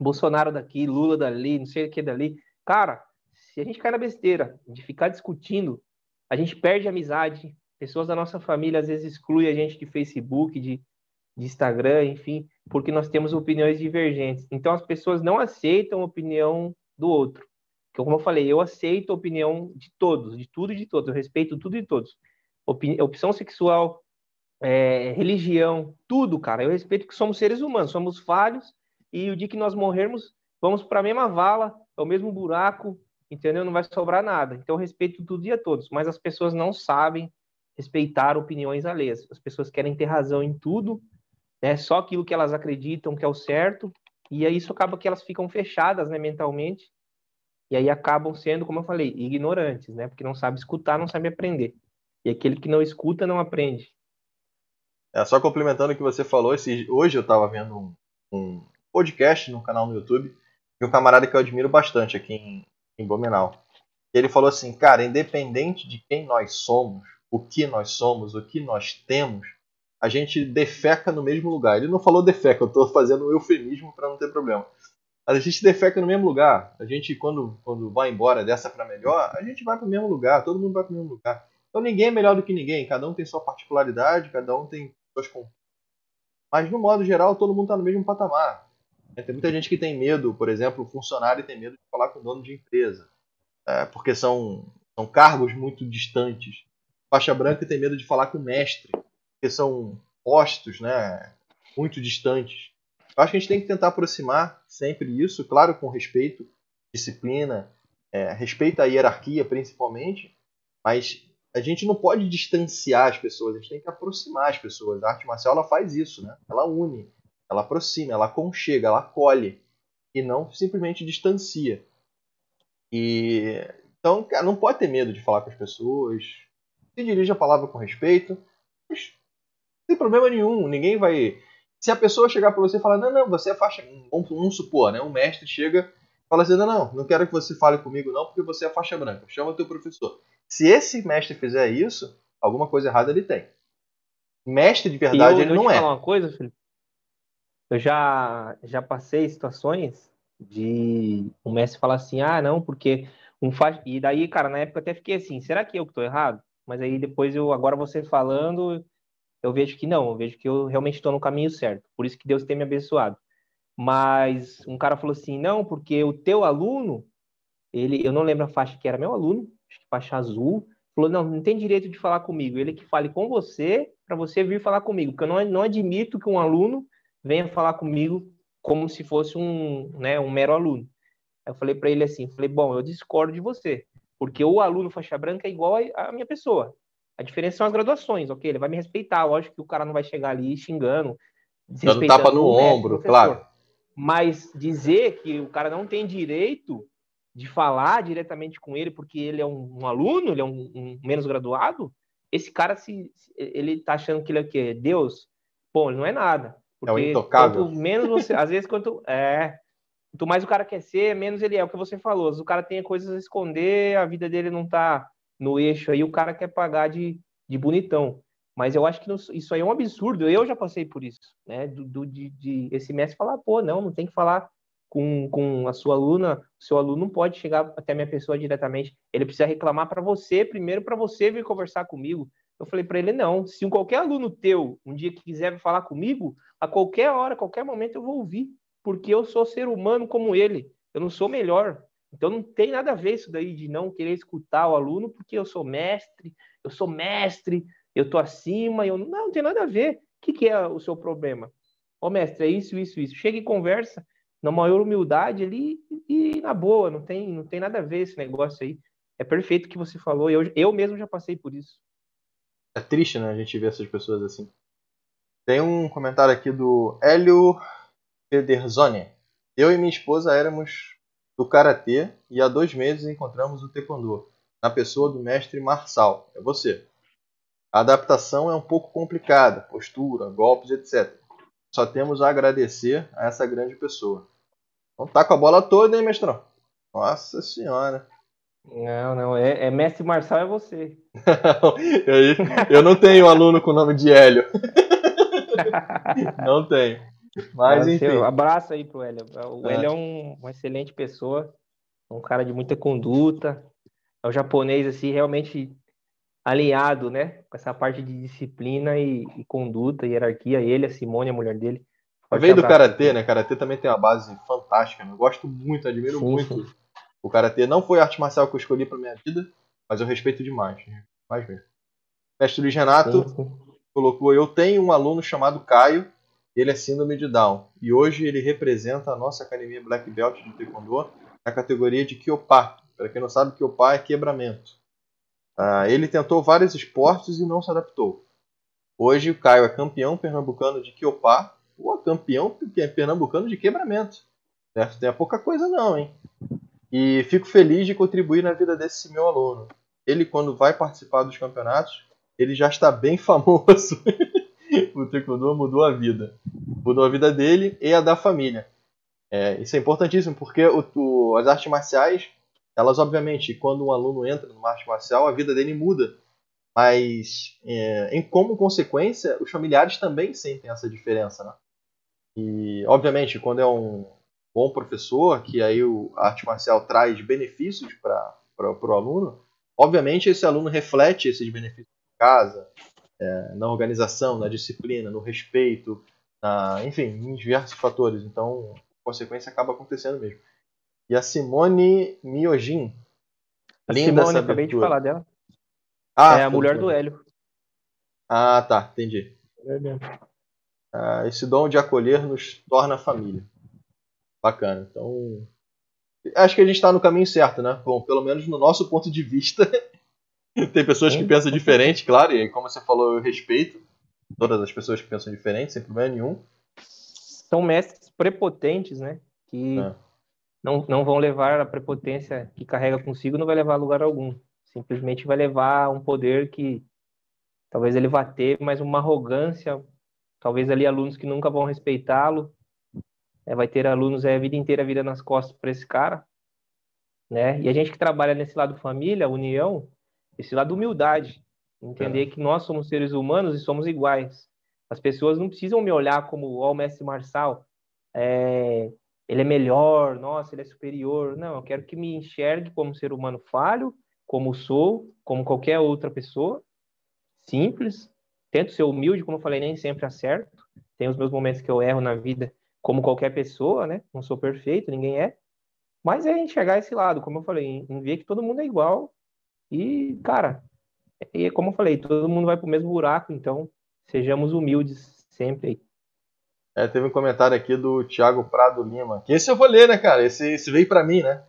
Bolsonaro daqui, Lula dali, não sei o que dali. Cara, se a gente cai na besteira de ficar discutindo, a gente perde a amizade. Pessoas da nossa família às vezes excluem a gente de Facebook, de, de Instagram, enfim, porque nós temos opiniões divergentes. Então as pessoas não aceitam a opinião do outro. Como eu falei, eu aceito a opinião de todos, de tudo e de todos. Eu respeito tudo e todos. Opini opção sexual, é, religião, tudo, cara. Eu respeito que somos seres humanos, somos falhos e o dia que nós morrermos, vamos para a mesma vala, é o mesmo buraco, entendeu? Não vai sobrar nada. Então, eu respeito tudo e a todos, mas as pessoas não sabem respeitar opiniões alheias. As pessoas querem ter razão em tudo, né? Só aquilo que elas acreditam que é o certo, e aí isso acaba que elas ficam fechadas, né, mentalmente, e aí acabam sendo, como eu falei, ignorantes, né? Porque não sabe escutar, não sabe aprender. E aquele que não escuta não aprende. É, só complementando o que você falou, esse, hoje eu estava vendo um, um, podcast no canal no YouTube de um camarada que eu admiro bastante aqui em, em Blumenau. Ele falou assim, cara, independente de quem nós somos, o que nós somos, o que nós temos, a gente defeca no mesmo lugar. Ele não falou defeca, eu estou fazendo um eufemismo para não ter problema. A gente defeca no mesmo lugar. A gente, quando, quando vai embora dessa para melhor, a gente vai para o mesmo lugar, todo mundo vai para o mesmo lugar. Então ninguém é melhor do que ninguém, cada um tem sua particularidade, cada um tem suas Mas no modo geral, todo mundo está no mesmo patamar. É, tem muita gente que tem medo, por exemplo, o funcionário tem medo de falar com o dono de empresa, é, porque são, são cargos muito distantes. Faixa branca tem medo de falar com o mestre, porque são postos né, muito distantes. Acho que a gente tem que tentar aproximar sempre isso, claro, com respeito, disciplina, é, respeito à hierarquia principalmente, mas a gente não pode distanciar as pessoas, a gente tem que aproximar as pessoas. A arte marcial ela faz isso, né? Ela une ela aproxima, ela conchega, ela acolhe e não simplesmente distancia. E então, cara, não pode ter medo de falar com as pessoas. Se dirige a palavra com respeito. Mas problema nenhum. Ninguém vai. Se a pessoa chegar para você e falar, não, não, você é faixa. Vamos, vamos supor, né? Um mestre chega e fala assim, não, não, não quero que você fale comigo, não, porque você é faixa branca. Chama o teu professor. Se esse mestre fizer isso, alguma coisa errada ele tem. Mestre de verdade eu, ele não é. falar uma coisa, Felipe? Eu já, já passei situações de o mestre falar assim, ah, não, porque um faz... E daí, cara, na época eu até fiquei assim, será que eu que tô errado? Mas aí depois eu, agora você falando, eu vejo que não, eu vejo que eu realmente estou no caminho certo. Por isso que Deus tem me abençoado. Mas um cara falou assim, não, porque o teu aluno, ele, eu não lembro a faixa que era meu aluno, acho que faixa azul, falou, não, não tem direito de falar comigo. Ele que fale com você, para você vir falar comigo, porque eu não, não admito que um aluno venha falar comigo como se fosse um, né, um mero aluno. Eu falei para ele assim, falei, bom, eu discordo de você, porque o aluno faixa branca é igual a minha pessoa. A diferença são as graduações, ok? Ele vai me respeitar, lógico que o cara não vai chegar ali xingando, dando tapa no ombro, claro. Mas dizer que o cara não tem direito de falar diretamente com ele porque ele é um, um aluno, ele é um, um, menos graduado, esse cara se ele tá achando que ele é o quê? Deus? Bom, ele não é nada. Porque é o intocável. Quanto menos você. às vezes, quanto. É. Quanto mais o cara quer ser, menos ele é. O que você falou. O cara tem coisas a esconder, a vida dele não tá no eixo aí, o cara quer pagar de, de bonitão. Mas eu acho que isso aí é um absurdo. Eu já passei por isso, né? Do, do de, de, esse mestre falar, pô, não, não tem que falar com, com a sua aluna. O seu aluno não pode chegar até minha pessoa diretamente. Ele precisa reclamar para você primeiro, para você vir conversar comigo. Eu falei para ele, não. Se um qualquer aluno teu um dia que quiser falar comigo, a qualquer hora, qualquer momento eu vou ouvir, porque eu sou ser humano como ele. Eu não sou melhor. Então não tem nada a ver isso daí de não querer escutar o aluno porque eu sou mestre, eu sou mestre, eu tô acima, eu não, não tem nada a ver. O que, que é o seu problema? Ô mestre, é isso, isso, isso. Chega e conversa na maior humildade ali e na boa, não tem, não tem nada a ver esse negócio aí. É perfeito o que você falou, eu, eu mesmo já passei por isso. É triste, né, a gente ver essas pessoas assim. Tem um comentário aqui do Hélio Pederzoni. Eu e minha esposa éramos do Karatê e há dois meses encontramos o Taekwondo, na pessoa do mestre Marçal. É você. A adaptação é um pouco complicada, postura, golpes, etc. Só temos a agradecer a essa grande pessoa. Então tá com a bola toda, hein, mestrão? Nossa senhora. Não, não, é, é mestre Marçal é você. eu não tenho aluno com o nome de Hélio. não tenho. Mas, enfim. abraço aí pro Hélio. O é. Hélio é um, uma excelente pessoa, um cara de muita conduta. É um japonês, assim, realmente alinhado, né? Com essa parte de disciplina e, e conduta, hierarquia. Ele, a Simone, a mulher dele. Veio do Karatê, né? Karatê também tem uma base fantástica. Né? Eu gosto muito, admiro sim, muito sim. o Karatê. Não foi a arte marcial que eu escolhi pra minha vida, mas eu respeito demais. Né? Mais mesmo. Mestre Luiz Renato sim, colocou: Eu tenho um aluno chamado Caio, ele é síndrome de Down. E hoje ele representa a nossa academia Black Belt de Taekwondo na categoria de Kyopá. Para quem não sabe, Kyopá é quebramento. Uh, ele tentou vários esportes e não se adaptou. Hoje o Caio é campeão pernambucano de Kyopá Pô, campeão pernambucano de quebramento. Certo? Tem é pouca coisa não, hein? E fico feliz de contribuir na vida desse meu aluno. Ele, quando vai participar dos campeonatos, ele já está bem famoso. O Taekwondo mudou a vida. Mudou a vida dele e a da família. É, isso é importantíssimo, porque o, o, as artes marciais, elas obviamente, quando um aluno entra numa arte marcial, a vida dele muda. Mas, é, em como consequência, os familiares também sentem essa diferença. Né? E, obviamente, quando é um bom professor, que aí o, a arte marcial traz benefícios para o aluno, obviamente esse aluno reflete esses benefícios em casa, é, na organização, na disciplina, no respeito, na, enfim, em diversos fatores. Então, a consequência acaba acontecendo mesmo. E a Simone Miojin. Linda Simone, acabei de falar dela. Ah, é a mulher do Hélio. Ah, tá, entendi. É mesmo. Ah, esse dom de acolher nos torna família. Bacana. Então, acho que a gente está no caminho certo, né? Bom, pelo menos no nosso ponto de vista. Tem pessoas que pensam diferente, claro, e como você falou, eu respeito todas as pessoas que pensam diferente, sem problema nenhum. São mestres prepotentes, né? Que é. não, não vão levar a prepotência que carrega consigo, não vai levar a lugar algum. Simplesmente vai levar um poder que talvez ele vá ter, mas uma arrogância Talvez ali alunos que nunca vão respeitá-lo. É, vai ter alunos é, a vida inteira a vida nas costas para esse cara. Né? E a gente que trabalha nesse lado família, união, esse lado humildade. Entender é. que nós somos seres humanos e somos iguais. As pessoas não precisam me olhar como o mestre Marçal. É, ele é melhor, nossa, ele é superior. Não, eu quero que me enxergue como ser humano falho, como sou, como qualquer outra pessoa, simples, tento ser humilde, como eu falei, nem sempre acerto. Tem os meus momentos que eu erro na vida, como qualquer pessoa, né? Não sou perfeito, ninguém é. Mas é enxergar esse lado, como eu falei, em ver que todo mundo é igual. E, cara, e como eu falei, todo mundo vai pro mesmo buraco, então sejamos humildes sempre aí. É, teve um comentário aqui do Thiago Prado Lima. Que esse eu vou ler, né, cara? Esse, esse veio para mim, né?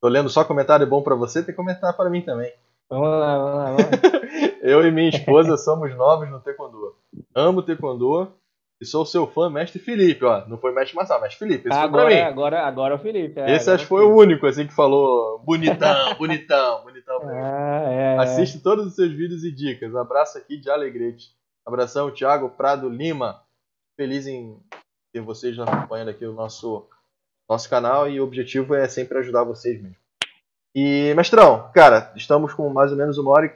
Tô lendo só comentário bom para você, tem que comentar para mim também. Vamos lá, vamos lá. Vamos lá. Eu e minha esposa somos novos no Taekwondo. Amo Taekwondo e sou seu fã, mestre Felipe, ó. Não foi mestre Marçal, mestre Felipe. Esse agora, foi pra mim. Agora, agora é o Felipe. É, Esse acho que foi o único, assim, que falou bonitão, bonitão, bonitão. É, é, Assiste todos os seus vídeos e dicas. Abraço aqui de Alegrete. Abração, Thiago Prado Lima. Feliz em ter vocês acompanhando aqui o nosso, nosso canal e o objetivo é sempre ajudar vocês mesmo. E, mestrão, cara, estamos com mais ou menos uma hora e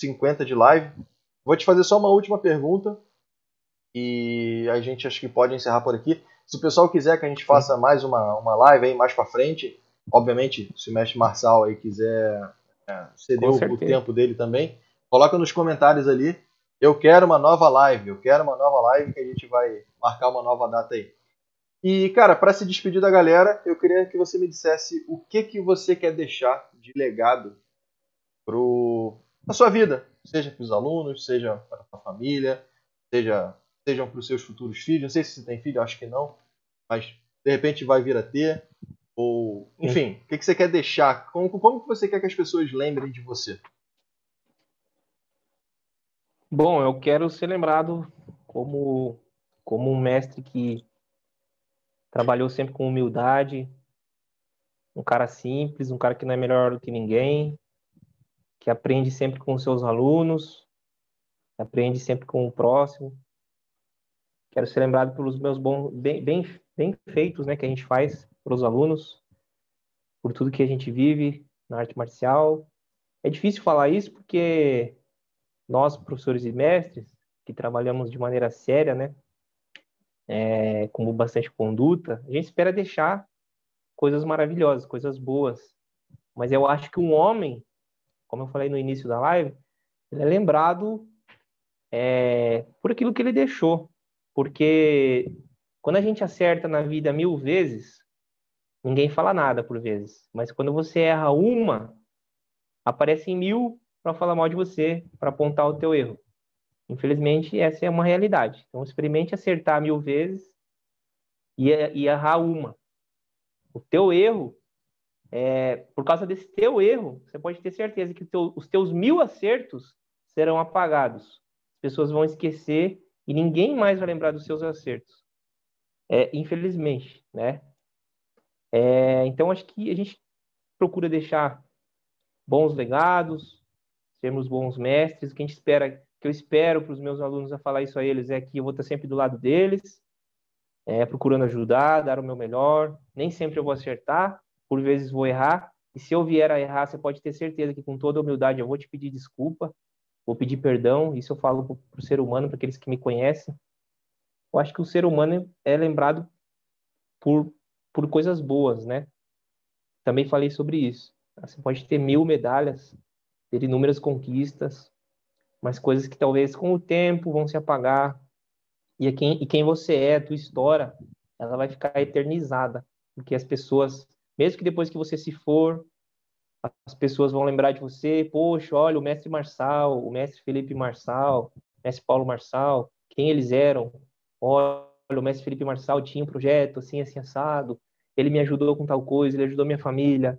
50 de live. Vou te fazer só uma última pergunta e a gente acho que pode encerrar por aqui. Se o pessoal quiser que a gente faça mais uma, uma live aí mais para frente, obviamente, se o mestre Marçal aí quiser é, ceder o, o tempo dele também, coloca nos comentários ali. Eu quero uma nova live, eu quero uma nova live que a gente vai marcar uma nova data aí. E, cara, para se despedir da galera, eu queria que você me dissesse o que que você quer deixar de legado pro, na sua vida, seja para os alunos, seja para a família, seja sejam para os seus futuros filhos. Não sei se você tem filho, acho que não, mas de repente vai vir a ter. Ou, enfim, o que, que você quer deixar? Como, como que você quer que as pessoas lembrem de você? Bom, eu quero ser lembrado como, como um mestre que trabalhou sempre com humildade, um cara simples, um cara que não é melhor do que ninguém, que aprende sempre com os seus alunos, aprende sempre com o próximo. Quero ser lembrado pelos meus bons, bem, bem, bem feitos, né, que a gente faz para os alunos, por tudo que a gente vive, na arte marcial. É difícil falar isso porque nós, professores e mestres, que trabalhamos de maneira séria, né, é, com bastante conduta, a gente espera deixar coisas maravilhosas, coisas boas. Mas eu acho que um homem, como eu falei no início da live, ele é lembrado é, por aquilo que ele deixou. Porque quando a gente acerta na vida mil vezes, ninguém fala nada por vezes. Mas quando você erra uma, aparecem mil para falar mal de você, para apontar o teu erro. Infelizmente, essa é uma realidade. Então, experimente acertar mil vezes e, e errar uma. O teu erro, é, por causa desse teu erro, você pode ter certeza que teu, os teus mil acertos serão apagados. As pessoas vão esquecer e ninguém mais vai lembrar dos seus acertos. É, infelizmente, né? É, então, acho que a gente procura deixar bons legados, sermos bons mestres. O que a gente espera, que eu espero para os meus alunos a falar isso a eles é que eu vou estar sempre do lado deles, é, procurando ajudar, dar o meu melhor. Nem sempre eu vou acertar, por vezes vou errar. E se eu vier a errar, você pode ter certeza que com toda humildade eu vou te pedir desculpa, vou pedir perdão. Isso eu falo para o ser humano, para aqueles que me conhecem. Eu acho que o ser humano é lembrado por, por coisas boas, né? Também falei sobre isso. Você pode ter mil medalhas, ter inúmeras conquistas, mas coisas que talvez com o tempo vão se apagar. E quem, e quem você é, a tua história, ela vai ficar eternizada. Porque as pessoas, mesmo que depois que você se for, as pessoas vão lembrar de você, poxa, olha, o mestre Marçal, o mestre Felipe Marçal, o mestre Paulo Marçal, quem eles eram. Olha, o mestre Felipe Marçal tinha um projeto assim, assim, assado, ele me ajudou com tal coisa, ele ajudou minha família,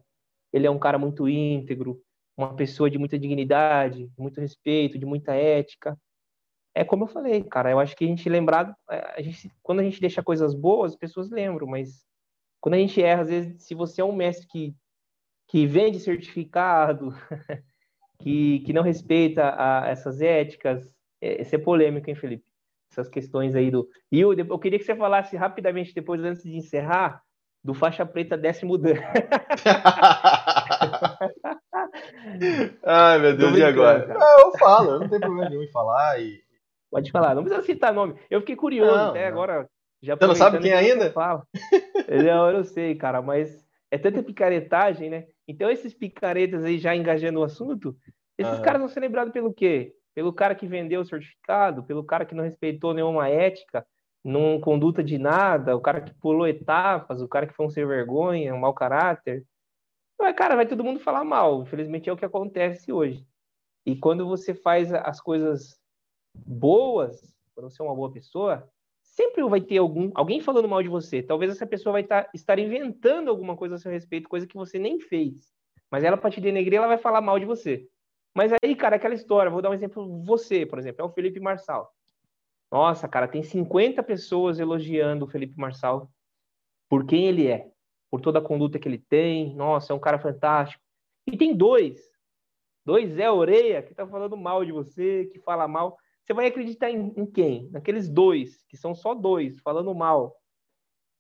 ele é um cara muito íntegro, uma pessoa de muita dignidade, de muito respeito, de muita ética. É como eu falei, cara, eu acho que a gente lembrado, é, a gente, quando a gente deixa coisas boas, as pessoas lembram, mas quando a gente erra, às vezes, se você é um mestre que, que vende certificado, que, que não respeita a, essas éticas, é, isso é polêmico, hein, Felipe? Essas questões aí do. E eu, eu queria que você falasse rapidamente, depois, antes de encerrar, do faixa preta décimo dan. Ai, meu Deus, e agora? Não, eu falo, eu não tenho problema nenhum em falar. E... Pode falar, não precisa citar nome. Eu fiquei curioso não, até não. agora. Já Você não sabe quem ainda? Fala. Não, eu não sei, cara, mas é tanta picaretagem, né? Então, esses picaretas aí já engajando o assunto, esses uhum. caras vão ser lembrados pelo quê? Pelo cara que vendeu o certificado, pelo cara que não respeitou nenhuma ética, não conduta de nada, o cara que pulou etapas, o cara que foi um sem vergonha, um mau caráter. Mas, cara, vai todo mundo falar mal. Infelizmente é o que acontece hoje. E quando você faz as coisas boas, quando você é uma boa pessoa, sempre vai ter algum alguém falando mal de você. Talvez essa pessoa vai tá, estar inventando alguma coisa a seu respeito, coisa que você nem fez. Mas ela, para te denegrir, ela vai falar mal de você. Mas aí, cara, aquela história, vou dar um exemplo. Você, por exemplo, é o Felipe Marçal. Nossa, cara, tem 50 pessoas elogiando o Felipe Marçal por quem ele é, por toda a conduta que ele tem. Nossa, é um cara fantástico. E tem dois. Dois é Oreia, que tá falando mal de você, que fala mal. Você vai acreditar em, em quem? Naqueles dois, que são só dois, falando mal.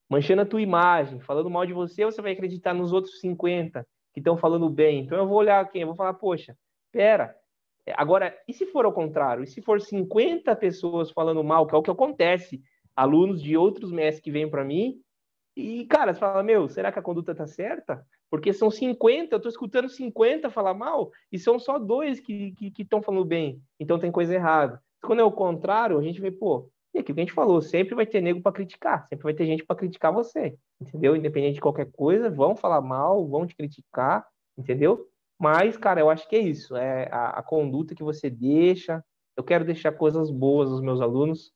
Manchando a tua imagem, falando mal de você, ou você vai acreditar nos outros 50 que estão falando bem? Então eu vou olhar quem? Eu vou falar, poxa, pera, Agora, e se for ao contrário? E se for 50 pessoas falando mal, que é o que acontece, alunos de outros mestres que vêm para mim, e, cara, você fala, meu, será que a conduta tá certa? Porque são 50, eu tô escutando 50 falar mal, e são só dois que estão que, que falando bem. Então tem coisa errada. Quando é o contrário, a gente vê, pô, e aquilo que a gente falou, sempre vai ter nego para criticar, sempre vai ter gente para criticar você, entendeu? Independente de qualquer coisa, vão falar mal, vão te criticar, entendeu? Mas, cara, eu acho que é isso. É a, a conduta que você deixa. Eu quero deixar coisas boas aos meus alunos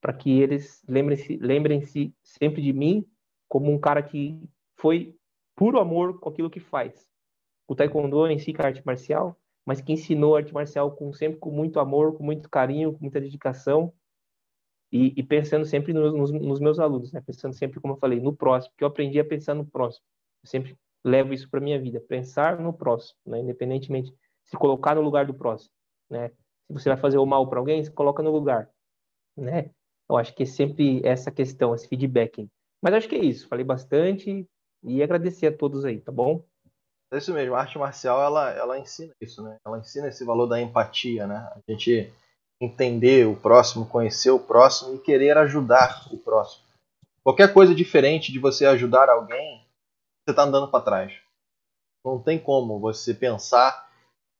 para que eles lembrem-se lembrem -se sempre de mim como um cara que foi puro amor com aquilo que faz. O taekwondo em si, que é arte marcial, mas que ensinou arte marcial com sempre com muito amor, com muito carinho, com muita dedicação e, e pensando sempre nos, nos, nos, meus alunos, né? Pensando sempre, como eu falei, no próximo, porque eu aprendi a pensar no próximo. Eu sempre levo isso para minha vida, pensar no próximo, né? independentemente se colocar no lugar do próximo, né? Se você vai fazer o mal para alguém, se coloca no lugar, né? Eu acho que é sempre essa questão, esse feedback. Mas acho que é isso. Falei bastante e agradecer a todos aí, tá bom? É isso mesmo, a arte marcial ela, ela ensina isso, né? Ela ensina esse valor da empatia, né? A gente entender o próximo, conhecer o próximo e querer ajudar o próximo. Qualquer coisa diferente de você ajudar alguém, você está andando para trás. Não tem como você pensar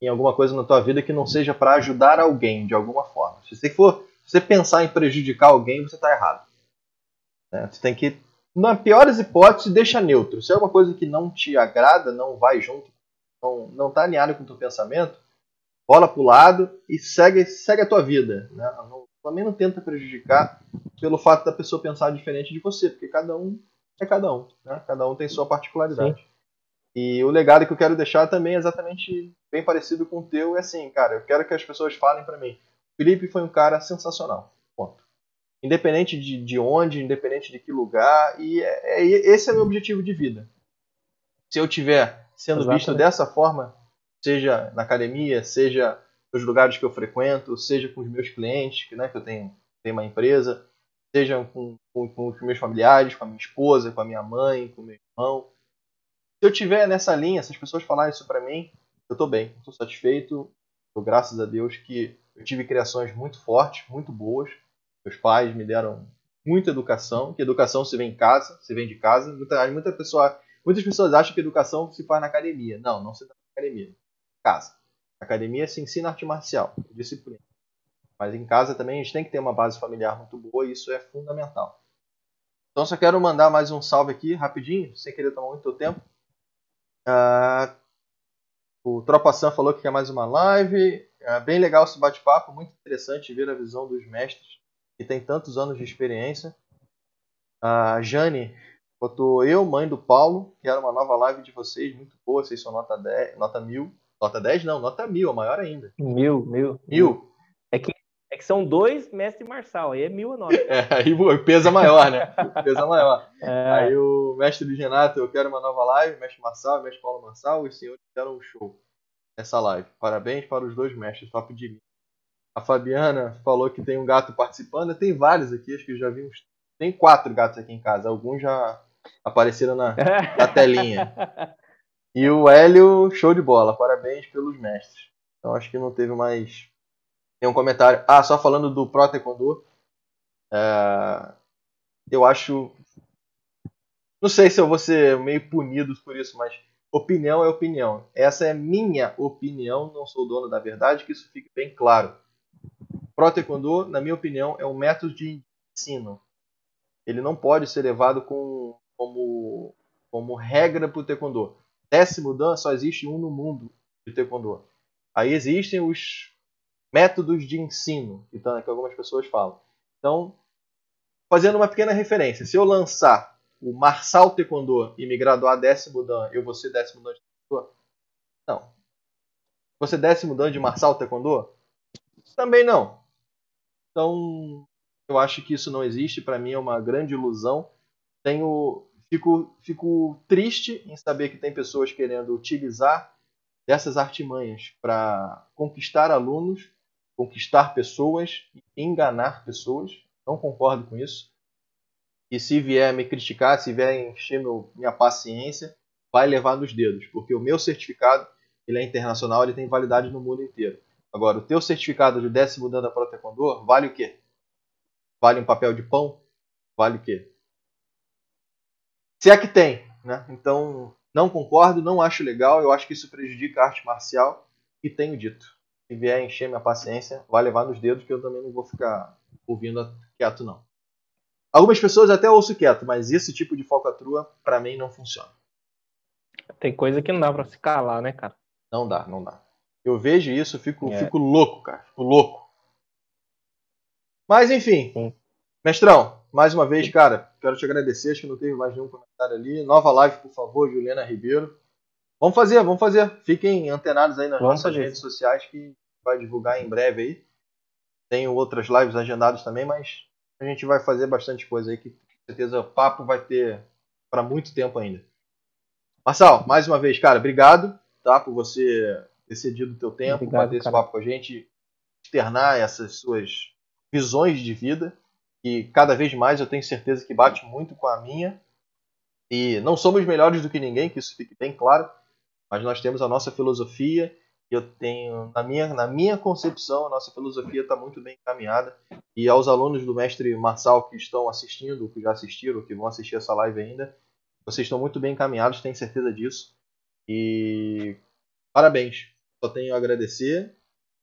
em alguma coisa na tua vida que não seja para ajudar alguém de alguma forma. Se você for, se você pensar em prejudicar alguém, você está errado. Né? Você tem que, na pior das hipóteses, deixa neutro. Se é uma coisa que não te agrada, não vai junto, não não está alinhado com o teu pensamento, bola pro lado e segue, segue a tua vida. Né? Não, também não tenta prejudicar pelo fato da pessoa pensar diferente de você, porque cada um é cada um. Né? Cada um tem sua particularidade. Sim. E o legado que eu quero deixar também é exatamente bem parecido com o teu. É assim, cara, eu quero que as pessoas falem para mim. O Felipe foi um cara sensacional. Ponto. Independente de, de onde, independente de que lugar. E é, é, esse é o meu objetivo de vida. Se eu tiver sendo exatamente. visto dessa forma, seja na academia, seja nos lugares que eu frequento, seja com os meus clientes, que, né, que eu tenho, tenho uma empresa, seja com, com, com, os meus familiares, com a minha esposa, com a minha mãe, com o meu irmão. Se eu tiver nessa linha, se as pessoas falarem isso para mim, eu estou bem, estou satisfeito. Eu, graças a Deus que eu tive criações muito fortes, muito boas. Meus pais me deram muita educação, que educação se vem em casa, se vem de casa. Muita, pessoa, muitas pessoas acham que educação se faz na academia. Não, não se faz na academia casa. academia se ensina arte marcial, disciplina. Mas em casa também a gente tem que ter uma base familiar muito boa e isso é fundamental. Então só quero mandar mais um salve aqui, rapidinho, sem querer tomar muito tempo. Uh, o Tropa Sam falou que quer mais uma live. Uh, bem legal esse bate-papo, muito interessante ver a visão dos mestres que tem tantos anos de experiência. A Jane botou eu, mãe do Paulo, quero uma nova live de vocês, muito boa, vocês são nota, 10, nota mil. Nota 10 não, nota mil, a maior ainda. Mil, mil. Mil. É que, é que são dois mestre marçal, aí é mil a nota. É, aí pesa maior, né? pesa maior. É. Aí o mestre do Renato, eu quero uma nova live, mestre Marçal, mestre Paulo Marçal, os senhores fizeram um show nessa live. Parabéns para os dois mestres, top de mim. A Fabiana falou que tem um gato participando, tem vários aqui, acho que já vi uns. Tem quatro gatos aqui em casa, alguns já apareceram na, na telinha. E o Hélio, show de bola. Parabéns pelos mestres. Então acho que não teve mais nenhum comentário. Ah, só falando do Pro Taekwondo. É... Eu acho. Não sei se eu vou ser meio punido por isso, mas opinião é opinião. Essa é minha opinião, não sou dono da verdade, que isso fique bem claro. Pro Taekwondo, na minha opinião, é um método de ensino. Ele não pode ser levado com, como, como regra para o Taekwondo décimo dan só existe um no mundo de taekwondo. Aí existem os métodos de ensino, então, que algumas pessoas falam. Então, fazendo uma pequena referência, se eu lançar o Marçal Taekwondo e me graduar décimo dan, eu vou ser décimo dan de taekwondo? Não. Você décimo dan de Marçal Taekwondo? Também não. Então, eu acho que isso não existe, para mim é uma grande ilusão. Tenho Fico, fico triste em saber que tem pessoas querendo utilizar dessas artimanhas para conquistar alunos, conquistar pessoas, enganar pessoas. Não concordo com isso. E se vier me criticar, se vier encher meu, minha paciência, vai levar nos dedos, porque o meu certificado ele é internacional, ele tem validade no mundo inteiro. Agora, o teu certificado de décimo dan da Pro Taekwondo vale o quê? Vale um papel de pão? Vale o quê? Se é que tem, né? Então, não concordo, não acho legal, eu acho que isso prejudica a arte marcial e tenho dito. Se vier encher minha paciência, vai levar nos dedos que eu também não vou ficar ouvindo quieto não. Algumas pessoas até ouço quieto, mas esse tipo de falcatrua para mim não funciona. Tem coisa que não dá para se calar, né, cara? Não dá, não dá. Eu vejo isso, fico, é. fico louco, cara, fico louco. Mas enfim, Sim. mestrão, mais uma vez, cara, quero te agradecer. Acho que não teve mais nenhum comentário ali. Nova live, por favor, Juliana Ribeiro. Vamos fazer, vamos fazer. Fiquem antenados aí nas vamos nossas fazer. redes sociais que vai divulgar em breve aí. Tenho outras lives agendadas também, mas a gente vai fazer bastante coisa aí que com certeza o papo vai ter para muito tempo ainda. Marçal, mais uma vez, cara, obrigado, tá, por você ter cedido o teu tempo, obrigado, bater esse papo com a gente, externar essas suas visões de vida que cada vez mais eu tenho certeza que bate muito com a minha. E não somos melhores do que ninguém, que isso fique bem claro, mas nós temos a nossa filosofia eu tenho, na minha, na minha concepção, a nossa filosofia está muito bem encaminhada. E aos alunos do mestre Marçal que estão assistindo, que já assistiram, que vão assistir essa live ainda, vocês estão muito bem encaminhados, tenho certeza disso. E parabéns. Só tenho a agradecer,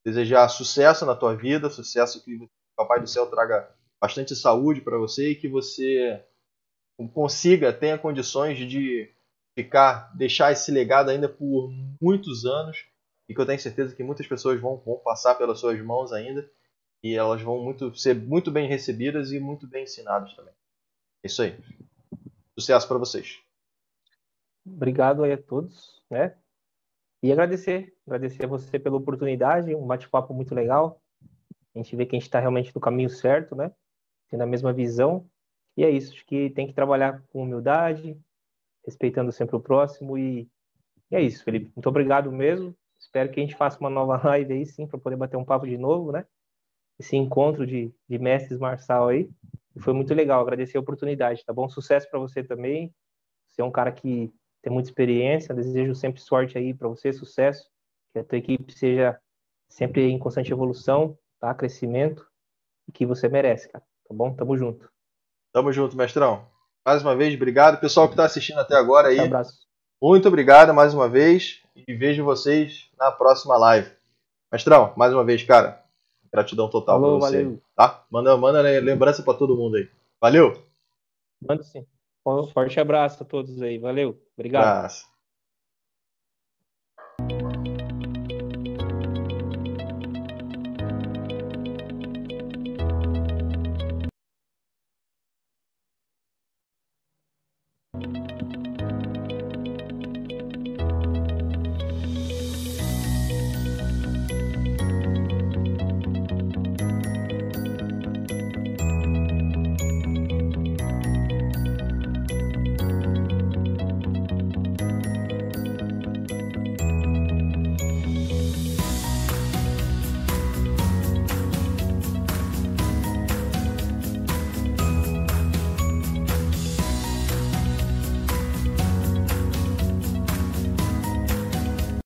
desejar sucesso na tua vida, sucesso que o Papai do Céu traga bastante saúde para você e que você consiga, tenha condições de ficar, deixar esse legado ainda por muitos anos e que eu tenho certeza que muitas pessoas vão, vão passar pelas suas mãos ainda e elas vão muito, ser muito bem recebidas e muito bem ensinadas também. É isso aí. Sucesso para vocês. Obrigado aí a todos, né? E agradecer, agradecer a você pela oportunidade, um bate-papo muito legal. A gente vê que a gente está realmente no caminho certo, né? Tendo a mesma visão. E é isso, acho que tem que trabalhar com humildade, respeitando sempre o próximo e, e é isso, Felipe. Muito obrigado mesmo. Espero que a gente faça uma nova live aí, sim, para poder bater um papo de novo, né? Esse encontro de, de mestres marçal aí. Foi muito legal, agradecer a oportunidade, tá bom? Sucesso para você também. Você é um cara que tem muita experiência, desejo sempre sorte aí para você, sucesso. Que a tua equipe seja sempre em constante evolução, tá? Crescimento, e que você merece, cara. Tá bom? Tamo junto. Tamo junto, mestrão. Mais uma vez, obrigado. Pessoal que está assistindo até agora aí. Um abraço. Muito obrigado mais uma vez e vejo vocês na próxima live. Mestrão, mais uma vez, cara, gratidão total Falou, pra você. Valeu. Tá? Manda, manda lembrança para todo mundo aí. Valeu! Manda sim. Forte abraço a todos aí. Valeu. Obrigado. Abraço.